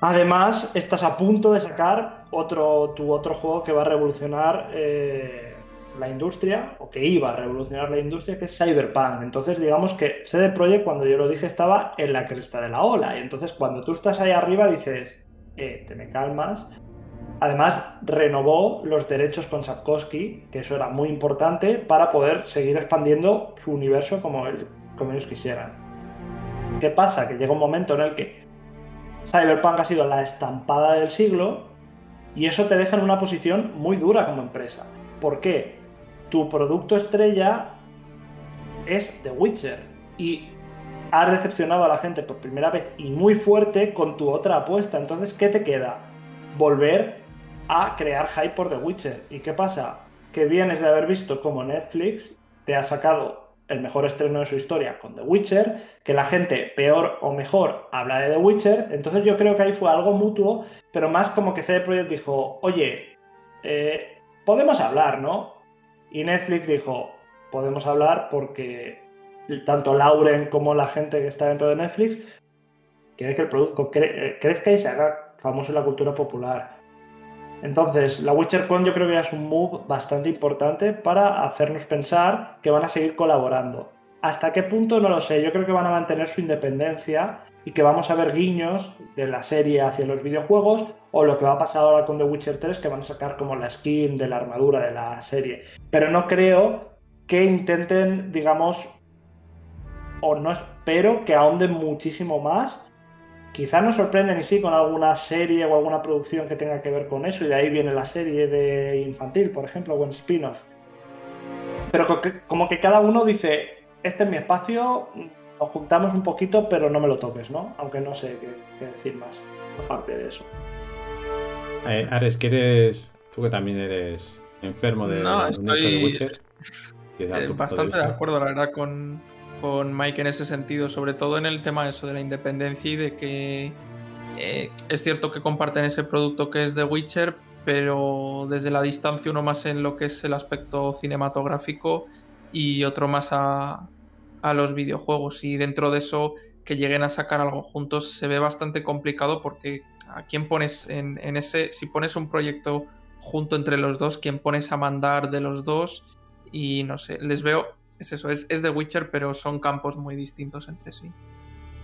Además, estás a punto de sacar otro, tu otro juego que va a revolucionar eh, la industria, o que iba a revolucionar la industria, que es Cyberpunk. Entonces, digamos que CD Projekt, cuando yo lo dije, estaba en la cresta de la ola. Y entonces, cuando tú estás ahí arriba, dices, eh, te me calmas. Además, renovó los derechos con Sapkowski, que eso era muy importante, para poder seguir expandiendo su universo como, como ellos quisieran. ¿Qué pasa? Que llega un momento en el que Cyberpunk ha sido la estampada del siglo y eso te deja en una posición muy dura como empresa. ¿Por qué? Tu producto estrella es The Witcher y has decepcionado a la gente por primera vez y muy fuerte con tu otra apuesta. Entonces, ¿qué te queda? Volver a crear hype por The Witcher. ¿Y qué pasa? Que vienes de haber visto como Netflix te ha sacado el mejor estreno de su historia con The Witcher, que la gente peor o mejor habla de The Witcher, entonces yo creo que ahí fue algo mutuo, pero más como que CD Projekt dijo, oye, eh, podemos hablar, ¿no? Y Netflix dijo, podemos hablar porque tanto Lauren como la gente que está dentro de Netflix quiere que el producto eh, crezca y se haga famoso en la cultura popular. Entonces, la WitcherCon yo creo que es un move bastante importante para hacernos pensar que van a seguir colaborando. ¿Hasta qué punto? No lo sé. Yo creo que van a mantener su independencia y que vamos a ver guiños de la serie hacia los videojuegos o lo que va a pasar ahora con The Witcher 3 que van a sacar como la skin de la armadura de la serie. Pero no creo que intenten, digamos, o no espero que ahonden muchísimo más Quizás nos sorprenden y sí con alguna serie o alguna producción que tenga que ver con eso, y de ahí viene la serie de infantil, por ejemplo, o en spin-off. Pero como que cada uno dice, este es mi espacio, nos juntamos un poquito, pero no me lo toques, ¿no? Aunque no sé qué, decir más, aparte de eso. Eh, Ares, ¿quieres, tú que también eres enfermo de, no, estoy... Witcher? bastante de acuerdo, la verdad, con, con Mike en ese sentido, sobre todo en el tema eso de la independencia y de que eh, es cierto que comparten ese producto que es The Witcher, pero desde la distancia uno más en lo que es el aspecto cinematográfico y otro más a, a los videojuegos. Y dentro de eso que lleguen a sacar algo juntos se ve bastante complicado porque a quién pones en, ese, si pones un proyecto junto entre los dos, quién pones a mandar de los dos y no sé, les veo es eso, es, es The Witcher, pero son campos muy distintos entre sí.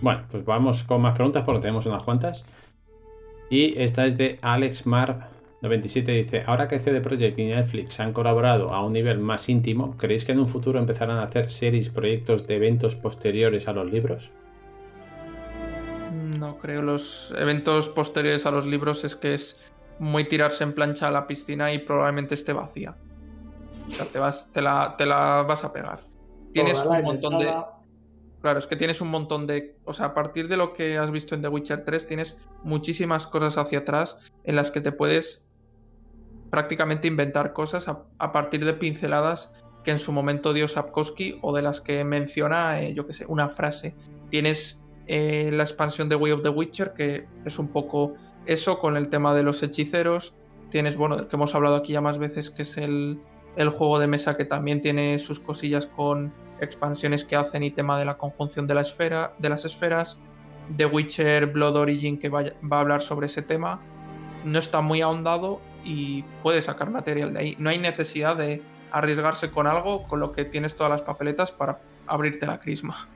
Bueno, pues vamos con más preguntas porque tenemos unas cuantas. Y esta es de Alex Mar 97 dice, ahora que CD Projekt y Netflix han colaborado a un nivel más íntimo, ¿creéis que en un futuro empezarán a hacer series, proyectos de eventos posteriores a los libros? No creo, los eventos posteriores a los libros es que es muy tirarse en plancha a la piscina y probablemente esté vacía. O sea, te, vas, te, la, te la vas a pegar. Tienes un montón de. Claro, es que tienes un montón de. O sea, a partir de lo que has visto en The Witcher 3, tienes muchísimas cosas hacia atrás en las que te puedes prácticamente inventar cosas a, partir de pinceladas que en su momento dio Sapkowski o de las que menciona, eh, yo que sé, una frase. Tienes eh, la expansión de Way of the Witcher, que es un poco eso con el tema de los hechiceros. Tienes, bueno, que hemos hablado aquí ya más veces, que es el, el juego de mesa que también tiene sus cosillas con expansiones que hacen y tema de la conjunción de, la esfera, de las esferas. The Witcher Blood Origin que va, a hablar sobre ese tema. No está muy ahondado y puede sacar material de ahí. No hay necesidad de arriesgarse con algo con lo que tienes todas las papeletas para abrirte la crisma.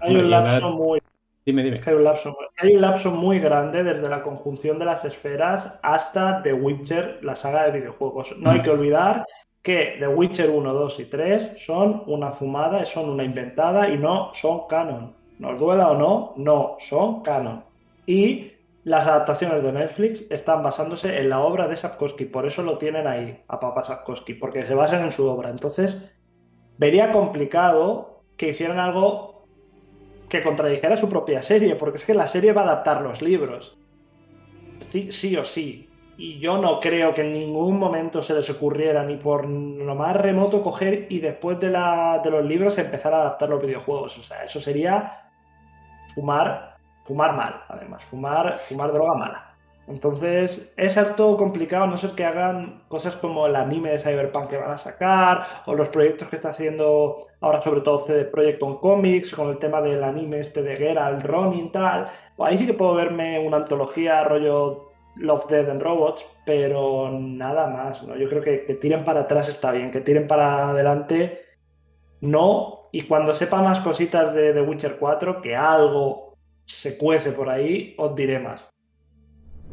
Hay un lapso muy Dime, dime. Hay un, lapso, hay un lapso muy grande desde la conjunción de las esferas hasta The Witcher, la saga de videojuegos. No hay que olvidar que The Witcher 1, 2 y 3 son una fumada, son una inventada y no son canon. Nos duela o no, no son canon. Y las adaptaciones de Netflix están basándose en la obra de Sapkowski, por eso lo tienen ahí, a Papa Sapkowski, porque se basan en su obra. Entonces, vería complicado que hicieran algo que contradijera su propia serie, porque es que la serie va a adaptar los libros. Sí, sí o sí. Y yo no creo que en ningún momento se les ocurriera ni por lo más remoto coger y después de, la, de los libros empezar a adaptar los videojuegos. O sea, eso sería fumar, fumar mal, además, fumar, fumar droga mala. Entonces, es algo complicado, no sé que hagan cosas como el anime de Cyberpunk que van a sacar, o los proyectos que está haciendo ahora sobre todo CD Projekt con cómics, con el tema del anime este de Geralt, Ronin, tal. Ahí sí que puedo verme una antología rollo Love, Dead and Robots, pero nada más, ¿no? Yo creo que, que tiren para atrás está bien, que tiren para adelante no, y cuando sepa más cositas de The Witcher 4, que algo se cuece por ahí, os diré más.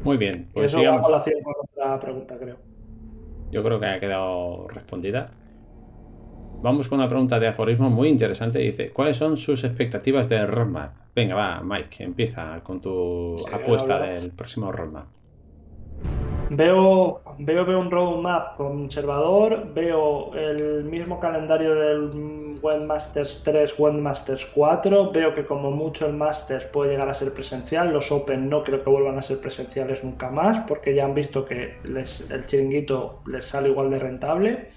Muy bien, pues eso va a sigamos. colación con otra pregunta, creo. Yo creo que ha quedado respondida. Vamos con una pregunta de aforismo muy interesante. Dice, ¿cuáles son sus expectativas de roadmap? Venga, va, Mike, empieza con tu Sí, apuesta del próximo roadmap. Veo, veo, veo un roadmap conservador, veo el mismo calendario del Webmasters 3, Webmasters 4, veo que como mucho el Masters puede llegar a ser presencial, los Open no creo que vuelvan a ser presenciales nunca más, porque ya han visto que les- el chiringuito les sale igual de rentable.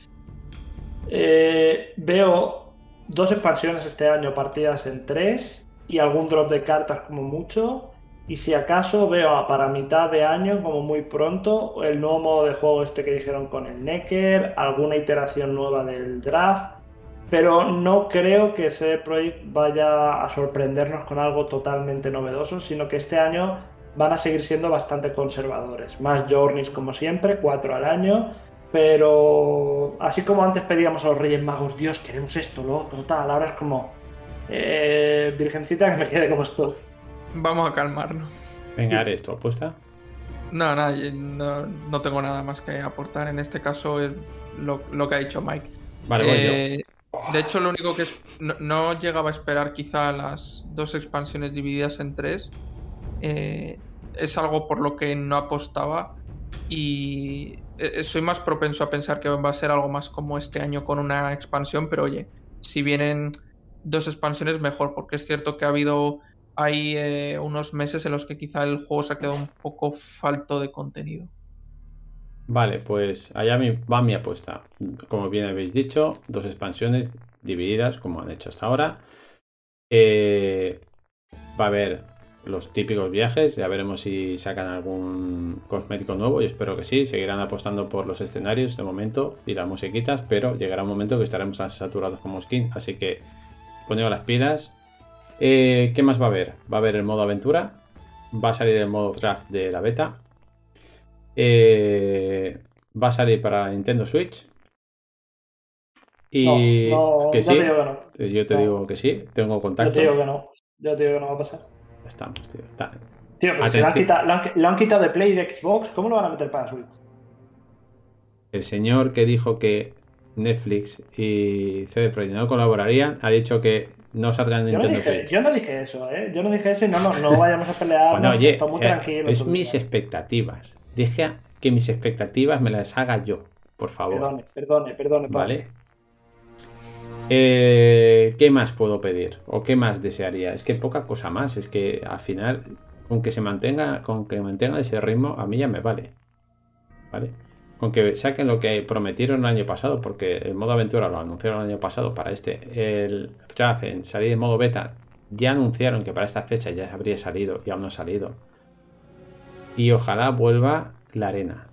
Eh, veo dos expansiones este año partidas en tres y algún drop de cartas como mucho. Y si acaso veo para mitad de año, como muy pronto, el nuevo modo de juego este que dijeron con el Necker, alguna iteración nueva del draft. Pero no creo que CD Projekt vaya a sorprendernos con algo totalmente novedoso, sino que este año van a seguir siendo bastante conservadores. Más journeys como siempre, cuatro al año. Pero así como antes pedíamos a los Reyes Magos, Dios, queremos esto, lo otro, tal, ahora es como, eh, Virgencita, que me quede como estoy. Vamos a calmarnos. Venga, Ares, tu apuesta. No, no, no, no tengo nada más que aportar. En este caso es lo, lo que ha dicho Mike. Vale, voy yo. Eh, De hecho, lo único que es, no, no llegaba a esperar quizá las dos expansiones divididas en tres. Eh, es algo por lo que no apostaba y eh, soy más propenso a pensar que va a ser algo más como este año con una expansión, pero oye, si vienen dos expansiones mejor, porque es cierto que ha habido hay eh, unos meses en los que quizá el juego se ha quedado un poco falto de contenido. Vale, pues allá va mi apuesta. Como bien habéis dicho, dos expansiones divididas, como han hecho hasta ahora. Eh, va a haber los típicos viajes, ya veremos si sacan algún cosmético nuevo, yo espero que sí, seguirán apostando por los escenarios de momento y las musiquitas, pero llegará un momento que estaremos saturados como skin, así que poneos las pilas. Eh, ¿Qué más va a haber? Va a haber el modo aventura, va a salir el modo draft de la beta, eh, va a salir para Nintendo Switch. Y No, no, que sí, te digo que no. eh, yo te digo que sí, tengo Yo contactos. te digo que no. Yo te digo que no va a pasar. Estamos, tío. Está- Tío, pero si lo han, quitado, lo, han, lo han quitado de Play y de Xbox, ¿cómo lo van a meter para Switch? El señor que dijo que Netflix y CD Projekt no colaborarían ha dicho que no saldrá en Yo no, Nintendo dije, Switch. yo no dije eso, ¿eh? Yo no dije eso y no, no, no vayamos a pelear. Bueno, no, oye, estoy muy eh, tranquilo. es mis expectativas. Dije que mis expectativas me las haga yo, por favor. Perdone, perdone, perdone. Vale. Eh, ¿Qué más puedo pedir? ¿O qué más desearía? Es que poca cosa más. Es que al final, con que se mantenga, con que mantenga ese ritmo, a mí ya me vale. ¿Vale? Con que saquen lo que prometieron el año pasado, porque el modo aventura lo anunciaron el año pasado para este. El draft en salir en modo beta ya anunciaron que para esta fecha ya habría salido y aún no ha salido. Y ojalá vuelva la arena.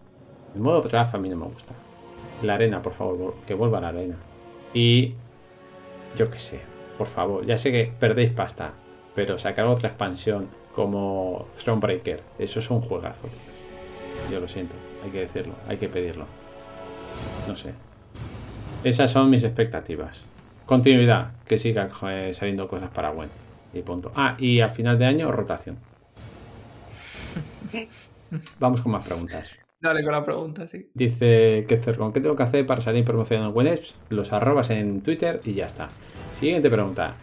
El modo draft a mí no me gusta. La arena, por favor, que vuelva la arena. Y yo qué sé, por favor, ya sé que perdéis pasta, pero sacar otra expansión como Thronebreaker, eso es un juegazo. Yo lo siento, hay que decirlo, hay que pedirlo. No sé. Esas son mis expectativas. Continuidad, que sigan eh, saliendo cosas para Gwen. Y punto. Ah, y al final de año, rotación. Vamos con más preguntas. Dale con la pregunta, sí. Dice Kezercon, ¿qué tengo que hacer para salir promocionando en? Los arrobas en Twitter y ya está. Siguiente pregunta.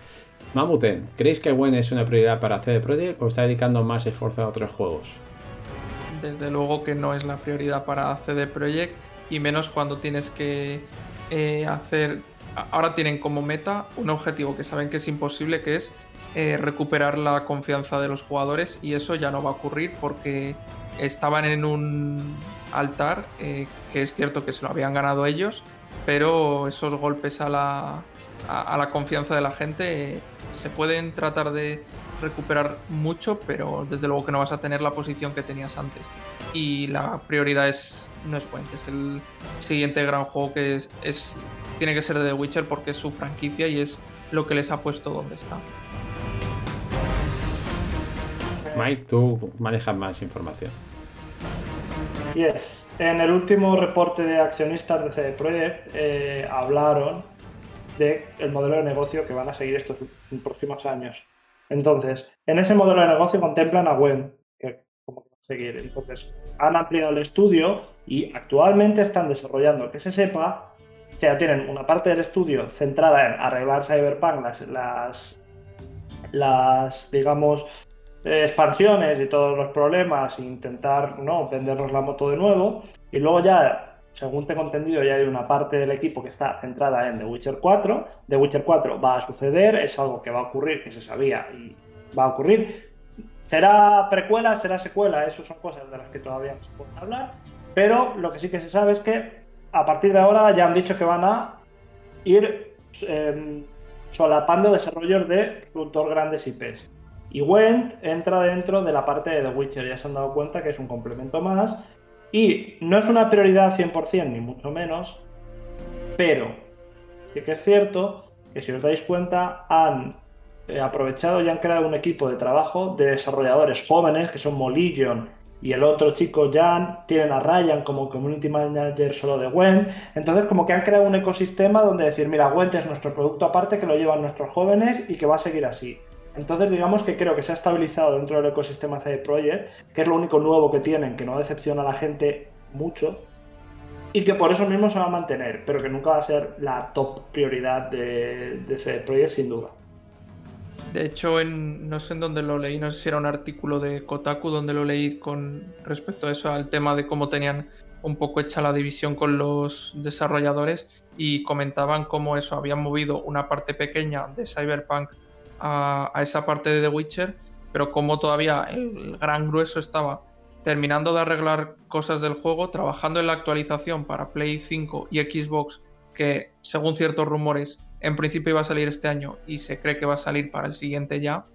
Mamuten, ¿creéis que Gwen es una prioridad para CD Projekt o está dedicando más esfuerzo a otros juegos? Desde luego que no es la prioridad para CD Projekt y menos cuando tienes que eh, hacer... Ahora tienen como meta un objetivo que saben que es imposible, que es eh, recuperar la confianza de los jugadores y eso ya no va a ocurrir porque estaban en un altar, eh, que es cierto que se lo habían ganado ellos, pero esos golpes a la, a, la confianza de la gente se pueden tratar de recuperar mucho, pero desde luego que no vas a tener la posición que tenías antes. Y la prioridad es no es Gwent, es el siguiente gran juego que es, es tiene que ser de The Witcher porque es su franquicia y es lo que les ha puesto donde está. Mike, tú manejas más información. Yes. En el último reporte de accionistas de CD Projekt eh, hablaron del el modelo de negocio que van a seguir estos próximos años. Entonces, en ese modelo de negocio contemplan a Gwen, que como que seguir. Entonces, han ampliado el estudio y actualmente están desarrollando, que se sepa, o sea, tienen una parte del estudio centrada en arreglar Cyberpunk, las, las, las digamos, expansiones y todos los problemas e intentar no vendernos la moto de nuevo. Y luego ya, según tengo entendido, ya hay una parte del equipo que está centrada en The Witcher 4. The Witcher 4 va a suceder, es algo que va a ocurrir, que se sabía y va a ocurrir. ¿Será precuela? ¿Será secuela? Eso son cosas de las que todavía no se pueden hablar. Pero lo que sí que se sabe es que a partir de ahora ya han dicho que van a ir eh, solapando desarrollos de dos grandes IPs. Y Went entra dentro de la parte de The Witcher, ya se han dado cuenta que es un complemento más. Y no es una prioridad 100%, ni mucho menos, pero sí que es cierto que si os dais cuenta, han eh, aprovechado y han creado un equipo de trabajo de desarrolladores jóvenes, que son Molillion y el otro chico Jan, tienen a Ryan como community manager solo de Went. Entonces, como que han creado un ecosistema donde decir, mira, Went es nuestro producto aparte que lo llevan nuestros jóvenes y que va a seguir así. Entonces, digamos que creo que se ha estabilizado dentro del ecosistema CD Projekt, que es lo único nuevo que tienen, que no decepciona a la gente mucho, y que por eso mismo se va a mantener, pero que nunca va a ser la top prioridad de, de CD Projekt, sin duda. De hecho, en, no sé en dónde lo leí, no sé si era un artículo de Kotaku donde lo leí con respecto a eso, al tema de cómo tenían un poco hecha la división con los desarrolladores y comentaban cómo eso habían movido una parte pequeña de Cyberpunk a, esa parte de The Witcher, pero como todavía el gran grueso estaba terminando de arreglar cosas del juego, trabajando en la actualización para Play 5 y Xbox, que según ciertos rumores en principio iba a salir este año y se cree que va a salir para el siguiente ya.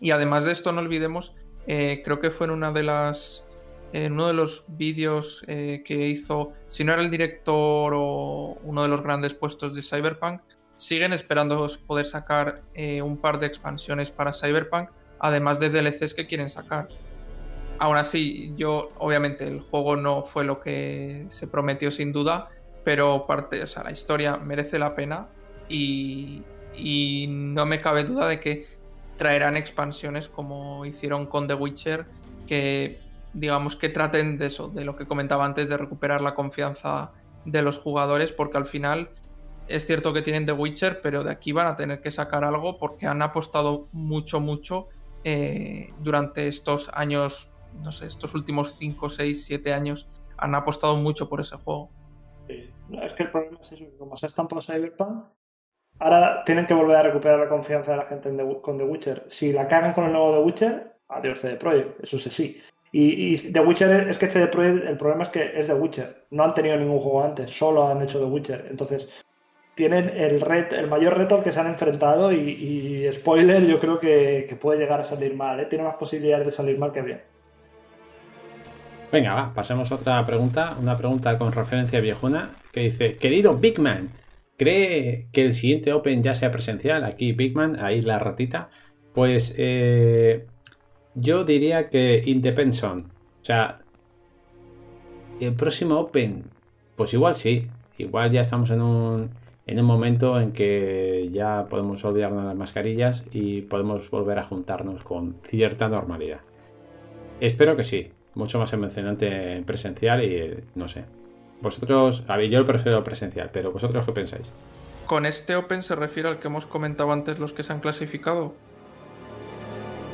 Y además de esto, no olvidemos, eh, creo que fue en una de las. En uno de los vídeos eh, que hizo, si no era el director o uno de los grandes puestos de Cyberpunk, siguen esperando poder sacar eh, un par de expansiones para Cyberpunk, además de DLCs que quieren sacar. Aún así, yo, obviamente, el juego no fue lo que se prometió sin duda, pero parte, o sea, la historia merece la pena y, y no me cabe duda de que traerán expansiones como hicieron con The Witcher, que digamos que traten de eso, de lo que comentaba antes, de recuperar la confianza de los jugadores, porque al final es cierto que tienen The Witcher, pero de aquí van a tener que sacar algo porque han apostado mucho, mucho eh, durante estos años, no sé, estos últimos 5, 6, 7 años, han apostado mucho por ese juego. Sí. Es que el problema es eso, que como se ha estampado Cyberpunk, ahora tienen que volver a recuperar la confianza de la gente con The Witcher. Si la cagan con el nuevo The Witcher, adiós CD Projekt, eso sí, sí. Y, y The Witcher, es que CD Projekt, el problema es que es The Witcher. No han tenido ningún juego antes, solo han hecho The Witcher. Entonces, tienen el, ret, el mayor reto al que se han enfrentado y, spoiler, yo creo que, puede llegar a salir mal. ¿eh? Tiene más posibilidades de salir mal que bien. Venga, va, pasemos a otra pregunta. Una pregunta con referencia viejuna que dice: Querido Big Man, ¿cree que el siguiente Open ya sea presencial? Aquí Big Man, ahí la ratita. Pues eh, yo diría que Independson. O sea, el próximo Open, pues igual sí. Igual ya estamos en un, en un momento en que ya podemos olvidarnos de las mascarillas y podemos volver a juntarnos con cierta normalidad. Espero que sí. Mucho más emocionante en presencial y eh, no sé. Vosotros, a ver, yo lo prefiero presencial, pero vosotros qué pensáis? ¿Con este Open se refiere al que hemos comentado antes los que se han clasificado?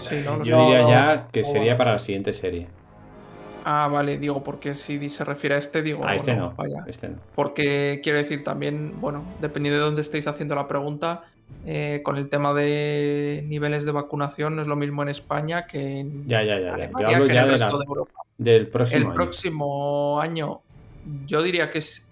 Sí, ¿no? Los- Yo diría ya que sería para la siguiente serie. Ah, vale, digo, porque si se refiere a este, digo. A este no, vaya. este no. Porque quiero decir también, bueno, dependiendo de dónde estéis haciendo la pregunta, eh, con el tema de niveles de vacunación no es lo mismo en España que en Ya, ya, ya. Alemania, Yo hablo que en el de resto la- de Europa. del próximo el año. próximo año, yo diría que es-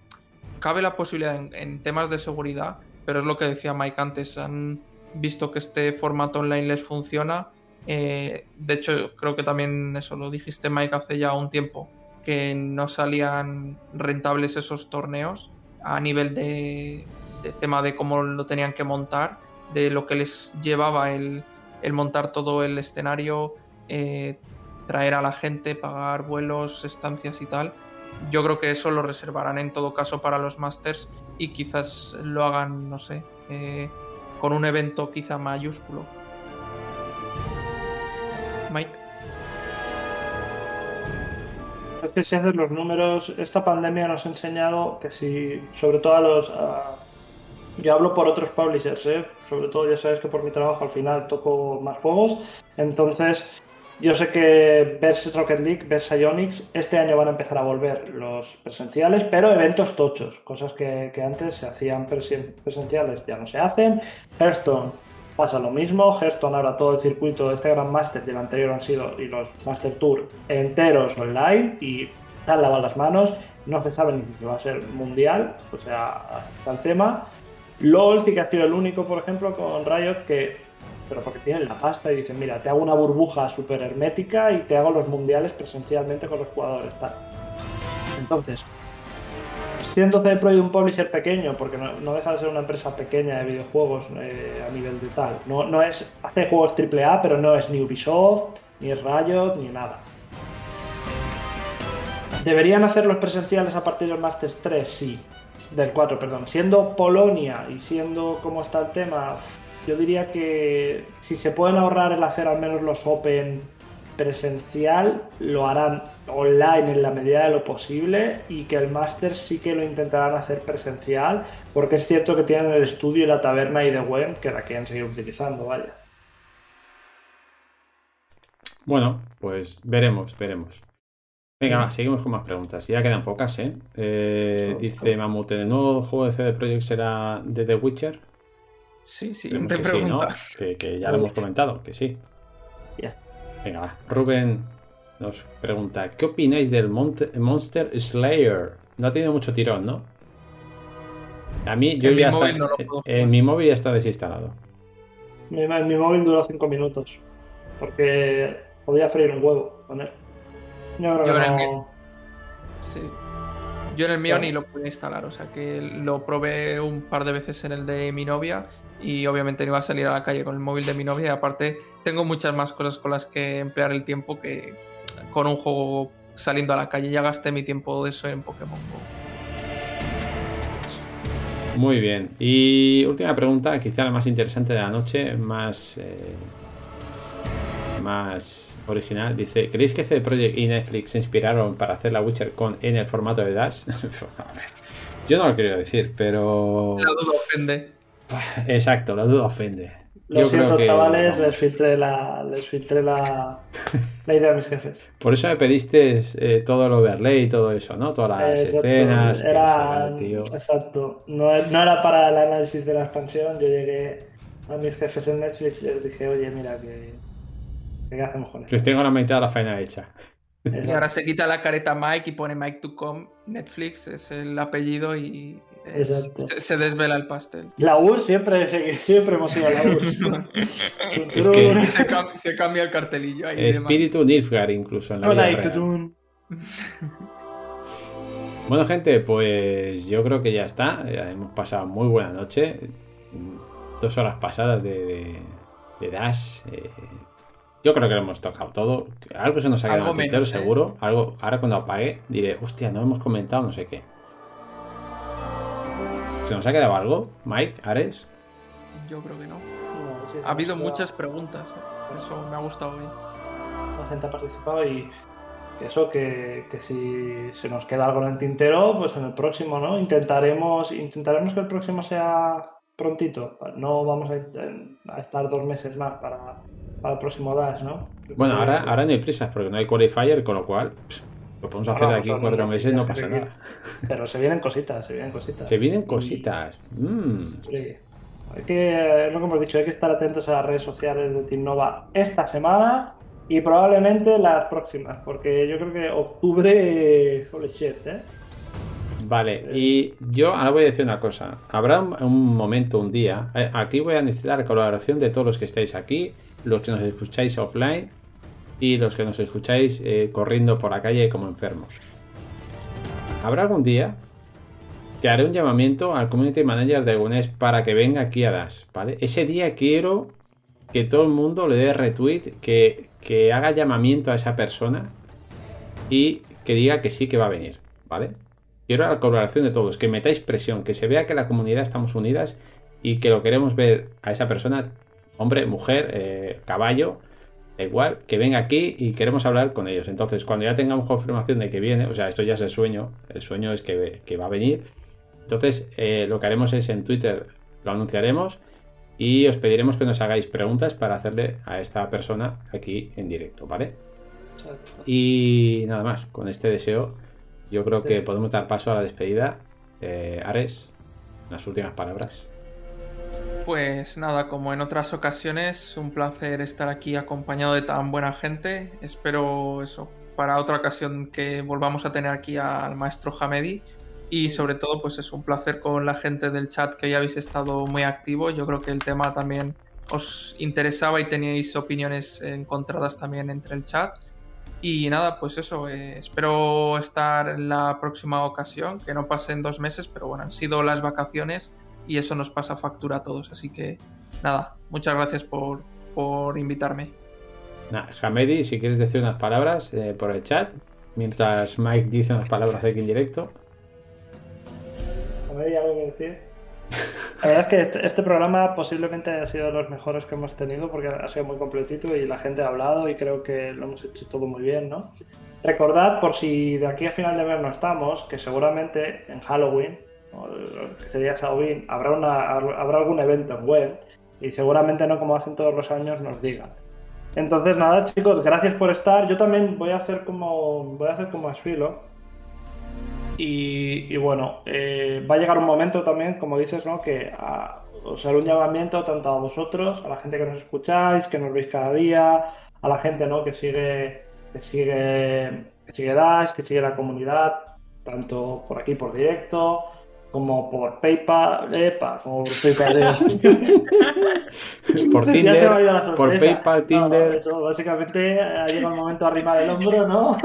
cabe la posibilidad en, en temas de seguridad, pero es lo que decía Mike antes. Han visto que este formato online les funciona. Eh, de hecho, creo que también eso lo dijiste, Mike, hace ya un tiempo, que no salían rentables esos torneos a nivel de, tema de cómo lo tenían que montar, de lo que les llevaba el, el montar todo el escenario, eh, traer a la gente, pagar vuelos, estancias y tal. Yo creo que eso lo reservarán en todo caso para los Masters y quizás lo hagan, no sé, eh, con un evento quizá mayúsculo. Mike. Es que si haces los números, esta pandemia nos ha enseñado que si, sobre todo a los... a- yo hablo por otros publishers, ¿eh? sobre todo ya sabes que por mi trabajo al final toco más juegos, entonces yo sé que ves Rocket League, ves Psyonix, este año van a empezar a volver los presenciales, pero eventos tochos, cosas que, que antes se hacían presen- presenciales ya no se hacen. Hearthstone pasa lo mismo, Hearthstone ahora todo el circuito de este Grand Master y el anterior han sido, y los Master Tour enteros online y se han lavado las manos, no se sabe ni si va a ser mundial, o sea, hasta el tema. LOL sí que ha sido el único, por ejemplo, con Riot que, pero porque tienen la pasta y dicen, mira, te hago una burbuja súper hermética y te hago los mundiales presencialmente con los jugadores. Tal. Entonces, siendo CD Projekt un publisher pequeño, porque no, deja de ser una empresa pequeña de videojuegos eh, a nivel de tal, no, no es, hace juegos AAA, pero no es ni Ubisoft, ni es Riot, ni nada. ¿Deberían hacer los presenciales a partir del Masters 3? Sí. Del 4, perdón. Siendo Polonia y siendo como está el tema, yo diría que si se pueden ahorrar el hacer al menos los Open presencial, lo harán online en la medida de lo posible y que el Masters sí que lo intentarán hacer presencial, porque es cierto que tienen el estudio y la taberna y de web que la quieren seguir utilizando, vaya. Bueno, pues veremos, veremos. Venga, va, seguimos con más preguntas. Ya quedan pocas, ¿eh? Eh, dice Mamut, ¿el nuevo juego de CD Projekt será de The Witcher? Sí, que sí, ¿no? pregunta. Que, que ya lo hemos comentado, que sí. Ya está. Venga, va. Rubén nos pregunta, ¿qué opináis del Monster Slayer? No ha tenido mucho tirón, ¿no? A mí, yo En mi está, móvil no lo puedo jugar. en mi móvil ya está desinstalado. Mi, mi móvil duró 5 minutos, porque podía freír un huevo con él. Yo creo Yo que en el no- Sí. Yo en el mío Claro. ni lo pude instalar, o sea que lo probé un par de veces en el de mi novia y obviamente no iba a salir a la calle con el móvil de mi novia y aparte tengo muchas más cosas con las que emplear el tiempo que con un juego saliendo a la calle. Ya gasté mi tiempo de eso en Pokémon Go. Muy bien. Y última pregunta, quizá la más interesante de la noche, más, eh, más original. Dice, ¿creéis que CD Projekt y Netflix se inspiraron para hacer la Witcher con en el formato de Dash? Yo no lo quiero decir, pero... La duda ofende. Exacto, la duda ofende. Lo Yo siento, creo que- chavales, les filtré la, les filtré la, la idea a mis jefes. Por eso me pediste eh, todo el overlay y todo eso, ¿no? Todas las Exacto, escenas. era- tío. Exacto. No, no era para el análisis de la expansión. Yo llegué a mis jefes en Netflix y les dije, oye, mira, que, que ¿qué hacemos con esto? Les tengo la mitad de la faena hecha. Y ahora se quita la careta Mike y pone Mike to come. Netflix es el apellido y Exacto. se, se desvela el pastel. La URSS siempre, siempre hemos ido a la URSS. Es que- se, cam- se cambia el cartelillo ahí. de Espíritu Nilfgaard incluso en la Hola. Bueno, gente, pues yo creo que ya está. Eh, Hemos pasado muy buena noche. Dos horas pasadas de, de- de Dash. Eh, yo creo que lo hemos tocado todo. Algo se nos ha quedado en el tintero, ¿eh? seguro. Algo, ahora cuando apague diré, hostia, no hemos comentado no sé qué. ¿Se nos ha quedado algo? Mike, Ares. Yo creo que no. No, sí, Ha habido muchas preguntas. ¿eh? Eso me ha gustado hoy. La gente ha participado y eso, que, que si se nos queda algo en el tintero, pues en el próximo, ¿no? Intentaremos, intentaremos que el próximo sea prontito. No vamos a, a estar dos meses más para, para el próximo Dash, ¿no? Bueno, ahora, ahora no hay prisas porque no hay qualifier, con lo cual pff, Lo podemos hacer de aquí cuatro meses, no pasa nada. Pero se vienen cositas, se vienen cositas. Se vienen cositas. Mm. Sí. Hay que, lo que hemos dicho, hay que estar atentos a las redes sociales de Team Nova esta semana y probablemente las próximas, porque yo creo que octubre, holy shit, ¿eh? Vale, y yo ahora voy a decir una cosa. Habrá un, un momento, un día. eh, Aquí voy a necesitar la colaboración de todos los que estáis aquí, los que nos escucháis offline y los que nos escucháis eh, corriendo por la calle como enfermos. Habrá algún día que haré un llamamiento al community manager de Gunes para que venga aquí a Dash, ¿vale? Ese día quiero que todo el mundo le dé retweet, que, que haga llamamiento a esa persona y que diga que sí que va a venir, ¿vale? Quiero la colaboración de todos, que metáis presión, que se vea que la comunidad estamos unidas y que lo queremos ver a esa persona, hombre, mujer, eh, caballo, igual, que venga aquí y queremos hablar con ellos. Entonces, cuando ya tengamos confirmación de que viene, o sea, esto ya es el sueño, el sueño es que, que va a venir. Entonces, eh, lo que haremos es en Twitter, lo anunciaremos y os pediremos que nos hagáis preguntas para hacerle a esta persona aquí en directo, ¿vale? Y nada más, con este deseo yo creo que podemos dar paso a la despedida. Eh, Ares, las últimas palabras. Pues nada, como en otras ocasiones, un placer estar aquí acompañado de tan buena gente. Espero eso, para otra ocasión que volvamos a tener aquí al maestro Hamedi. Y sobre todo, pues es un placer con la gente del chat que hoy habéis estado muy activo. Yo creo que el tema también os interesaba y teníais opiniones encontradas también entre el chat. Y nada, pues eso, eh, espero estar en la próxima ocasión, que no pasen dos meses, pero bueno, han sido las vacaciones y eso nos pasa factura a todos. Así que nada, muchas gracias por, por invitarme. Nah, Hamedi, si quieres decir unas palabras eh, por el chat, mientras Mike dice unas palabras aquí en directo. ¿hay algo que decir? La verdad es que este, este programa posiblemente haya sido de los mejores que hemos tenido porque ha sido muy completito y la gente ha hablado y creo que lo hemos hecho todo muy bien, ¿no? Recordad, por si de aquí a final de mes no estamos, que seguramente en Halloween, sería Halloween, habrá, una, habrá algún evento en web y seguramente no como hacen todos los años nos digan. Entonces nada chicos, gracias por estar. Yo también voy a hacer como voy a hacer como Asfilo. Y, bueno, eh, va a llegar un momento también, como dices, ¿no? Que a, os haré un llamamiento tanto a vosotros, a la gente que nos escucháis, que nos veis cada día, a la gente, ¿no? Que sigue, que sigue, que sigue Dash, que sigue la comunidad, tanto por aquí por directo, como por PayPal, epa, como por PayPal. por Tinder, por. PayPal, Tinder. no, eso, básicamente ha llegado el momento de arrimar el hombro, ¿no?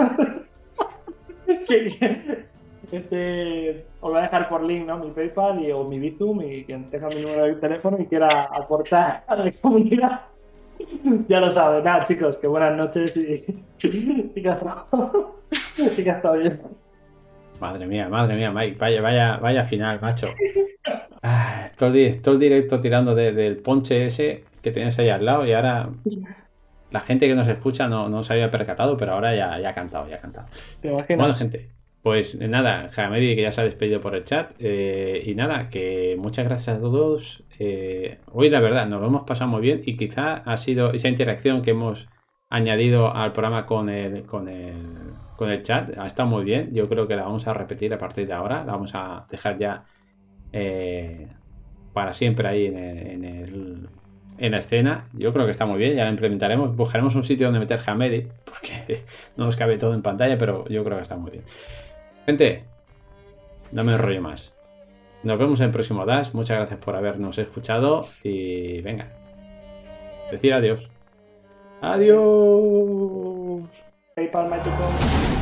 Este, os voy a dejar por link, ¿no? Mi PayPal y, o mi Bitum y quien tenga mi número de teléfono y quiera aportar a la comunidad. Ya lo sabe. Nada, chicos, que buenas noches y, y que ha estado, y que ha estado bien. Madre mía, madre mía, Mike, vaya, vaya, vaya final, macho. Ah, todo, el, di- todo el directo tirando de- del ponche ese que tenías ahí al lado y ahora la gente que nos escucha no, no se había percatado, pero ahora ya, ya ha cantado, ya ha cantado. ¿Te imaginas? Bueno, gente, pues nada, Jamedi que ya se ha despedido por el chat. eh, y nada, que muchas gracias a todos. eh, hoy, la verdad, nos lo hemos pasado muy bien y quizá ha sido esa interacción que hemos añadido al programa con el, con el, con el chat. Ha estado muy bien. Yo creo que la vamos a repetir a partir de ahora. La vamos a dejar ya eh, para siempre ahí en la escena. Yo creo que está muy bien, ya la implementaremos. Buscaremos un sitio donde meter Hamedi, porque no nos cabe todo en pantalla, pero yo creo que está muy bien. Gente, no me enrollo más. Nos vemos en el próximo Dash. Muchas gracias por habernos escuchado y venga. Decir adiós. Adiós. PayPal, my to go.